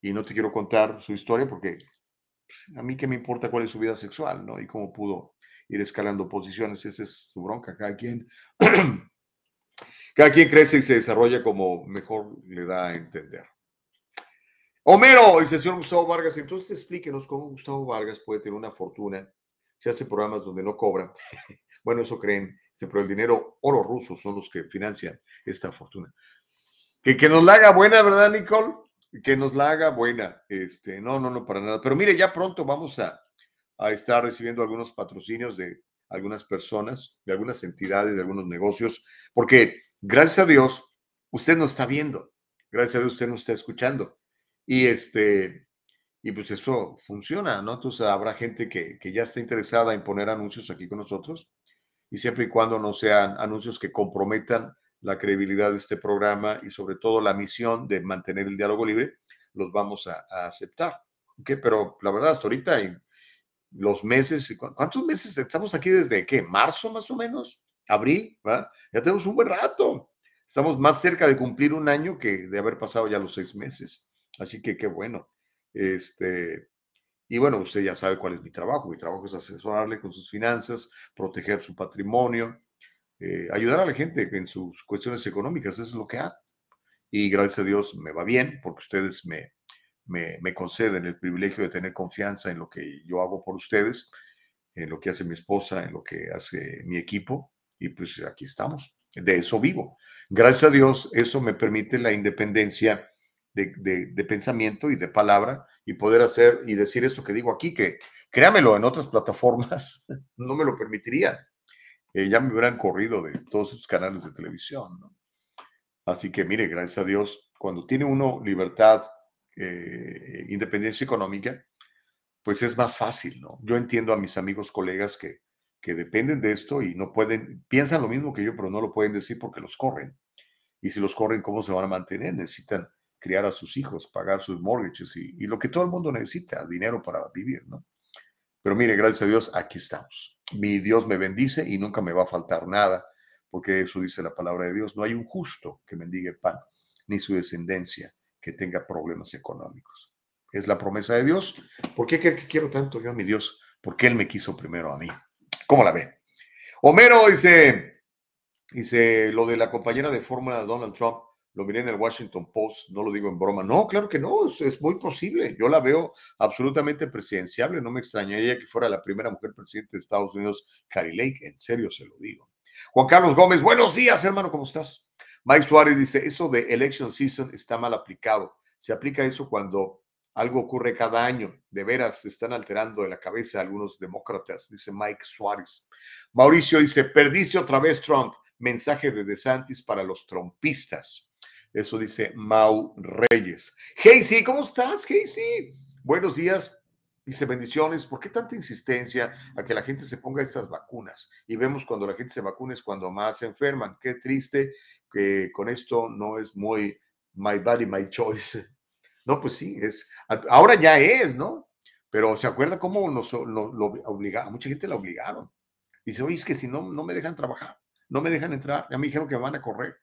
Y no te quiero contar su historia porque a mí qué me importa cuál es su vida sexual, ¿no? Y cómo pudo ir escalando posiciones, esa es su bronca, cada quien, cada quien crece y se desarrolla como mejor le da a entender. Homero, dice señor Gustavo Vargas, entonces explíquenos cómo Gustavo Vargas puede tener una fortuna, se hace programas donde no cobra, bueno, eso creen, pero el dinero oro ruso son los que financian esta fortuna. Que, que nos la haga buena, ¿verdad, Nicole? que nos la haga buena. Este, no, no, no, para nada. Pero mire, ya pronto vamos a, a estar recibiendo algunos patrocinios de algunas personas, de algunas entidades, de algunos negocios, porque gracias a Dios, usted nos está viendo, gracias a Dios usted nos está escuchando. Y este, y pues eso funciona, ¿no? Entonces habrá gente que, que ya está interesada en poner anuncios aquí con nosotros, y siempre y cuando no sean anuncios que comprometan la credibilidad de este programa y sobre todo la misión de mantener el diálogo libre, los vamos a, aceptar. ¿okay? Pero la verdad, hasta ahorita en los meses, ¿cuántos meses estamos aquí desde qué? ¿Marzo más o menos? ¿Abril? ¿verdad? Ya tenemos un buen rato. Estamos más cerca de cumplir un año que de haber pasado ya los seis meses. Así que qué bueno. Este, y bueno, usted ya sabe cuál es mi trabajo. Mi trabajo es asesorarle con sus finanzas, proteger su patrimonio, eh, ayudar a la gente en sus cuestiones económicas, eso es lo que hago. Y gracias a Dios me va bien porque ustedes me, me, conceden el privilegio de tener confianza en lo que yo hago por ustedes, en lo que hace mi esposa, en lo que hace mi equipo. Y pues aquí estamos. De eso vivo. Gracias a Dios, eso me permite la independencia de, de, pensamiento y de palabra y poder hacer y decir esto que digo aquí, que créamelo, en otras plataformas no me lo permitirían. Eh, ya me hubieran corrido de todos esos canales de televisión. ¿no? Así que mire, gracias a Dios, cuando tiene uno libertad, eh, independencia económica, pues es más fácil, ¿no? Yo entiendo a mis amigos, colegas que, que dependen de esto y no pueden, piensan lo mismo que yo, pero no lo pueden decir porque los corren. Y si los corren, ¿cómo se van a mantener? Necesitan criar a sus hijos, pagar sus mortgages y, lo que todo el mundo necesita, dinero para vivir, ¿no? Pero mire, gracias a Dios, aquí estamos. Mi Dios me bendice y nunca me va a faltar nada, porque eso dice la palabra de Dios. No hay un justo que mendigue pan, ni su descendencia que tenga problemas económicos. Es la promesa de Dios. ¿Por qué quiero tanto yo a mi Dios? Porque Él me quiso primero a mí. ¿Cómo la ve? Homero dice, dice lo de la compañera de fórmula de Donald Trump lo miré en el Washington Post, no lo digo en broma. No, claro que no, es, muy posible. Yo la veo absolutamente presidenciable. No me extrañaría que fuera la primera mujer presidente de Estados Unidos, Carrie Lake. En serio se lo digo. Juan Carlos Gómez, buenos días, hermano, ¿cómo estás? Mike Suárez dice: Eso de election season está mal aplicado. Se aplica eso cuando Algo ocurre cada año. De veras, se están alterando de la cabeza algunos demócratas, dice Mike Suárez. Mauricio dice, perdice otra vez Trump. Mensaje de DeSantis para los trompistas. Eso dice Mau Reyes. Casey, ¿cómo estás, Casey? Buenos días. Dice bendiciones. ¿Por qué tanta insistencia a que la gente se ponga estas vacunas? Y vemos cuando la gente se vacuna es cuando más se enferman. Qué triste que con esto no es muy my body, my choice. No, pues sí, es. Ahora ya es, ¿no? Pero ¿se acuerda cómo nos lo, obligaron? Mucha gente la obligaron. Dice, oye, es que si no, no me dejan trabajar, no me dejan entrar. Ya me dijeron que van a correr.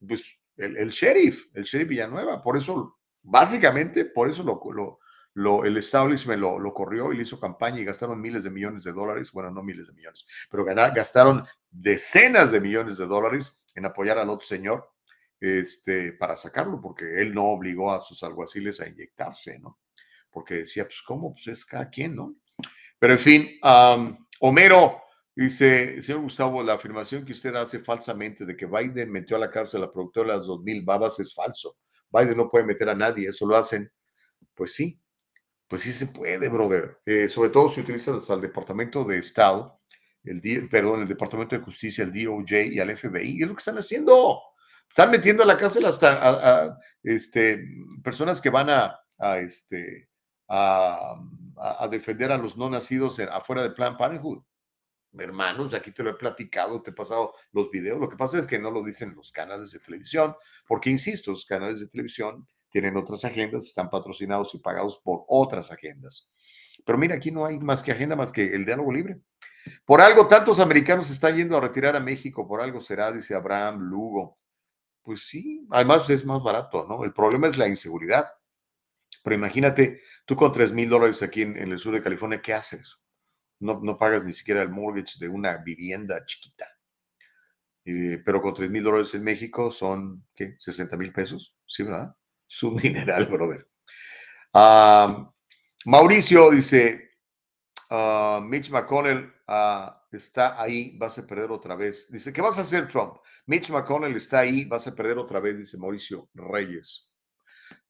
Pues el, sheriff, el sheriff Villanueva, por eso, básicamente, por eso lo, lo, el establishment lo, corrió y le hizo campaña y gastaron miles de millones de dólares, bueno, no miles de millones, pero gastaron decenas de millones de dólares en apoyar al otro señor este, para sacarlo, porque él no obligó a sus alguaciles a inyectarse, ¿no? Porque decía, pues, ¿cómo? Pues es cada quien, ¿no? Pero en fin, Homero Dice, señor Gustavo, la afirmación que usted hace falsamente de que Biden metió a la cárcel a la productora de las 2000 babas es falso. Biden no puede meter a nadie, eso lo hacen. Pues sí, pues sí se puede, brother. Eh, sobre todo si utilizas al Departamento de Estado, el perdón, el Departamento de Justicia, el DOJ y al FBI. Es lo que están haciendo. Están metiendo a la cárcel hasta a, este, personas que van a este, a, defender a los no nacidos afuera de Plan Parenthood hermanos, aquí te lo he platicado, te he pasado los videos. Lo que pasa es que no lo dicen los canales de televisión, porque insisto, los canales de televisión tienen otras agendas, están patrocinados y pagados por otras agendas. Pero mira, aquí no hay más que agenda, más que el diálogo libre. Por algo tantos americanos están yendo a retirar a México, por algo será, dice Abraham Lugo. Pues sí, además es más barato, ¿no? El problema es la inseguridad. Pero imagínate, tú con 3 mil dólares aquí en, en el sur de California, ¿qué haces? No, pagas ni siquiera el mortgage de una vivienda chiquita. Eh, pero con 3 mil dólares en México son, ¿qué? 60 mil pesos. Sí, ¿verdad? Es un dineral, brother. Mauricio dice, ah, Mitch McConnell ah, está ahí, vas a perder otra vez. Dice, ¿qué vas a hacer, Trump? Mitch McConnell está ahí, vas a perder otra vez, dice Mauricio Reyes.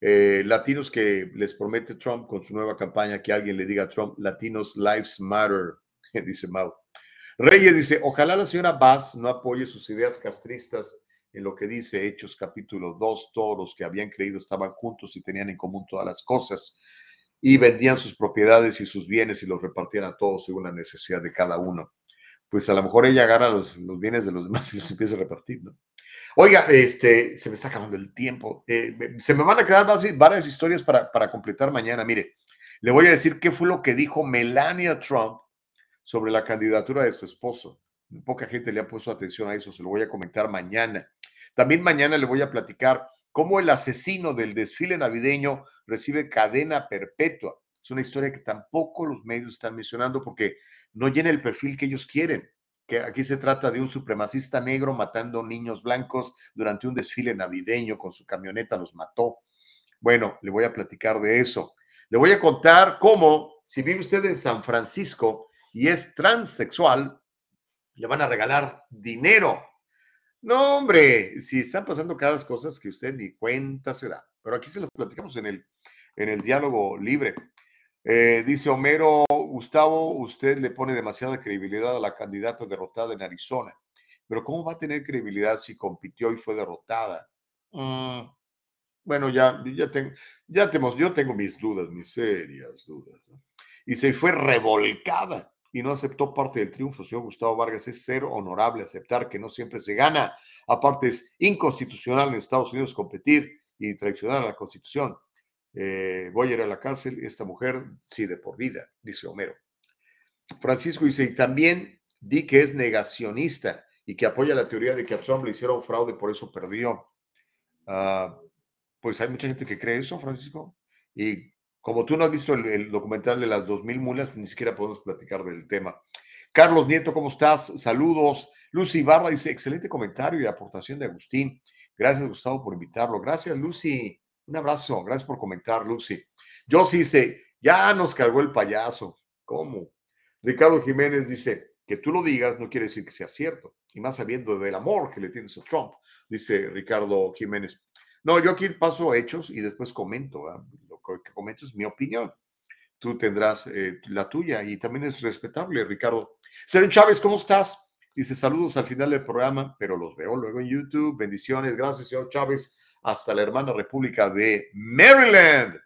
Eh, latinos que les promete Trump con su nueva campaña que alguien le diga a Trump, Latinos Lives Matter, dice Mau. Reyes dice, ojalá la señora Bass no apoye sus ideas castristas en lo que dice Hechos capítulo 2, todos los que habían creído estaban juntos y tenían en común todas las cosas y vendían sus propiedades y sus bienes y los repartían a todos según la necesidad de cada uno. Pues a lo mejor ella agarra los, los bienes de los demás y los empieza a repartir, ¿no? Oiga, este, se me está acabando el tiempo. Eh, se me van a quedar varias historias para, para completar mañana. Mire, le voy a decir qué fue lo que dijo Melania Trump sobre la candidatura de su esposo. Poca gente le ha puesto atención a eso, se lo voy a comentar mañana. También mañana le voy a platicar cómo el asesino del desfile navideño recibe cadena perpetua. Es una historia que tampoco los medios están mencionando porque no llena el perfil que ellos quieren que aquí se trata de un supremacista negro matando niños blancos durante un desfile navideño con su camioneta, los mató. Bueno, le voy a platicar de eso. Le voy a contar cómo, si vive usted en San Francisco y es transexual, le van a regalar dinero. No, hombre, si están pasando cada cosas que usted ni cuenta se da. Pero aquí se lo platicamos en el, en el diálogo libre. Eh, dice Homero, Gustavo, usted le pone demasiada credibilidad a la candidata derrotada en Arizona. Pero ¿cómo va a tener credibilidad si compitió y fue derrotada? Mm, bueno, ya, ya, tengo, ya yo tengo mis dudas, mis serias dudas. Y se fue revolcada y no aceptó parte del triunfo. Señor Gustavo Vargas, es ser honorable aceptar que no siempre se gana. Aparte, es inconstitucional en Estados Unidos competir y traicionar a la Constitución. Eh, voy a ir a la cárcel, esta mujer sí de por vida, dice Homero. Francisco dice, y también di que es negacionista y que apoya la teoría de que a Trump le hicieron fraude, por eso perdió. Ah, pues hay mucha gente que cree eso, Francisco. Y como tú no has visto el, documental de las 2000 mulas, ni siquiera podemos platicar del tema. Carlos Nieto, ¿cómo estás? Saludos. Lucy Barra dice, excelente comentario y aportación de Agustín. Gracias, Gustavo, por invitarlo. Gracias, Lucy. Un abrazo, gracias por comentar, Lucy. sí dice, ya nos cargó el payaso. ¿Cómo? Ricardo Jiménez dice, que tú lo digas no quiere decir que sea cierto, y más sabiendo del amor que le tienes a Trump, dice Ricardo Jiménez. No, yo aquí paso hechos y después comento que comento es mi opinión. Tú tendrás eh, la tuya y también es respetable, Ricardo. Sergio Chávez, ¿cómo estás? Dice saludos al final del programa, pero los veo luego en YouTube. Bendiciones. Gracias, señor Chávez. Hasta la hermana República de Maryland.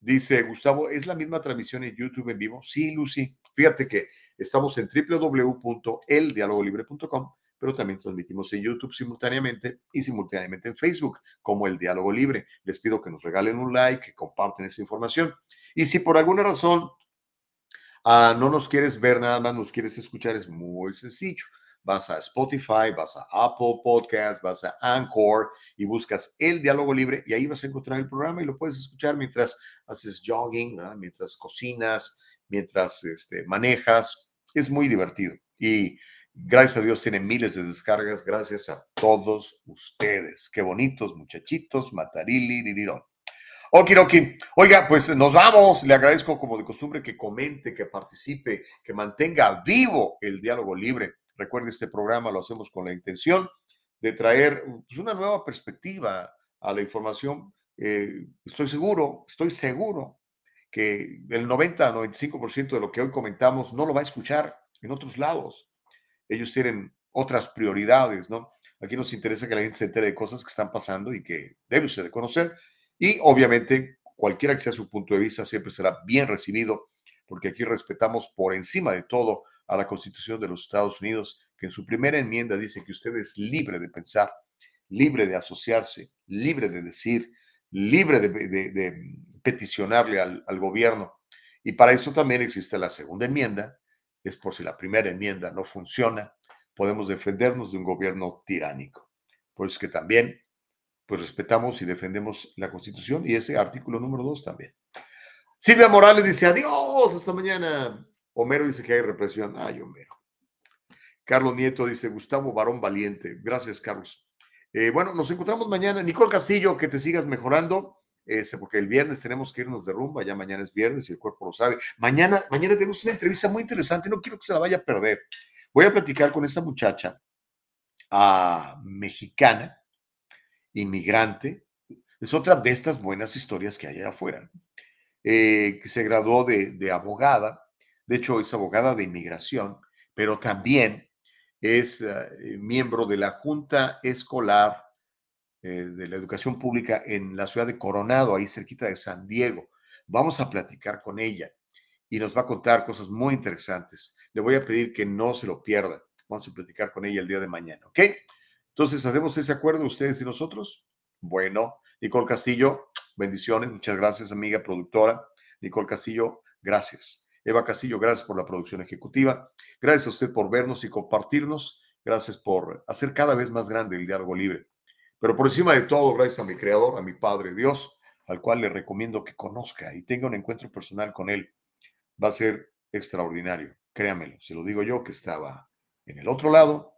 Dice Gustavo, ¿es la misma transmisión en YouTube en vivo? Sí, Lucy. Fíjate que estamos en www.eldialogolibre.com, pero también transmitimos en YouTube simultáneamente y simultáneamente en Facebook como El Diálogo Libre. Les pido que nos regalen un like, que comparten esa información. Y si por alguna razón Ah, no nos quieres ver nada más, nos quieres escuchar, es muy sencillo. Vas a Spotify, vas a Apple Podcast, vas a Anchor y buscas el diálogo libre y ahí vas a encontrar el programa y lo puedes escuchar mientras haces jogging, mientras cocinas, mientras este, manejas. Es muy divertido y gracias a Dios tiene miles de descargas gracias a todos ustedes. Qué bonitos muchachitos, matarili, lirirón. Okiroki. Oiga, pues nos vamos. Le agradezco como de costumbre que comente, que participe, que mantenga vivo el diálogo libre. Recuerde, este programa lo hacemos con la intención de traer pues, una nueva perspectiva a la información. Eh, estoy seguro, estoy seguro que el 90-95% de lo que hoy comentamos no lo va a escuchar en otros lados. Ellos tienen otras prioridades, ¿no? Aquí nos interesa que la gente se entere de cosas que están pasando y que debe usted de conocer. Y obviamente, cualquiera que sea su punto de vista siempre será bien recibido, porque aquí respetamos por encima de todo a la Constitución de los Estados Unidos, que en su primera enmienda dice que usted es libre de pensar, libre de asociarse, libre de decir, libre de, peticionarle al, gobierno. Y para eso también existe la segunda enmienda, es por si la primera enmienda no funciona, podemos defendernos de un gobierno tiránico. Por eso que también pues respetamos y defendemos la Constitución y ese artículo número dos también. Silvia Morales dice adiós, hasta mañana. Homero dice que hay represión. Ay, Homero. Carlos Nieto dice Gustavo Varón Valiente. Gracias, Carlos. Eh, bueno, nos encontramos mañana. Nicole Castillo, que te sigas mejorando. Ese, porque el viernes tenemos que irnos de rumba, ya mañana es viernes y el cuerpo lo sabe. Mañana, mañana tenemos una entrevista muy interesante, no quiero que se la vaya a perder. Voy a platicar con esta muchacha ah, mexicana inmigrante, es otra de estas buenas historias que hay allá afuera, eh, que se graduó de, abogada, de hecho es abogada de inmigración, pero también es eh, miembro de la Junta Escolar eh, de la Educación Pública en la ciudad de Coronado, ahí cerquita de San Diego. Vamos a platicar con ella y nos va a contar cosas muy interesantes. Le voy a pedir que no se lo pierda. Vamos a platicar con ella el día de mañana, ¿ok? Entonces, ¿hacemos ese acuerdo ustedes y nosotros? Bueno, Nicole Castillo, bendiciones, muchas gracias, amiga productora. Nicole Castillo, gracias. Eva Castillo, gracias por la producción ejecutiva. Gracias a usted por vernos y compartirnos. Gracias por hacer cada vez más grande el diálogo libre. Pero por encima de todo, gracias a mi creador, a mi Padre Dios, al cual le recomiendo que conozca y tenga un encuentro personal con Él. Va a ser extraordinario, créamelo. Se lo digo yo que estaba en el otro lado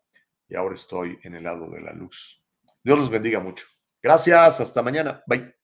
y ahora estoy en el lado de la luz. Dios los bendiga mucho. Gracias, hasta mañana. Bye.